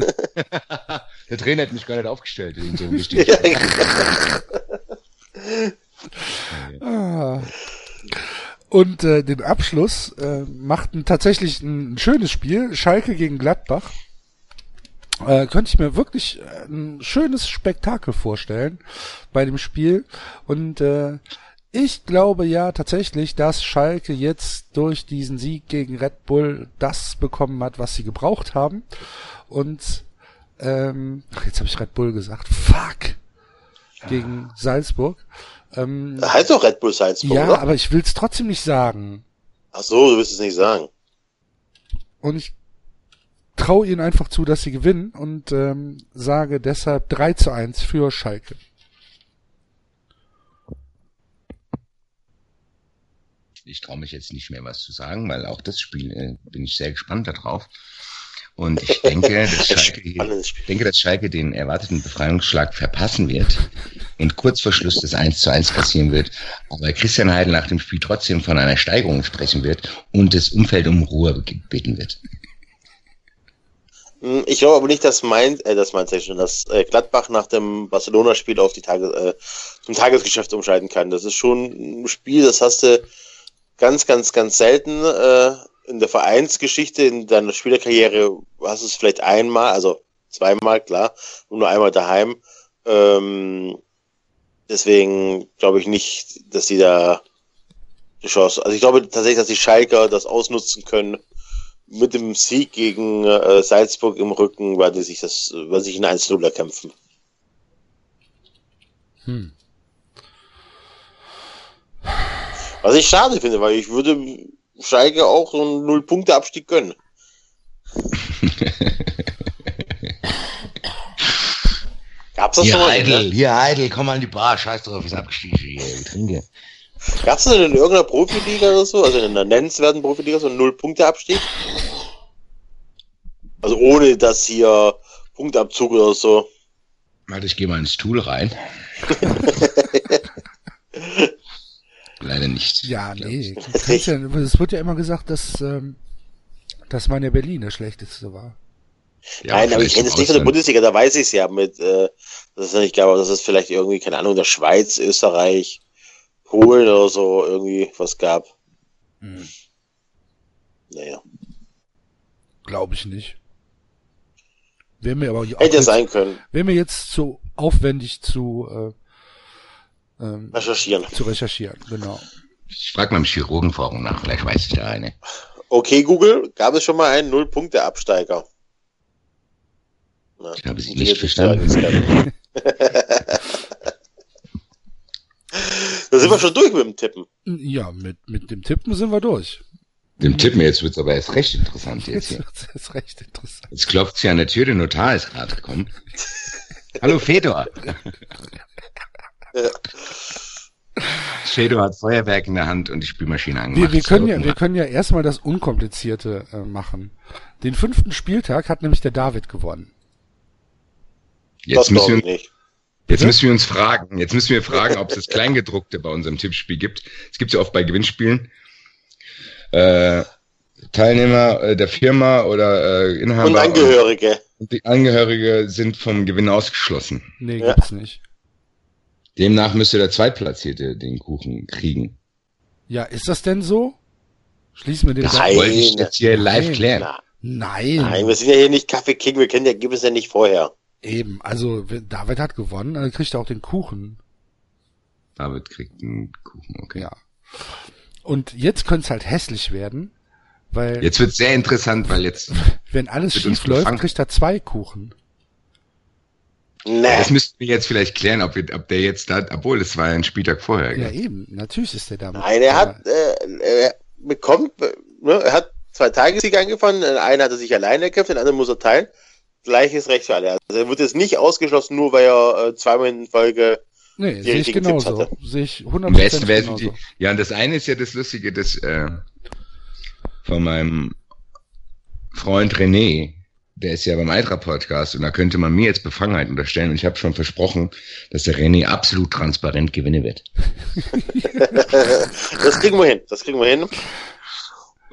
Der Trainer hätte mich gar nicht aufgestellt. In so ah. Und äh, den Abschluss äh, machten tatsächlich ein schönes Spiel. Schalke gegen Gladbach. Äh, könnte ich mir wirklich äh, ein schönes Spektakel vorstellen bei dem Spiel. Und äh, ich glaube ja tatsächlich, dass Schalke jetzt durch diesen Sieg gegen Red Bull das bekommen hat, was sie gebraucht haben. Und ähm, ach, jetzt habe ich Red Bull gesagt. Fuck. Gegen Salzburg. Ähm, heißt doch Red Bull Salzburg. Ja, oder? aber ich will es trotzdem nicht sagen. Ach so, du willst es nicht sagen. Und ich traue ihnen einfach zu, dass sie gewinnen und ähm, sage deshalb 3 zu 1 für Schalke. ich traue mich jetzt nicht mehr was zu sagen, weil auch das Spiel äh, bin ich sehr gespannt darauf. Und ich denke, dass Schalke, ich denke, dass Schalke den erwarteten Befreiungsschlag verpassen wird und kurz vor Schluss das 1 zu 1 passieren wird. Aber Christian Heidel nach dem Spiel trotzdem von einer Steigerung sprechen wird und das Umfeld um Ruhe bitten wird. Hm, ich glaube aber nicht, dass Mainz, äh, das Mainz schon, dass äh, Gladbach nach dem Barcelona-Spiel auf die Tage, äh, zum Tagesgeschäft umschalten kann. Das ist schon ein Spiel, das hast du ganz, ganz, ganz selten äh, in der Vereinsgeschichte, in deiner Spielerkarriere hast du es vielleicht einmal, also zweimal, klar, und nur einmal daheim. Ähm, deswegen glaube ich nicht, dass die da die Chance. Also ich glaube tatsächlich, dass die Schalker das ausnutzen können. Mit dem Sieg gegen äh, Salzburg im Rücken, weil die sich das, weil sich in 1-0 erkämpfen. Hm. Was ich schade finde, weil ich würde Schalke auch einen Null-Punkte-Abstieg gönnen. Gab's das Hier, schon mal? Heidel, hier, Heidel, komm mal an die Bar, scheiß drauf, ist abgestiegen hier, trinke. Gab's das denn in irgendeiner Profiliga oder so? Also in einer nennenswerten Profiliga so ein Null-Punkte-Abstieg? Also ohne dass hier Punktabzug oder so. Warte, ich gehe mal ins Tool rein. Leider nicht. Ja, nee. ja, es wird ja immer gesagt, dass, ähm, dass meine Berlin der schlechteste war. Ja, Nein, aber ich kenne es nicht von der. Bundesliga, da weiß ich es ja mit, äh, das ist ja nicht aber das ist vielleicht irgendwie, keine Ahnung, der Schweiz, Österreich, Polen oder so irgendwie was gab. Hm. Naja. Glaube ich nicht. Wäre mir aber auch Hätte jetzt, sein können. wäre mir jetzt zu aufwendig zu, äh, ähm, Recherchieren. zu recherchieren, genau. Ich frage mal im Chirurgenforum nach, vielleicht weiß ich da eine. Okay, Google, gab es schon mal einen Null-Punkte-Absteiger? Ich habe Sie die nicht verstanden. da sind wir schon durch mit dem Tippen. Ja, mit, mit dem Tippen sind wir durch. Dem Tippen jetzt wird's aber erst recht interessant jetzt Jetzt hier. jetzt recht interessant. Jetzt klopft's hier an der Tür, der Notar ist gerade gekommen. Hallo Fedor. Fedor hat Feuerwerk in der Hand und die Spülmaschine angemacht. Wir, wir, können ja, So, wir können ja erstmal das Unkomplizierte äh, machen. Den fünften Spieltag hat nämlich der David gewonnen. Jetzt das müssen, wir, ich nicht. jetzt müssen wir uns fragen, jetzt müssen wir fragen, ob es das Kleingedruckte bei unserem Tippspiel gibt. Es gibt ja oft bei Gewinnspielen. Äh, Teilnehmer äh, der Firma oder äh, Inhaber Und Angehörige. und die Angehörige sind vom Gewinn ausgeschlossen. Nee, Ja. gibt's nicht. Demnach müsste der Zweitplatzierte den Kuchen kriegen. Ja, ist das denn so? Schließen wir den Nein. wollte ich jetzt hier live Nein. klären. Na, Nein. nein, wir sind ja hier nicht Kaffee King, wir kennen die Ergebnisse ja nicht vorher. Eben, also David hat gewonnen, dann kriegt er auch den Kuchen. David kriegt einen Kuchen, okay. Ja. Und jetzt könnte es halt hässlich werden, weil Jetzt wird sehr interessant, weil jetzt, wenn alles schief läuft, kriegt er zwei Kuchen. Nee. das müssten wir jetzt vielleicht klären, ob, wir, ob der jetzt da, obwohl es war ja ein Spieltag vorher. Ja, gell? eben, natürlich ist der damit. Nein, er hat, äh, er bekommt, ne, er hat zwei Tagessiege angefangen, den einen hat er sich alleine gekämpft, den anderen muss er teilen. Gleiches Recht für alle. Also er wird jetzt nicht ausgeschlossen, nur weil er äh, zweimal in Folge Nee, sehe ich genauso. Sehe ich Am besten 100% wäre genauso. die, ja, und das eine ist ja das Lustige, das, äh, von meinem Freund René, der ist ja beim Eitra Podcast und da könnte man mir jetzt Befangenheit unterstellen und ich habe schon versprochen, dass der René absolut transparent gewinnen wird. das kriegen wir hin. Das kriegen wir hin.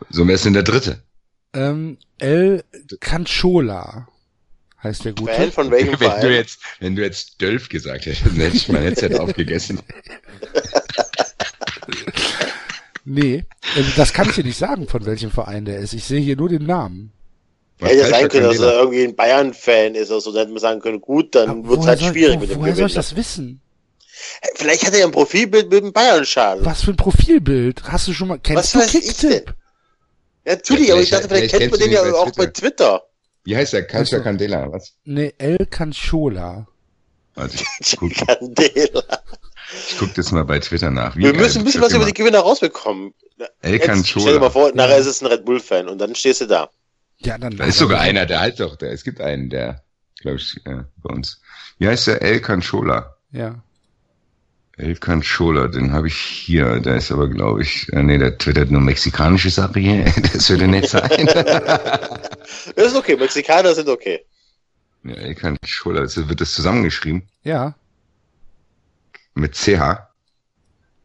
So wäre es in der dritte. Ähm, El Canchola heißt der gute. Fan von welchem Wenn du Verein? jetzt, wenn du jetzt Dölf gesagt hättest, dann hätte ich mein Headset aufgegessen. Nee, äh, das kann ich dir nicht sagen, von welchem Verein der ist. Ich sehe hier nur den Namen. Hätte ja sein können, dass er irgendwie ein Bayern-Fan ist oder so. Dann hätte man sagen können, gut, dann wird es halt soll- schwierig wo- mit dem Woher soll ich Gewinn. das wissen? Vielleicht hat er ja ein Profilbild mit dem Bayern-Schal. Was für ein Profilbild? Hast du schon mal, kennst Was du weiß ich Kicktipp? Ja, natürlich, Ja, aber ich dachte, vielleicht, vielleicht kennt man den ja auch bei Twitter. Wie heißt der? Calcio Ach so. Candela, was? Nee, El Canchola. Also ich guck, Candela. ich guck das mal bei Twitter nach. Wie Wir müssen ein bisschen was über die Gewinner rausbekommen. El Jetzt, Canchola. stell dir mal vor, nachher ist es ein Red Bull-Fan und dann stehst du da. Ja, dann. Da ist sogar einer, der halt doch, der, es gibt einen, der, glaube ich, äh, bei uns. Wie heißt der? El Canchola. Ja. El Canchola, den habe ich hier. Der ist aber, glaube ich, äh, nee, der twittert nur mexikanische Sache hier. Das würde nicht sein. Das ist okay, Mexikaner sind okay. ja, El Canchola, das wird das zusammengeschrieben Ja. mit CH.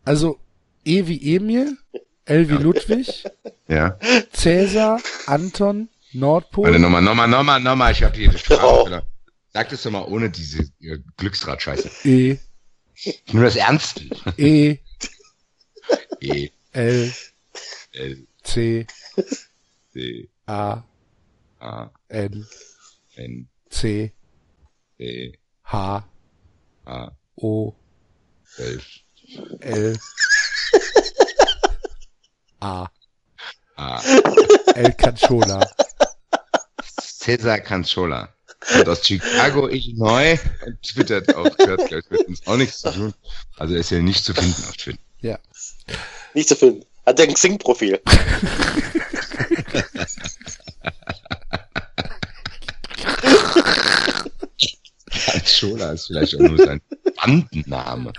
Also, E wie Emil, L wie Ludwig, Ja. Cäsar, Anton, Warte, Nordpol. nochmal, nochmal, nochmal, nochmal. Ich habe hier die Oh. Sprache. Sag das doch mal ohne diese Glücksdraht-Scheiße. E, Nur das Ernst. E, E, L, L, C, D, A, A, N, N, C, E, H, A, O, 11, L, A, A. El Canchola. Cesar Canchola. Und aus Chicago, ich neu. Und twittert auch, gehört gleich mit uns auch nichts zu tun. Also ist ja nicht zu finden auf Twitter. Ja. Nicht zu finden. Hat er ein Xing-Profil? Canchola ist vielleicht auch nur sein Bandenname.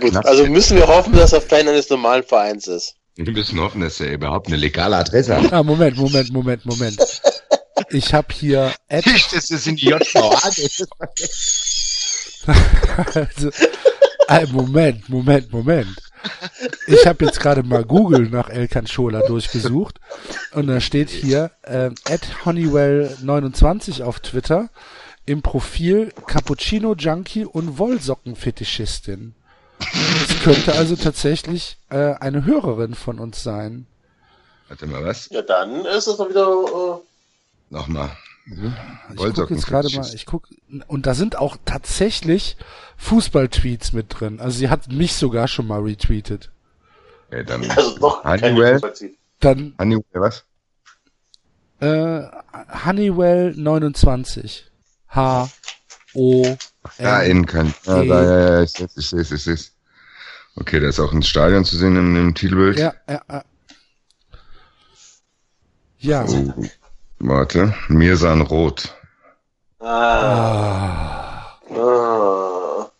Gut, also müssen wir hoffen, dass er Fan eines normalen Vereins ist. Wir müssen hoffen, dass er überhaupt eine legale Adresse hat. Ah, Moment, Moment, Moment, Moment. Ich habe hier Ad, das in die JVA also, äh, Moment, Moment, Moment. Ich habe jetzt gerade mal Google nach Elkan Schola durchgesucht und da steht hier äh, Honeywell29 auf Twitter im Profil Cappuccino Junkie und Wollsockenfetischistin. Das könnte also tatsächlich äh, eine Hörerin von uns sein. Warte mal, was? Ja, dann ist es doch wieder. Nochmal. Ich gucke jetzt gerade mal, ich guck und da sind auch tatsächlich Fußballtweets mit drin. Also sie hat mich sogar schon mal retweetet. Ja, dann Äh, also doch Honeywell. Dann Honeywell, was? äh, Honeywell 29. H O Ja, N. innen kann. Ja, da, ja, ja, ich sehe ich sehe ich sehe Okay, da ist auch ein Stadion zu sehen im, im Titelbild. Ja, ja, ja. Ja. Oh, warte. Mirsan Rot. Ah. Ah, ah.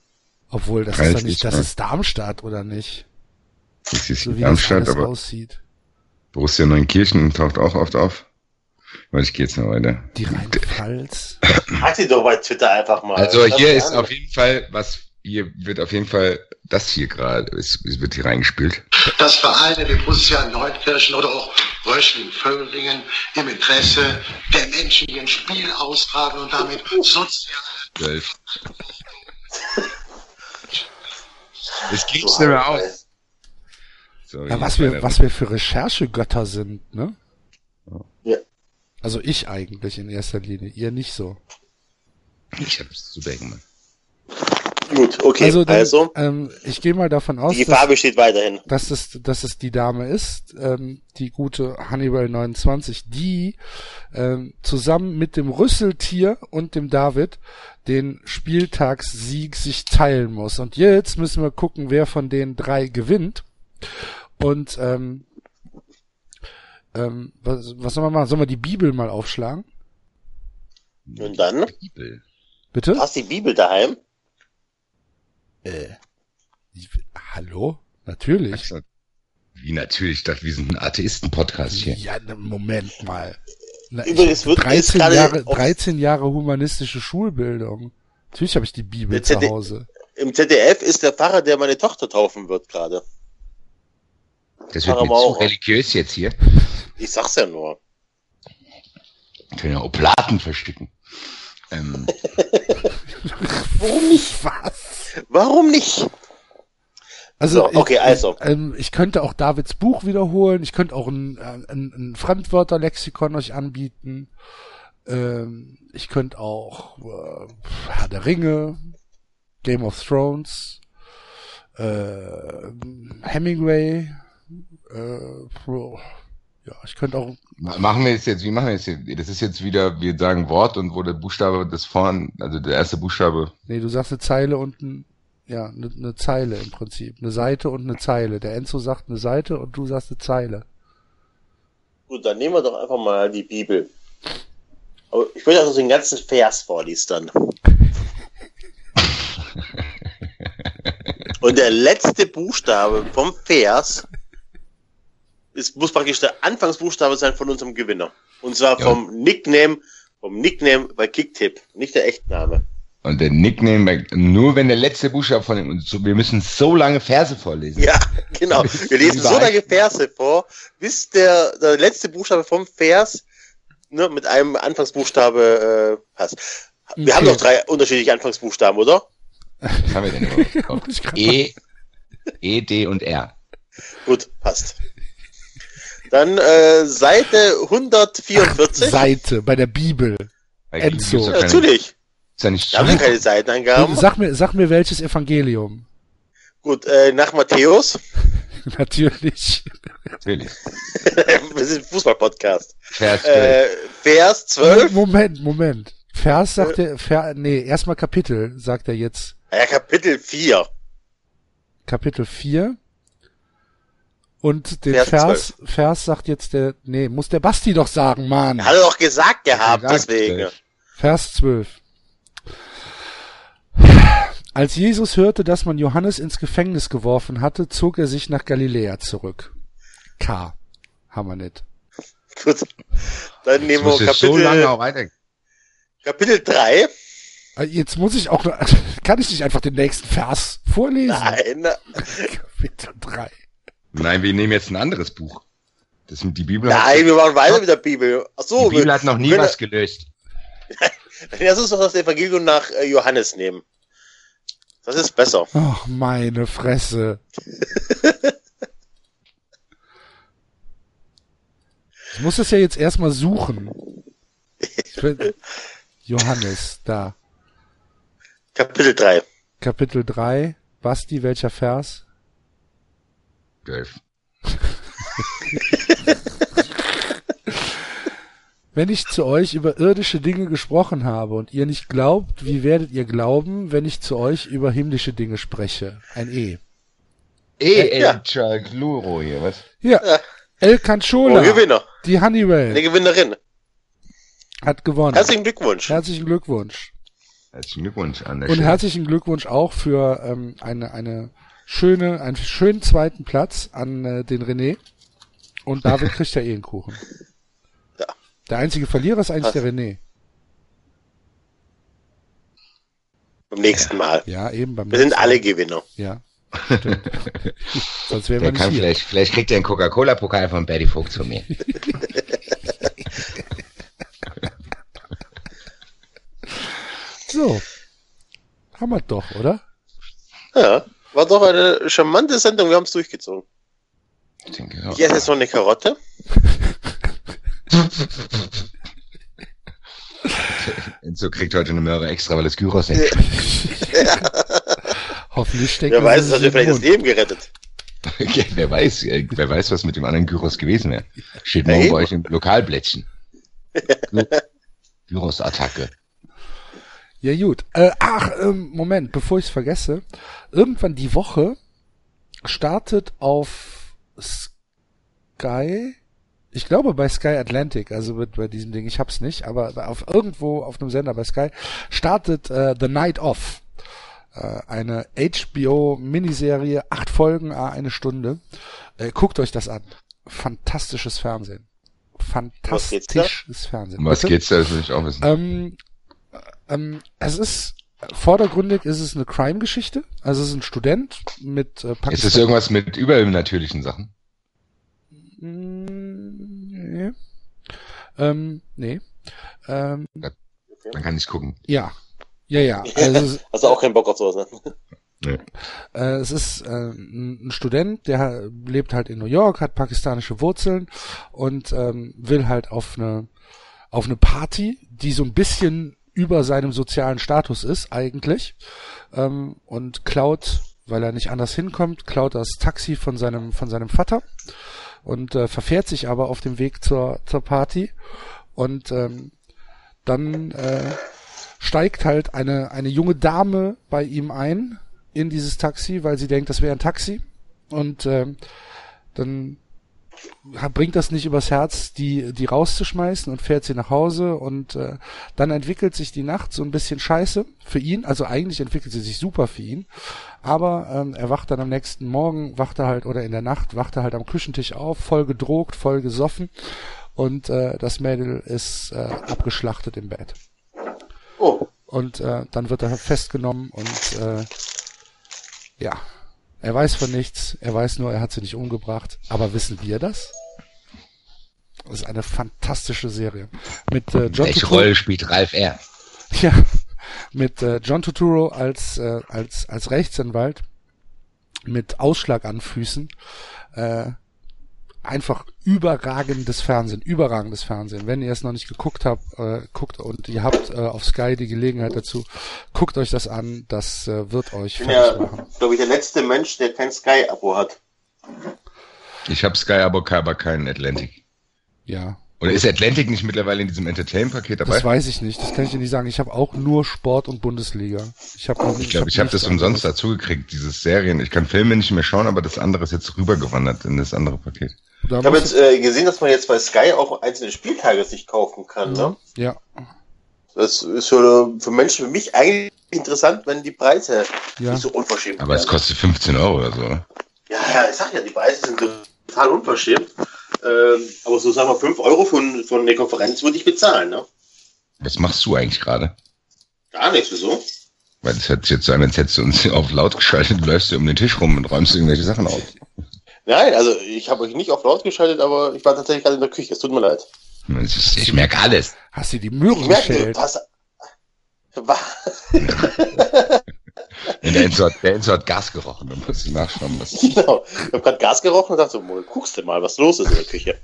obwohl, das Weiß ist ja ich nicht, das mal. ist Darmstadt, oder nicht? Das ist So in wie das Darmstadt, alles aber aussieht. Borussia Neunkirchen taucht auch oft auf. Warte, ich gehe jetzt noch weiter. Die Rheinpfalz. Hat sie doch bei Twitter einfach mal. Also hier ist auf jeden Fall, was hier wird auf jeden Fall das hier gerade, es, es wird hier reingespielt. dass Vereine wie Borussia Neunkirchen oder auch Röschling, Vöglingen im Interesse der Menschen ihren Spiel austragen und damit soziale. Es geht nicht mehr aus. So, Ja, was wir, was wir für Recherchegötter sind, ne? Ja. Also ich eigentlich in erster Linie, ihr nicht so. Ich hab's super gemacht. Gut, okay. Also, Also, dann, ähm, ich gehe mal davon aus, die Gefahr dass, besteht weiterhin. dass, es, dass es die Dame ist, ähm, die gute Hannibal 29, die ähm, zusammen mit dem Rüsseltier und dem David den Spieltagssieg sich teilen muss. Und jetzt müssen wir gucken, wer von den drei gewinnt. Und ähm, ähm, was, was sollen wir machen? Sollen wir die Bibel mal aufschlagen? Und dann? Bibel. Bitte? Hast du die Bibel daheim? Äh, ich- hallo? Natürlich. Wie natürlich, ich dachte, wir sind ein Atheisten-Podcast hier. Ja, ne, Moment mal. Na, Übrigens wird jetzt 13 gerade Jahre, auf- 13 Jahre humanistische Schulbildung. Natürlich habe ich die Bibel zu Hause. Im ZDF ist der Pfarrer, der meine Tochter taufen wird gerade. Das wird mir zu auch. religiös jetzt hier. Ich sag's ja nur. Wir können ja Oblaten versticken. Ähm, Warum nicht? Was? Warum nicht? Also, So, okay, ich, also. Ich, ähm, ich könnte auch Davids Buch wiederholen. Ich könnte auch ein, ein, ein Fremdwörterlexikon euch anbieten. Ähm, ich könnte auch äh, Herr der Ringe, Game of Thrones, äh, Hemingway. Äh, ja, ich könnte auch ma- machen wir jetzt jetzt, wie machen wir jetzt? hier? Das ist jetzt wieder, wir sagen Wort und wo der Buchstabe das vorn, also der erste Buchstabe, Nee, du sagst eine Zeile und ein, ja, eine, eine Zeile im Prinzip. Eine Seite und eine Zeile. Der Enzo sagt eine Seite und du sagst eine Zeile. Gut, dann nehmen wir doch einfach mal die Bibel. Aber ich will, dass du den ganzen Vers vorliest dann. Und der letzte Buchstabe vom Vers ist, muss praktisch der Anfangsbuchstabe sein von unserem Gewinner. Und zwar Ja. vom Nickname, vom Nickname bei Kicktip, nicht der Echtname. Und der Nickname, nur wenn der letzte Buchstabe von dem, und so, wir müssen so lange Verse vorlesen. Ja, genau. Wir lesen so lange Verse vor, bis der, der letzte Buchstabe vom Vers ne, mit einem Anfangsbuchstabe äh, passt. Wir Okay. haben noch drei unterschiedliche Anfangsbuchstaben, oder? Was haben wir denn überhaupt? E, E, D und R. Gut, passt. Dann äh, Seite 144. Seite bei der Bibel. Weil Enzo. Ja, keine- natürlich. Ist ja nicht Da haben wir keine Seitenangaben. Sag mir, sag mir welches Evangelium. Gut, äh, nach Matthäus. Natürlich. Natürlich. wir sind ein Fußball-Podcast. Vers 12. Äh, Vers 12. Moment, Moment. Vers sagt er, Ver, nee, erstmal Kapitel, sagt er jetzt. Ja, Kapitel 4. Kapitel 4. Und den Vers Vers, Vers sagt jetzt der, nee, muss der Basti doch sagen, Mann. Hat er doch gesagt gehabt, Gesagt, deswegen. zwölf. Vers 12. Als Jesus hörte, dass man Johannes ins Gefängnis geworfen hatte, zog er sich nach Galiläa zurück. K. Haben wir nicht. Gut. Dann nehmen wir Kapitel, so lange auch weiter. Kapitel 3. Äh, jetzt muss ich auch, noch, kann ich nicht einfach den nächsten Vers vorlesen? Nein. Kapitel 3. Nein, wir nehmen jetzt ein anderes Buch. Das sind die Bibel. Nein, wir machen weiter mit der Bibel. Ach so, die Bibel hat noch nie was gelöst. Lass uns doch das Evangelium nach äh, Johannes nehmen. Das ist besser. Ach, meine Fresse. Ich muss es ja jetzt erstmal suchen. Johannes, da. Kapitel 3. Kapitel 3. Basti, welcher Vers? Zwölf. Wenn ich zu euch über irdische Dinge gesprochen habe und ihr nicht glaubt, wie werdet ihr glauben, wenn ich zu euch über himmlische Dinge spreche? Ein E. Ja. El Chagluro hier, was? Ja, Ja. El Canchola, Oh, Gewinner. die Honeywell, Eine Gewinnerin. hat gewonnen. Herzlichen Glückwunsch. Herzlichen Glückwunsch. Herzlichen Glückwunsch an der Und Stelle. herzlichen Glückwunsch auch für ähm, eine, eine schöne, einen schönen zweiten Platz an äh, den René. Und David kriegt ja eh einen Kuchen. Ja. Der einzige Verlierer ist eigentlich der René. Beim nächsten Mal. Ja, eben beim Wir sind alle. Gewinner. Ja, stimmt. Sonst wären wir nicht kann hier. vielleicht, vielleicht kriegt er einen Coca-Cola-Pokal von Betty Vogt von mir. So. Haben wir doch, oder? Ja. War doch eine charmante Sendung. Wir haben es durchgezogen. Ich denke. Ich esse jetzt noch eine Karotte. Enzo kriegt heute eine Möhre extra, weil es Gyros nicht Hoffentlich steckt Wer er weiß, hat in den vielleicht das. Leben gerettet. ja, wer weiß, äh, wer weiß, was mit dem anderen Gyros gewesen wäre. Steht morgen eben. bei euch im Lokalblättchen. Gy- Gyros-Attacke. Ja, gut. Äh, ach, ähm, Moment, bevor ich es vergesse. Irgendwann die Woche startet auf Sky, ich glaube bei Sky Atlantic, also mit, bei diesem Ding, ich hab's nicht, aber auf irgendwo auf einem Sender bei Sky startet äh, The Night Off. Äh, eine HBO-Miniserie, acht Folgen, ah, eine Stunde. Äh, guckt euch das an. Fantastisches Fernsehen. Was geht's da? Fantastisches Fernsehen. Um was Bitte? geht's da? Das will ich auch wissen. Ähm, ähm, es ist vordergründig ist es eine Crime-Geschichte. Also es ist ein Student mit äh, Ist Pakistan. das irgendwas mit übernatürlichen Sachen? Mm, nee. Ähm, nee. Ähm, Man kann nicht gucken. ja. Ja, ja. Also, es ist- Hast du auch keinen Bock auf sowas, ne? Nee. Äh, es ist äh, ein ein Student, der lebt halt in New York, hat pakistanische Wurzeln und ähm, will halt auf eine auf eine Party, die so ein bisschen über seinem sozialen Status ist eigentlich ähm, und klaut, weil er nicht anders hinkommt, klaut das Taxi von seinem von seinem Vater und äh, verfährt sich aber auf dem Weg zur zur Party und ähm, dann äh, steigt halt eine eine junge Dame bei ihm ein in dieses Taxi, weil sie denkt, das wäre ein Taxi. Und ähm, dann bringt das nicht übers Herz, die, die rauszuschmeißen und fährt sie nach Hause und äh, dann entwickelt sich die Nacht so ein bisschen scheiße für ihn. Also eigentlich entwickelt sie sich super für ihn. Aber ähm, er wacht dann am nächsten Morgen, wacht er halt, oder in der Nacht, wacht er halt am Küchentisch auf, voll gedrogt, voll gesoffen und äh, das Mädel ist äh, abgeschlachtet im Bett. Oh. Und äh, dann wird er festgenommen und äh, ja, er weiß von nichts. Er weiß nur, er hat sie nicht umgebracht. Aber wissen wir das? Das ist eine fantastische Serie. Mit äh, John Welche Rolle spielt Ralf R? ja, mit äh, John Turturro als äh, als als Rechtsanwalt mit Ausschlag an Füßen. Äh, einfach überragendes Fernsehen, überragendes Fernsehen. Wenn ihr es noch nicht geguckt habt, äh, guckt und ihr habt äh, auf Sky die Gelegenheit dazu, guckt euch das an. Das äh, wird euch Ich bin ja, machen. glaube ich, der letzte Mensch, der kein Sky-Abo hat. Ich habe Sky, aber aber keinen Atlantic. Ja, Oder ist Atlantic nicht mittlerweile in diesem Entertainment-Paket dabei? das weiß ich nicht. Das kann ich dir nicht sagen. Ich habe auch nur Sport und Bundesliga. Ich habe Ich glaube, ich habe das umsonst dazugekriegt, dieses Serien. Ich kann Filme nicht mehr schauen, aber das andere ist jetzt rübergewandert in das andere Paket. Da Ich habe jetzt äh, gesehen, dass man jetzt bei Sky auch einzelne Spieltage sich kaufen kann, ne? du- ja, Das ist für, für Menschen, für mich eigentlich interessant, wenn die Preise ja. nicht so unverschämt Aber werden. es kostet 15 Euro oder so, oder? Ja, ja, ich sag ja, die Preise sind total unverschämt. Ähm, aber so sagen wir 5 Euro von, von der Konferenz würde ich bezahlen, ne? Was machst du eigentlich gerade? Gar nichts, wieso? Weil das hört sich jetzt so an, als hättest du uns auf laut geschaltet, du läufst du um den Tisch rum und räumst irgendwelche Sachen auf. Nein, also ich habe euch nicht auf laut geschaltet, aber ich war tatsächlich gerade in der Küche. Es tut mir leid. Ich merke alles. Hast du die Möhren geschält? Was? der, Enzo hat, der Enzo hat Gas gerochen, da musst du nachschauen. Was genau, ich habe gerade Gas gerochen und dachte so, guckst du mal, was los ist in der Küche.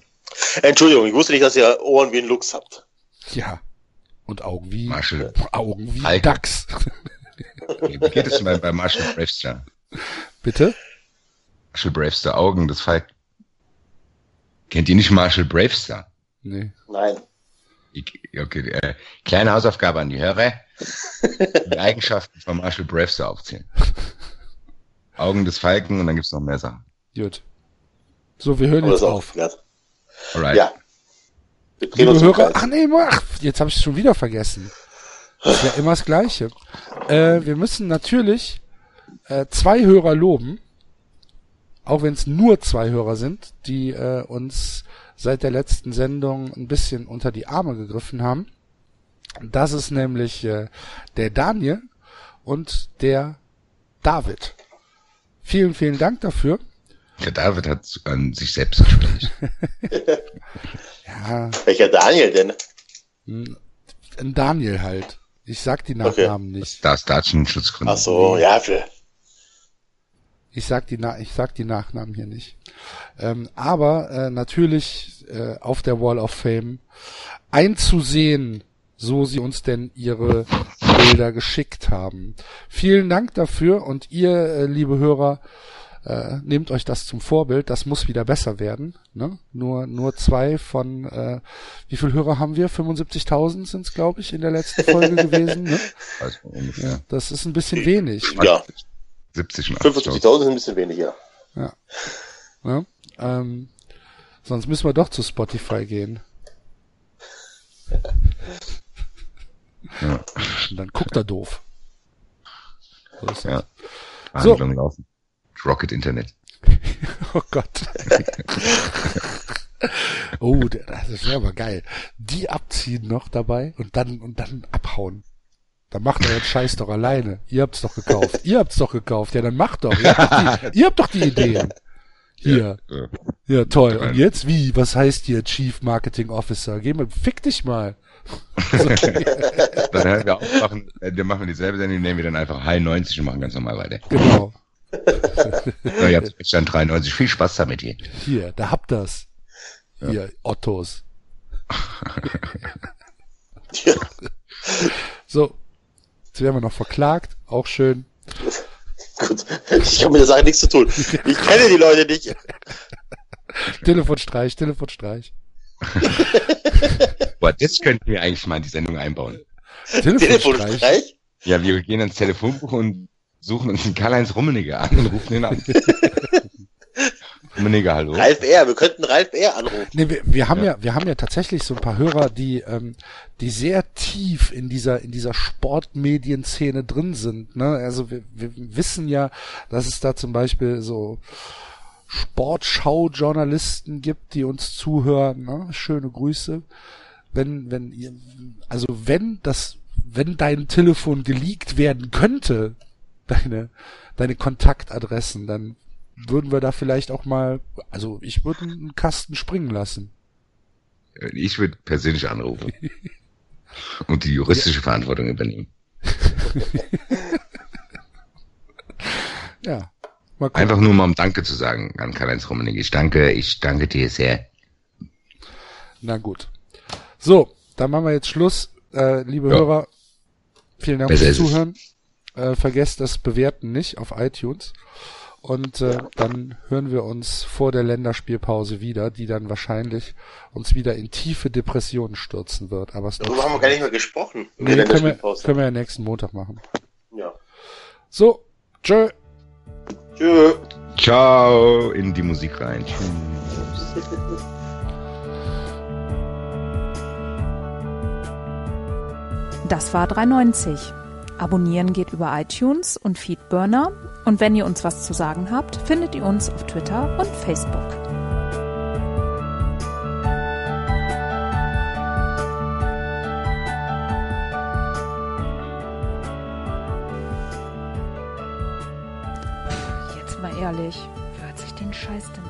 Entschuldigung, ich wusste nicht, dass ihr Ohren wie ein Luchs habt. Ja. Und Augen wie, Marshall. Augen wie Alter. Dachs. Wie geht es bei, bei Marshall Bravestar? Bitte? Marshall Bravestar, Augen des Falk. Kennt ihr nicht Marshall Bravestar? Nee. Nein. Okay, äh, kleine Hausaufgabe an die Hörer. die Eigenschaften von Marshall Bravestar aufzählen. Augen des Falken und dann gibt's noch mehr Sachen. Gut. So, wir hören jetzt auf. Alright. Ja. Liebe Hörer, ach nee, ach, jetzt habe ich es schon wieder vergessen. ist ja immer das Gleiche. Äh, wir müssen natürlich äh, zwei Hörer loben, auch wenn es nur zwei Hörer sind, die äh, uns seit der letzten Sendung ein bisschen unter die Arme gegriffen haben. Das ist nämlich äh, der Daniel und der David. Vielen, vielen Dank dafür. Der David hat an sich selbst gespielt. ja. Welcher Daniel denn? Hm, ein Daniel halt. Ich sag die Nachnamen okay. nicht. Da ist Datenschutzgründe. Ach so, ja, für. Ich sag die, Na ich sag die Nachnamen hier nicht. Ähm, aber äh, natürlich äh, auf der Wall of Fame einzusehen, so sie uns denn ihre Bilder geschickt haben. Vielen Dank dafür und ihr, äh, liebe Hörer, äh, nehmt euch das zum Vorbild, das muss wieder besser werden. Ne? Nur, nur zwei von, äh, wie viele Hörer haben wir? 75.000 sind es, glaube ich, in der letzten Folge gewesen. Ne? Also ungefähr. Ja, das ist ein bisschen wenig. Ja. 70 75.000 sind ein bisschen wenig, ja. Ja. ähm, sonst müssen wir doch zu Spotify gehen. Ja. Und dann guckt er doof. So ist ja. So. Laufen. Rocket Internet. oh Gott. oh, das wäre aber geil. Die abziehen noch dabei und dann und dann abhauen. Dann macht euren Scheiß doch alleine. Ihr habt's doch gekauft. Ihr habt's doch gekauft. Ja, dann macht doch. Ihr habt doch die, ihr habt doch die Ideen. Hier. Ja, ja. toll. Und jetzt wie? Was heißt hier Chief Marketing Officer? Geh mal, fick dich mal. dann hören wir auf, machen, äh, wir machen dieselbe Sendung, nehmen wir dann einfach High 90 und machen ganz normal weiter. Genau. ja, ihr habt dann 93. Viel Spaß damit hier. Hier, da habt das. Ja. Hier, Ottos. so. Jetzt werden wir noch verklagt. Auch schön. Gut. Ich habe mit der Sache nichts zu tun. Ich kenne die Leute nicht. Telefonstreich, Telefonstreich. Boah, das könnten wir eigentlich mal in die Sendung einbauen. Telefonstreich? Telefonstreich? Ja, wir gehen ins Telefonbuch und suchen uns einen Karl-Heinz Rummeniger an und rufen ihn an. Rummeniger, hallo. Ralf R., wir könnten Ralf R. anrufen. Nee, wir, wir haben ja. ja, wir haben ja tatsächlich so ein paar Hörer, die, ähm, die sehr tief in dieser, in dieser Sportmedienszene drin sind, ne? Also wir, wir wissen ja, dass es da zum Beispiel so, Sportschau-Journalisten gibt, die uns zuhören. Ne? Schöne Grüße. Wenn, wenn ihr, also wenn das, wenn dein Telefon geleakt werden könnte, deine, deine Kontaktadressen, dann würden wir da vielleicht auch mal, also ich würde einen Kasten springen lassen. Ich würde persönlich anrufen und die juristische. Verantwortung übernehmen. ja. Einfach nur mal um Danke zu sagen an Karl-Heinz Rummenig. Ich danke, ich danke dir sehr. Na gut. So, dann machen wir jetzt Schluss. Äh, liebe ja. Hörer, vielen Dank fürs Zuhören. Äh, vergesst das Bewerten nicht auf iTunes. Und äh, dann hören wir uns vor der Länderspielpause wieder, die dann wahrscheinlich uns wieder in tiefe Depressionen stürzen wird. Aber Darüber haben wir gar nicht mehr gesprochen. Nee, können wir, können wir ja nächsten Montag machen. Ja. So, tschö. Tschö. Ciao in die Musik rein. Tschüss. Das war 390. Abonnieren geht über iTunes und Feedburner. Und wenn ihr uns was zu sagen habt, findet ihr uns auf Twitter und Facebook. Jetzt mal ehrlich, wer hört sich den Scheiß denn?